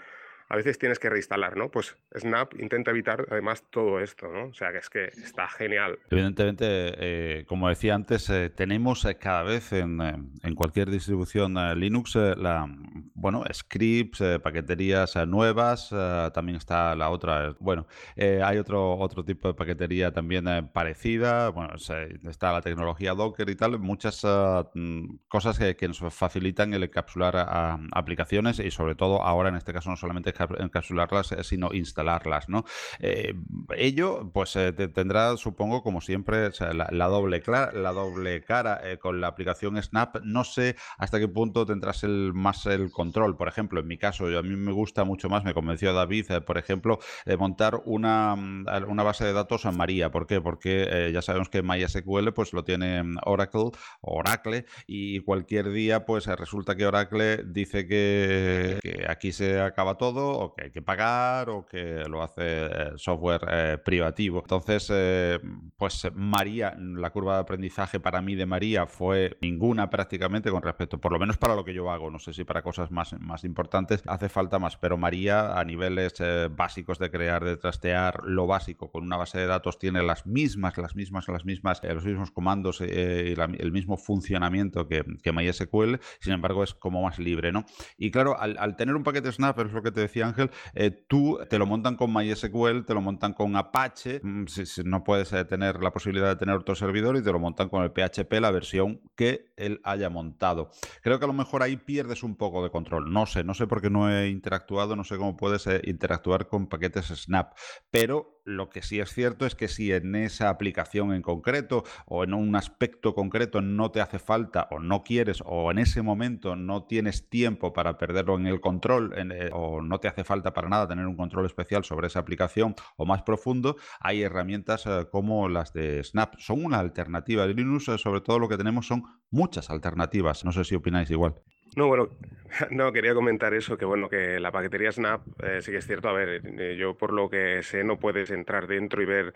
a veces tienes que reinstalar, ¿no? Pues Snap intenta evitar además todo esto, ¿no? O sea que es que está genial. Evidentemente, eh, como decía antes, eh, tenemos eh, cada vez en, eh, en cualquier distribución eh, Linux la, bueno, scripts, paqueterías nuevas, también está la otra, bueno, hay otro, otro tipo de paquetería también parecida, bueno, está la tecnología Docker y tal, muchas mm, cosas que, nos facilitan el encapsular a, a aplicaciones y sobre todo ahora en este caso no solamente encapsularlas, eh, sino instalarlas, ¿no? Eh, ello, pues eh, tendrá, supongo, como siempre, la, la, doble la doble cara eh, con la aplicación Snap. No sé hasta qué punto tendrás el más el control. Por ejemplo, en mi caso, yo, a mí me gusta mucho más, me convenció David, eh, por ejemplo, de montar una, mm, una base de datos en María. ¿Por qué? Porque ya sabemos que MySQL pues lo tiene mm, Oracle, Oracle, y cualquier día pues resulta que Oracle dice que aquí se acaba todo o que hay que pagar o que lo hace eh, software eh, privativo. Entonces, eh, pues María, la curva de aprendizaje para mí de María fue ninguna prácticamente con respecto, por lo menos para lo que yo hago, no sé si para cosas más, más importantes hace falta más, pero María a niveles eh, básicos de crear, de trastear, lo básico con una base de datos tiene las mismas, las mismas, las mismas, eh, los mismos comandos y el mismo funcionamiento que, que MySQL, sin embargo es como más libre, ¿no? Y claro, al, al tener un paquete Snap, es lo que te decía Ángel, eh, tú te lo montan con MySQL, te lo montan con Apache, mm, si, si no puedes eh, tener la posibilidad de tener otro servidor y te lo montan con el PHP, la versión que él haya montado. Creo que a lo mejor ahí pierdes un poco de control. No sé, no sé por qué no he interactuado, no sé cómo puedes eh, interactuar con paquetes Snap, pero lo que sí es cierto es que si en esa aplicación en concreto o en un aspecto concreto no te hace falta o no quieres o en ese momento no tienes tiempo para perderlo en el control eh, o no te hace falta para nada tener un control especial sobre esa aplicación o más profundo, hay herramientas eh, como las de Snap. Son una alternativa Linux, eh, sobre todo lo que tenemos son muchas alternativas. No sé si opináis igual. No, bueno, [LAUGHS] no, quería comentar eso, que bueno, que la paquetería Snap eh, sí que es cierto, a ver, eh, yo por lo que sé no puedes entrar dentro y ver,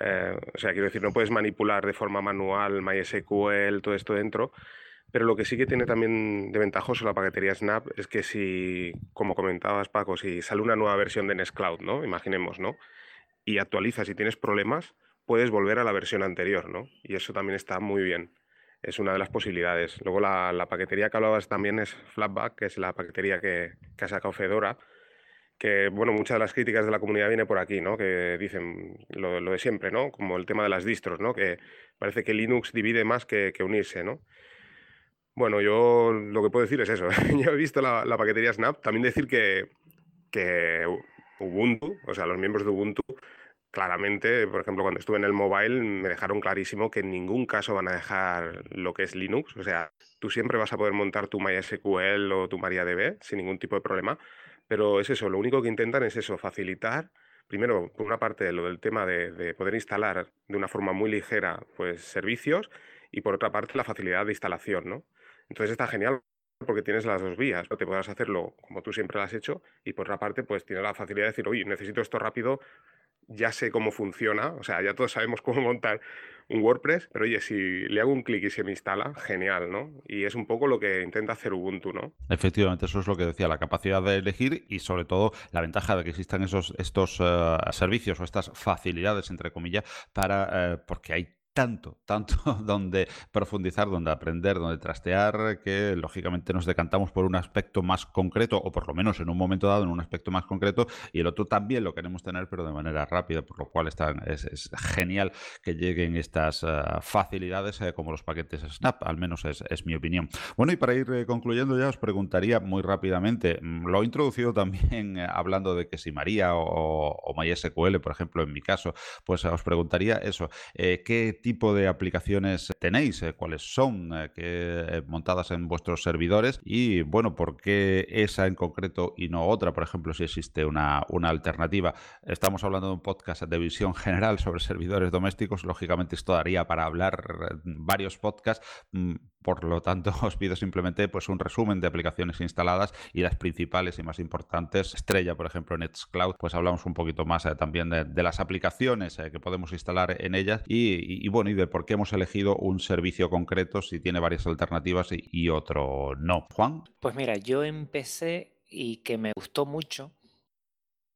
eh, o sea, quiero decir, no puedes manipular de forma manual MySQL, todo esto dentro, pero lo que sí que tiene también de ventajoso la paquetería Snap es que si, como comentabas Paco, si sale una nueva versión de Nextcloud, ¿no? Imaginemos, ¿no? Y actualizas y tienes problemas, puedes volver a la versión anterior, ¿no? Y eso también está muy bien es una de las posibilidades. Luego la, la, paquetería que hablabas también es Flatpak, que es la paquetería que, que, ha sacado Fedora, que bueno, muchas de las críticas de la comunidad viene por aquí, ¿no? Que dicen lo, lo de siempre, ¿no? Como el tema de las distros, ¿no? Que parece que Linux divide más que, que unirse, ¿no? Bueno, yo lo que puedo decir es eso. [LAUGHS] yo he visto la, la, paquetería Snap. También decir que, que Ubuntu, o sea, los miembros de Ubuntu, claramente, por ejemplo, cuando estuve en el mobile, me dejaron clarísimo que en ningún caso van a dejar lo que es Linux. O sea, tú siempre vas a poder montar tu MySQL o tu MariaDB sin ningún tipo de problema. Pero es eso, lo único que intentan es eso, facilitar, primero, por una parte, lo del tema de, de poder instalar de una forma muy ligera pues, servicios y por otra parte, la facilidad de instalación, ¿no? Entonces está genial porque tienes las dos vías, ¿no? te podrás hacerlo como tú siempre lo has hecho y por otra parte pues tienes la facilidad de decir, oye, necesito esto rápido, ya sé cómo funciona, o sea, ya todos sabemos cómo [LAUGHS] montar un WordPress, pero oye, si le hago un clic y se me instala, genial, ¿no? Y es un poco lo que intenta hacer Ubuntu, ¿no? Efectivamente, eso es lo que decía, la capacidad de elegir y sobre todo la ventaja de que existan esos, estos eh, servicios o estas facilidades, entre comillas, para, eh, porque hay tanto, tanto [LAUGHS] donde profundizar, donde aprender, donde trastear, que lógicamente nos decantamos por un aspecto más concreto, o por lo menos en un momento dado en un aspecto más concreto, y el otro también lo queremos tener, pero de manera rápida, por lo cual es, genial que lleguen estas eh, facilidades eh, como los paquetes Snap, al menos es, mi opinión. Bueno, y para ir eh, concluyendo ya os preguntaría muy rápidamente, mm, lo he introducido [LAUGHS] también hablando de que si María o, o MySQL, por ejemplo, en mi caso, pues os preguntaría eso, ¿qué tipo de aplicaciones tenéis, eh, cuáles son eh, que, eh, montadas en vuestros servidores y, bueno, por qué esa en concreto y no otra, por ejemplo, si existe una, una alternativa. Estamos hablando de un podcast de visión general sobre servidores domésticos, lógicamente esto daría para hablar varios podcasts. Por lo tanto, [LAUGHS] os pido simplemente pues, un resumen de aplicaciones instaladas y las principales y más importantes. Estrella, por ejemplo, Nextcloud, pues hablamos un poquito más también de, las aplicaciones que podemos instalar en ellas y, y, bueno, y de por qué hemos elegido un servicio concreto, si tiene varias alternativas y, otro no. Juan. Pues mira, yo empecé y que me gustó mucho,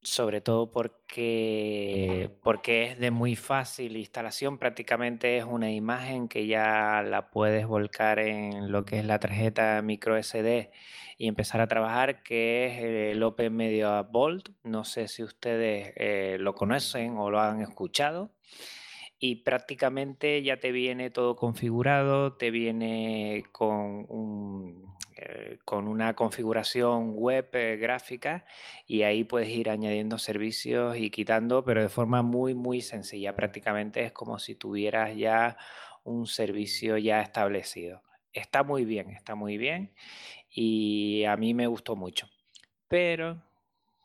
sobre todo porque, porque es de muy fácil instalación, prácticamente es una imagen que ya la puedes volcar en lo que es la tarjeta micro SD y empezar a trabajar, que es el Open Media Vault. No sé si ustedes eh, lo conocen o lo han escuchado y prácticamente ya te viene todo configurado, te viene con, eh, con una configuración web eh, gráfica y ahí puedes ir añadiendo servicios y quitando, pero de forma muy, muy sencilla. Prácticamente es como si tuvieras ya un servicio ya establecido. Está muy bien, está muy bien y a mí me gustó mucho. Pero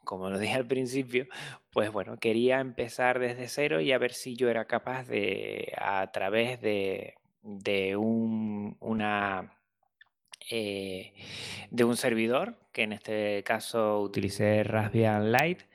como lo dije al principio, pues bueno, quería empezar desde cero y a ver si yo era capaz de, a través de, un, una, eh, de un servidor, que en este caso utilicé Raspbian Lite,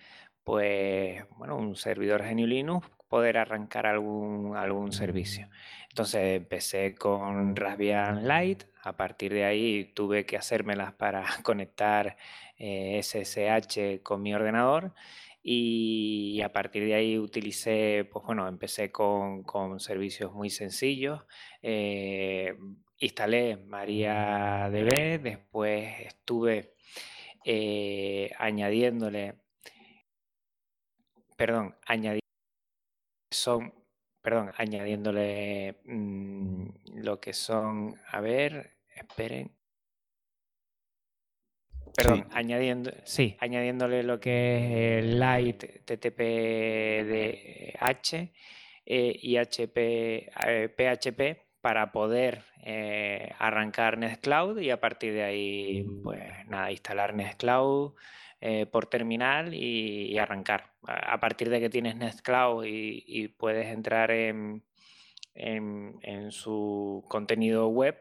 pues bueno, un servidor GNU Linux, poder arrancar algún, algún servicio. Entonces empecé con Raspbian Lite, a partir de ahí tuve que hacérmelas para [LAUGHS] conectar SSH eh, con mi ordenador y a partir de ahí utilicé, pues bueno, empecé con, servicios muy sencillos. Eh, instalé MariaDB, después estuve eh, añadiéndole, perdón, añadiendo son perdón, añadiéndole mm, lo que son, a ver, esperen. Perdón, añadiendo, sí, añadiéndole lo que es el Light TTPDH eh, y HP, PHP eh, para poder eh, arrancar Nextcloud y a partir de ahí, pues nada, instalar Nextcloud, eh, por terminal y, arrancar. A, partir de que tienes Nextcloud y, y puedes entrar en, en, su contenido web,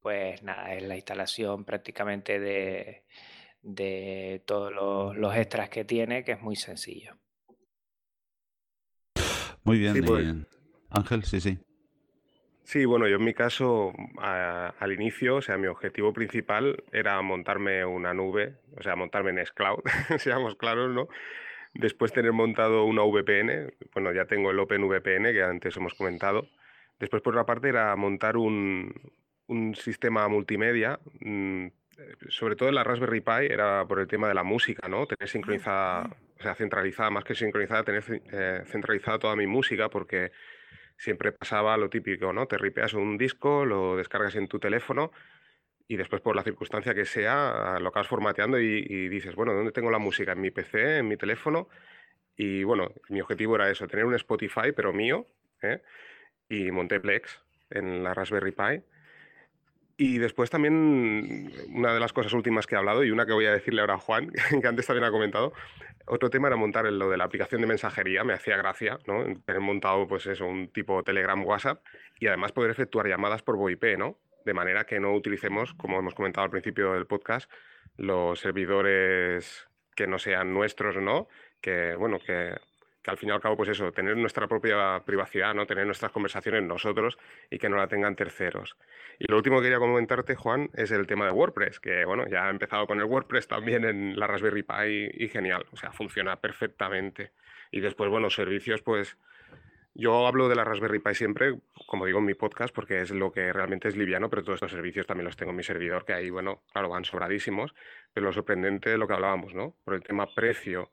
pues nada, es la instalación prácticamente de, de todos los, los, extras que tiene, que es muy sencillo. Muy bien, pues Ángel, sí, sí. Sí, bueno, yo en mi caso, al inicio, o sea, mi objetivo principal era montarme una nube, o sea, montarme en Scloud, [LAUGHS] seamos claros, ¿no? Después tener montado una VPN, bueno, ya tengo el OpenVPN que antes hemos comentado. Después, por otra parte, era montar un, sistema multimedia, mm, sobre todo en la Raspberry Pi, era por el tema de la música, ¿no? Tener sincronizada, o sea, centralizada, más que sincronizada, tener eh, centralizada toda mi música, porque siempre pasaba lo típico, ¿no? Te ripeas un disco, lo descargas en tu teléfono y después por la circunstancia que sea lo acabas formateando y, dices, bueno, ¿dónde tengo la música? En mi PC, en mi teléfono. Y bueno, mi objetivo era eso, tener un Spotify, pero mío, ¿eh? y monté Plex en la Raspberry Pi. Y después también una de las cosas últimas que he hablado y una que voy a decirle ahora a Juan, [LAUGHS] que antes también ha comentado, otro tema era montar lo de la aplicación de mensajería, me hacía gracia, ¿no? Tener montado, pues eso, un tipo Telegram WhatsApp y además poder efectuar llamadas por VoIP, ¿no? De manera que no utilicemos, como hemos comentado al principio del podcast, los servidores que no sean nuestros, ¿no? Que, bueno, que, que al fin y al cabo, pues eso, tener nuestra propia privacidad, ¿no? Tener nuestras conversaciones nosotros y que no la tengan terceros. Y lo último que quería comentarte, Juan, es el tema de WordPress, que bueno, ya he empezado con el WordPress también en la Raspberry Pi y genial, o sea, funciona perfectamente. Y después, bueno, servicios, pues yo hablo de la Raspberry Pi siempre, como digo en mi podcast, porque es lo que realmente es liviano, pero todos estos servicios también los tengo en mi servidor, que ahí, bueno, claro, van sobradísimos, pero lo sorprendente es lo que hablábamos, ¿no? Por el tema precio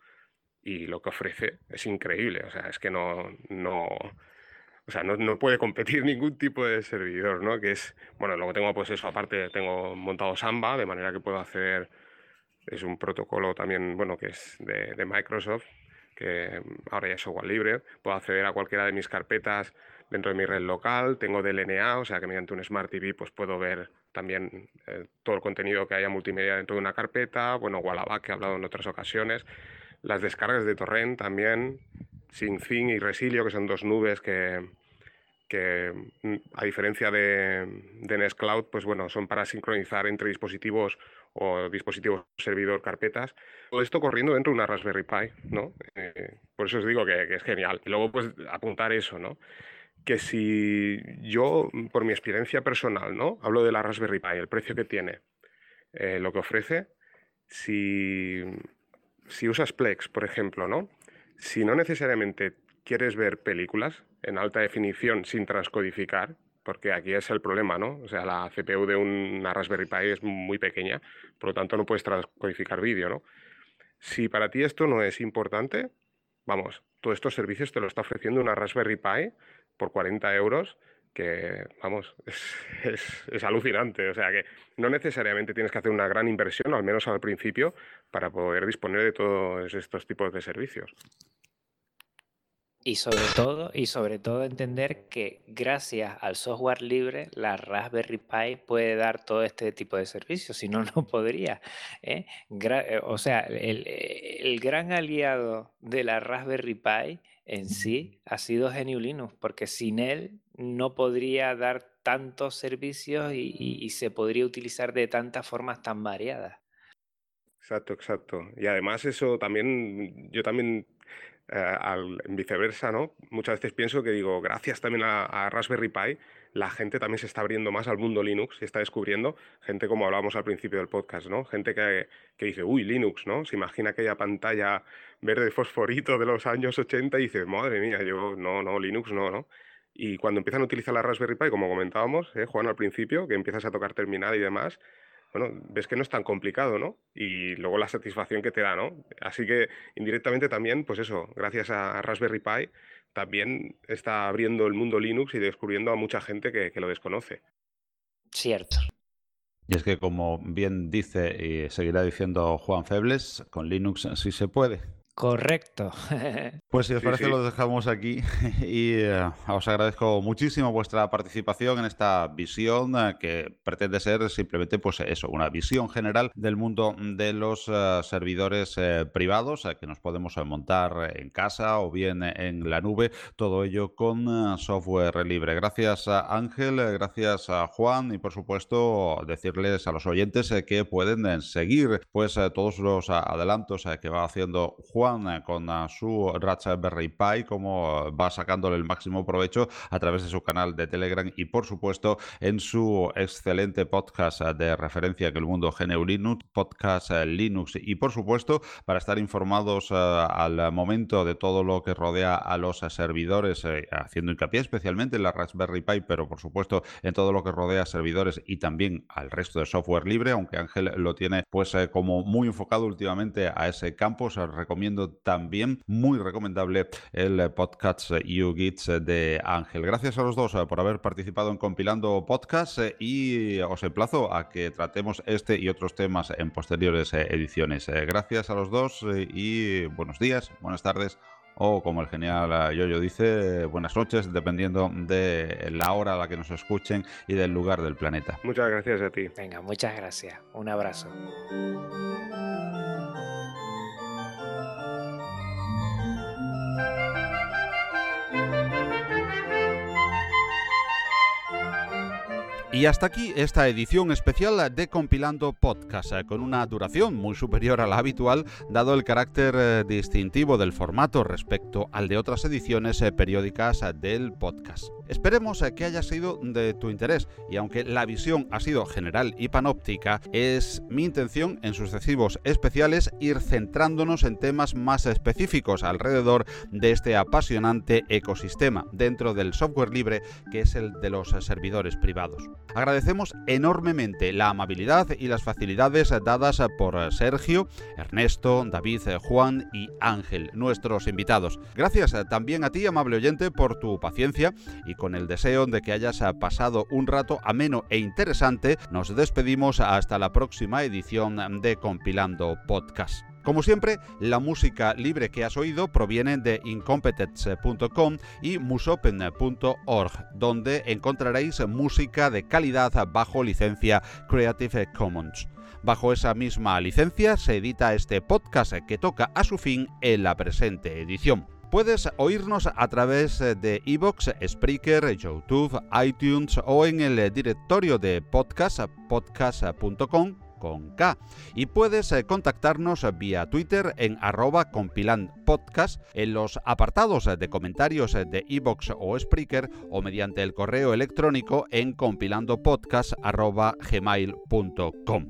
y lo que ofrece es increíble. O sea, es que no, no, o sea, no, no, puede competir [LAUGHS] ningún tipo de servidor, ¿no? Que es, bueno, luego tengo pues eso, aparte tengo montado Samba, de manera que puedo hacer, es un protocolo también, bueno, que es de, de Microsoft, que ahora ya es software libre, puedo acceder a cualquiera de mis carpetas dentro de mi red local, tengo DLNA, o sea que mediante un Smart TV pues puedo ver también eh, todo el contenido que haya multimedia dentro de una carpeta, bueno, Wallaback que he hablado en otras ocasiones, las descargas de torrent también, SyncThing y Resilio, que son dos nubes que, que mm, a diferencia de, de Nest Cloud, pues bueno, son para sincronizar entre dispositivos o dispositivos servidor carpetas. Todo esto corriendo dentro de una Raspberry Pi, ¿no? Eh, por eso os digo que, que, es genial. Y luego, pues, apuntar eso, ¿no? Que si yo, por mi experiencia personal, ¿no? Hablo de la Raspberry Pi, el precio que tiene, eh, lo que ofrece, si si usas Plex, por ejemplo, ¿no? Si no necesariamente quieres ver películas en alta definición sin transcodificar, porque aquí es el problema, ¿no? O sea, la CPU de una Raspberry Pi es muy pequeña, por lo tanto no puedes transcodificar vídeo, ¿no? Si para ti esto no es importante, vamos, todos estos servicios te lo está ofreciendo una Raspberry Pi por 40 euros que, vamos, [LAUGHS] es, es, alucinante. O sea que no necesariamente tienes que hacer una gran inversión, al menos al principio, para poder disponer de todos estos tipos de servicios. Y sobre todo, y sobre todo entender que gracias al software libre, la Raspberry Pi puede dar todo este tipo de servicios, si no, no [LAUGHS] podría. ¿eh? eh o sea, el, el gran aliado de la Raspberry Pi en sí ha sido GNU Linux, porque sin él no podría dar tantos servicios y, y, y, se podría utilizar de tantas formas tan variadas. Exacto, exacto. Y además eso también, yo también, eh, al, viceversa, ¿no? Muchas veces pienso que digo, gracias también a, a, Raspberry Pi, la gente también se está abriendo más al mundo Linux y está descubriendo, gente como hablábamos al principio del podcast, ¿no? Gente que, que dice, uy, Linux, ¿no? Se imagina aquella pantalla verde fosforito de los años 80 y dice, madre mía, yo, no, no, Linux no, ¿no? Y cuando empiezan a utilizar la Raspberry Pi, como comentábamos, ¿eh, Juan, al principio, que empiezas a tocar terminal y demás, bueno, ves que no es tan complicado, ¿no? Y luego la satisfacción que te da, ¿no? Así que indirectamente también, pues eso, gracias a Raspberry Pi, también está abriendo el mundo Linux y descubriendo a mucha gente que, que lo desconoce. Cierto. Y es que, como bien dice y seguirá diciendo Juan Febles, con Linux sí se puede. Correcto. [LAUGHS] Pues si os sí, parece sí. lo dejamos aquí [LAUGHS] y uh, os agradezco muchísimo vuestra participación en esta visión uh, que pretende ser simplemente pues eso, una visión general del mundo de los uh, servidores eh, privados que nos podemos montar en casa o bien en la nube, todo ello con software libre. Gracias a Ángel, gracias a Juan y por supuesto decirles a los oyentes eh, que pueden eh, seguir pues todos los adelantos que va haciendo Juan Con su Raspberry Pi, cómo va sacándole el máximo provecho a través de su canal de Telegram y por supuesto en su excelente podcast de referencia que el mundo GNU Linux, podcast Linux. Y por supuesto para estar informados uh, al momento de todo lo que rodea a los servidores, eh, haciendo hincapié especialmente en la Raspberry Pi, pero por supuesto en todo lo que rodea a servidores y también al resto de software libre, aunque Ángel lo tiene pues eh, como muy enfocado últimamente a ese campo, os recomiendo también muy recomendable el podcast YouGits de Ángel. Gracias a los dos por haber participado en compilando podcast y os emplazo a que tratemos este y otros temas en posteriores ediciones. Gracias a los dos y buenos días, buenas tardes o como el genial Yoyo dice, buenas noches, dependiendo de la hora a la que nos escuchen y del lugar del planeta. Muchas gracias a ti. Venga, muchas gracias. Un abrazo. Y hasta aquí esta edición especial de Compilando Podcast, eh, con una duración muy superior a la habitual, dado el carácter eh, distintivo del formato respecto al de otras ediciones eh, periódicas del podcast. Esperemos que haya sido de tu interés y aunque la visión ha sido general y panóptica, es mi intención en sucesivos especiales ir centrándonos en temas más específicos alrededor de este apasionante ecosistema dentro del software libre que es el de los servidores privados. Agradecemos enormemente la amabilidad y las facilidades dadas por Sergio, Ernesto, David, Juan y Ángel, nuestros invitados. Gracias también a ti, amable oyente, por tu paciencia y con el deseo de que hayas pasado un rato ameno e interesante, nos despedimos hasta la próxima edición de Compilando Podcast. Como siempre, la música libre que has oído proviene de incompetence.com y musopen.org, donde encontraréis música de calidad bajo licencia Creative Commons. Bajo esa misma licencia se edita este podcast que toca a su fin en la presente edición. Puedes oírnos a través de iVoox, Spreaker, YouTube, iTunes o en el directorio de podcast podcast.com con K. Y puedes eh, contactarnos vía Twitter en arroba compilandpodcast, en los apartados de comentarios de iBox o Spreaker o mediante el correo electrónico en compilandopodcast.gmail.com.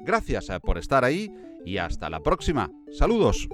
Gracias eh, por estar ahí y hasta la próxima. Saludos.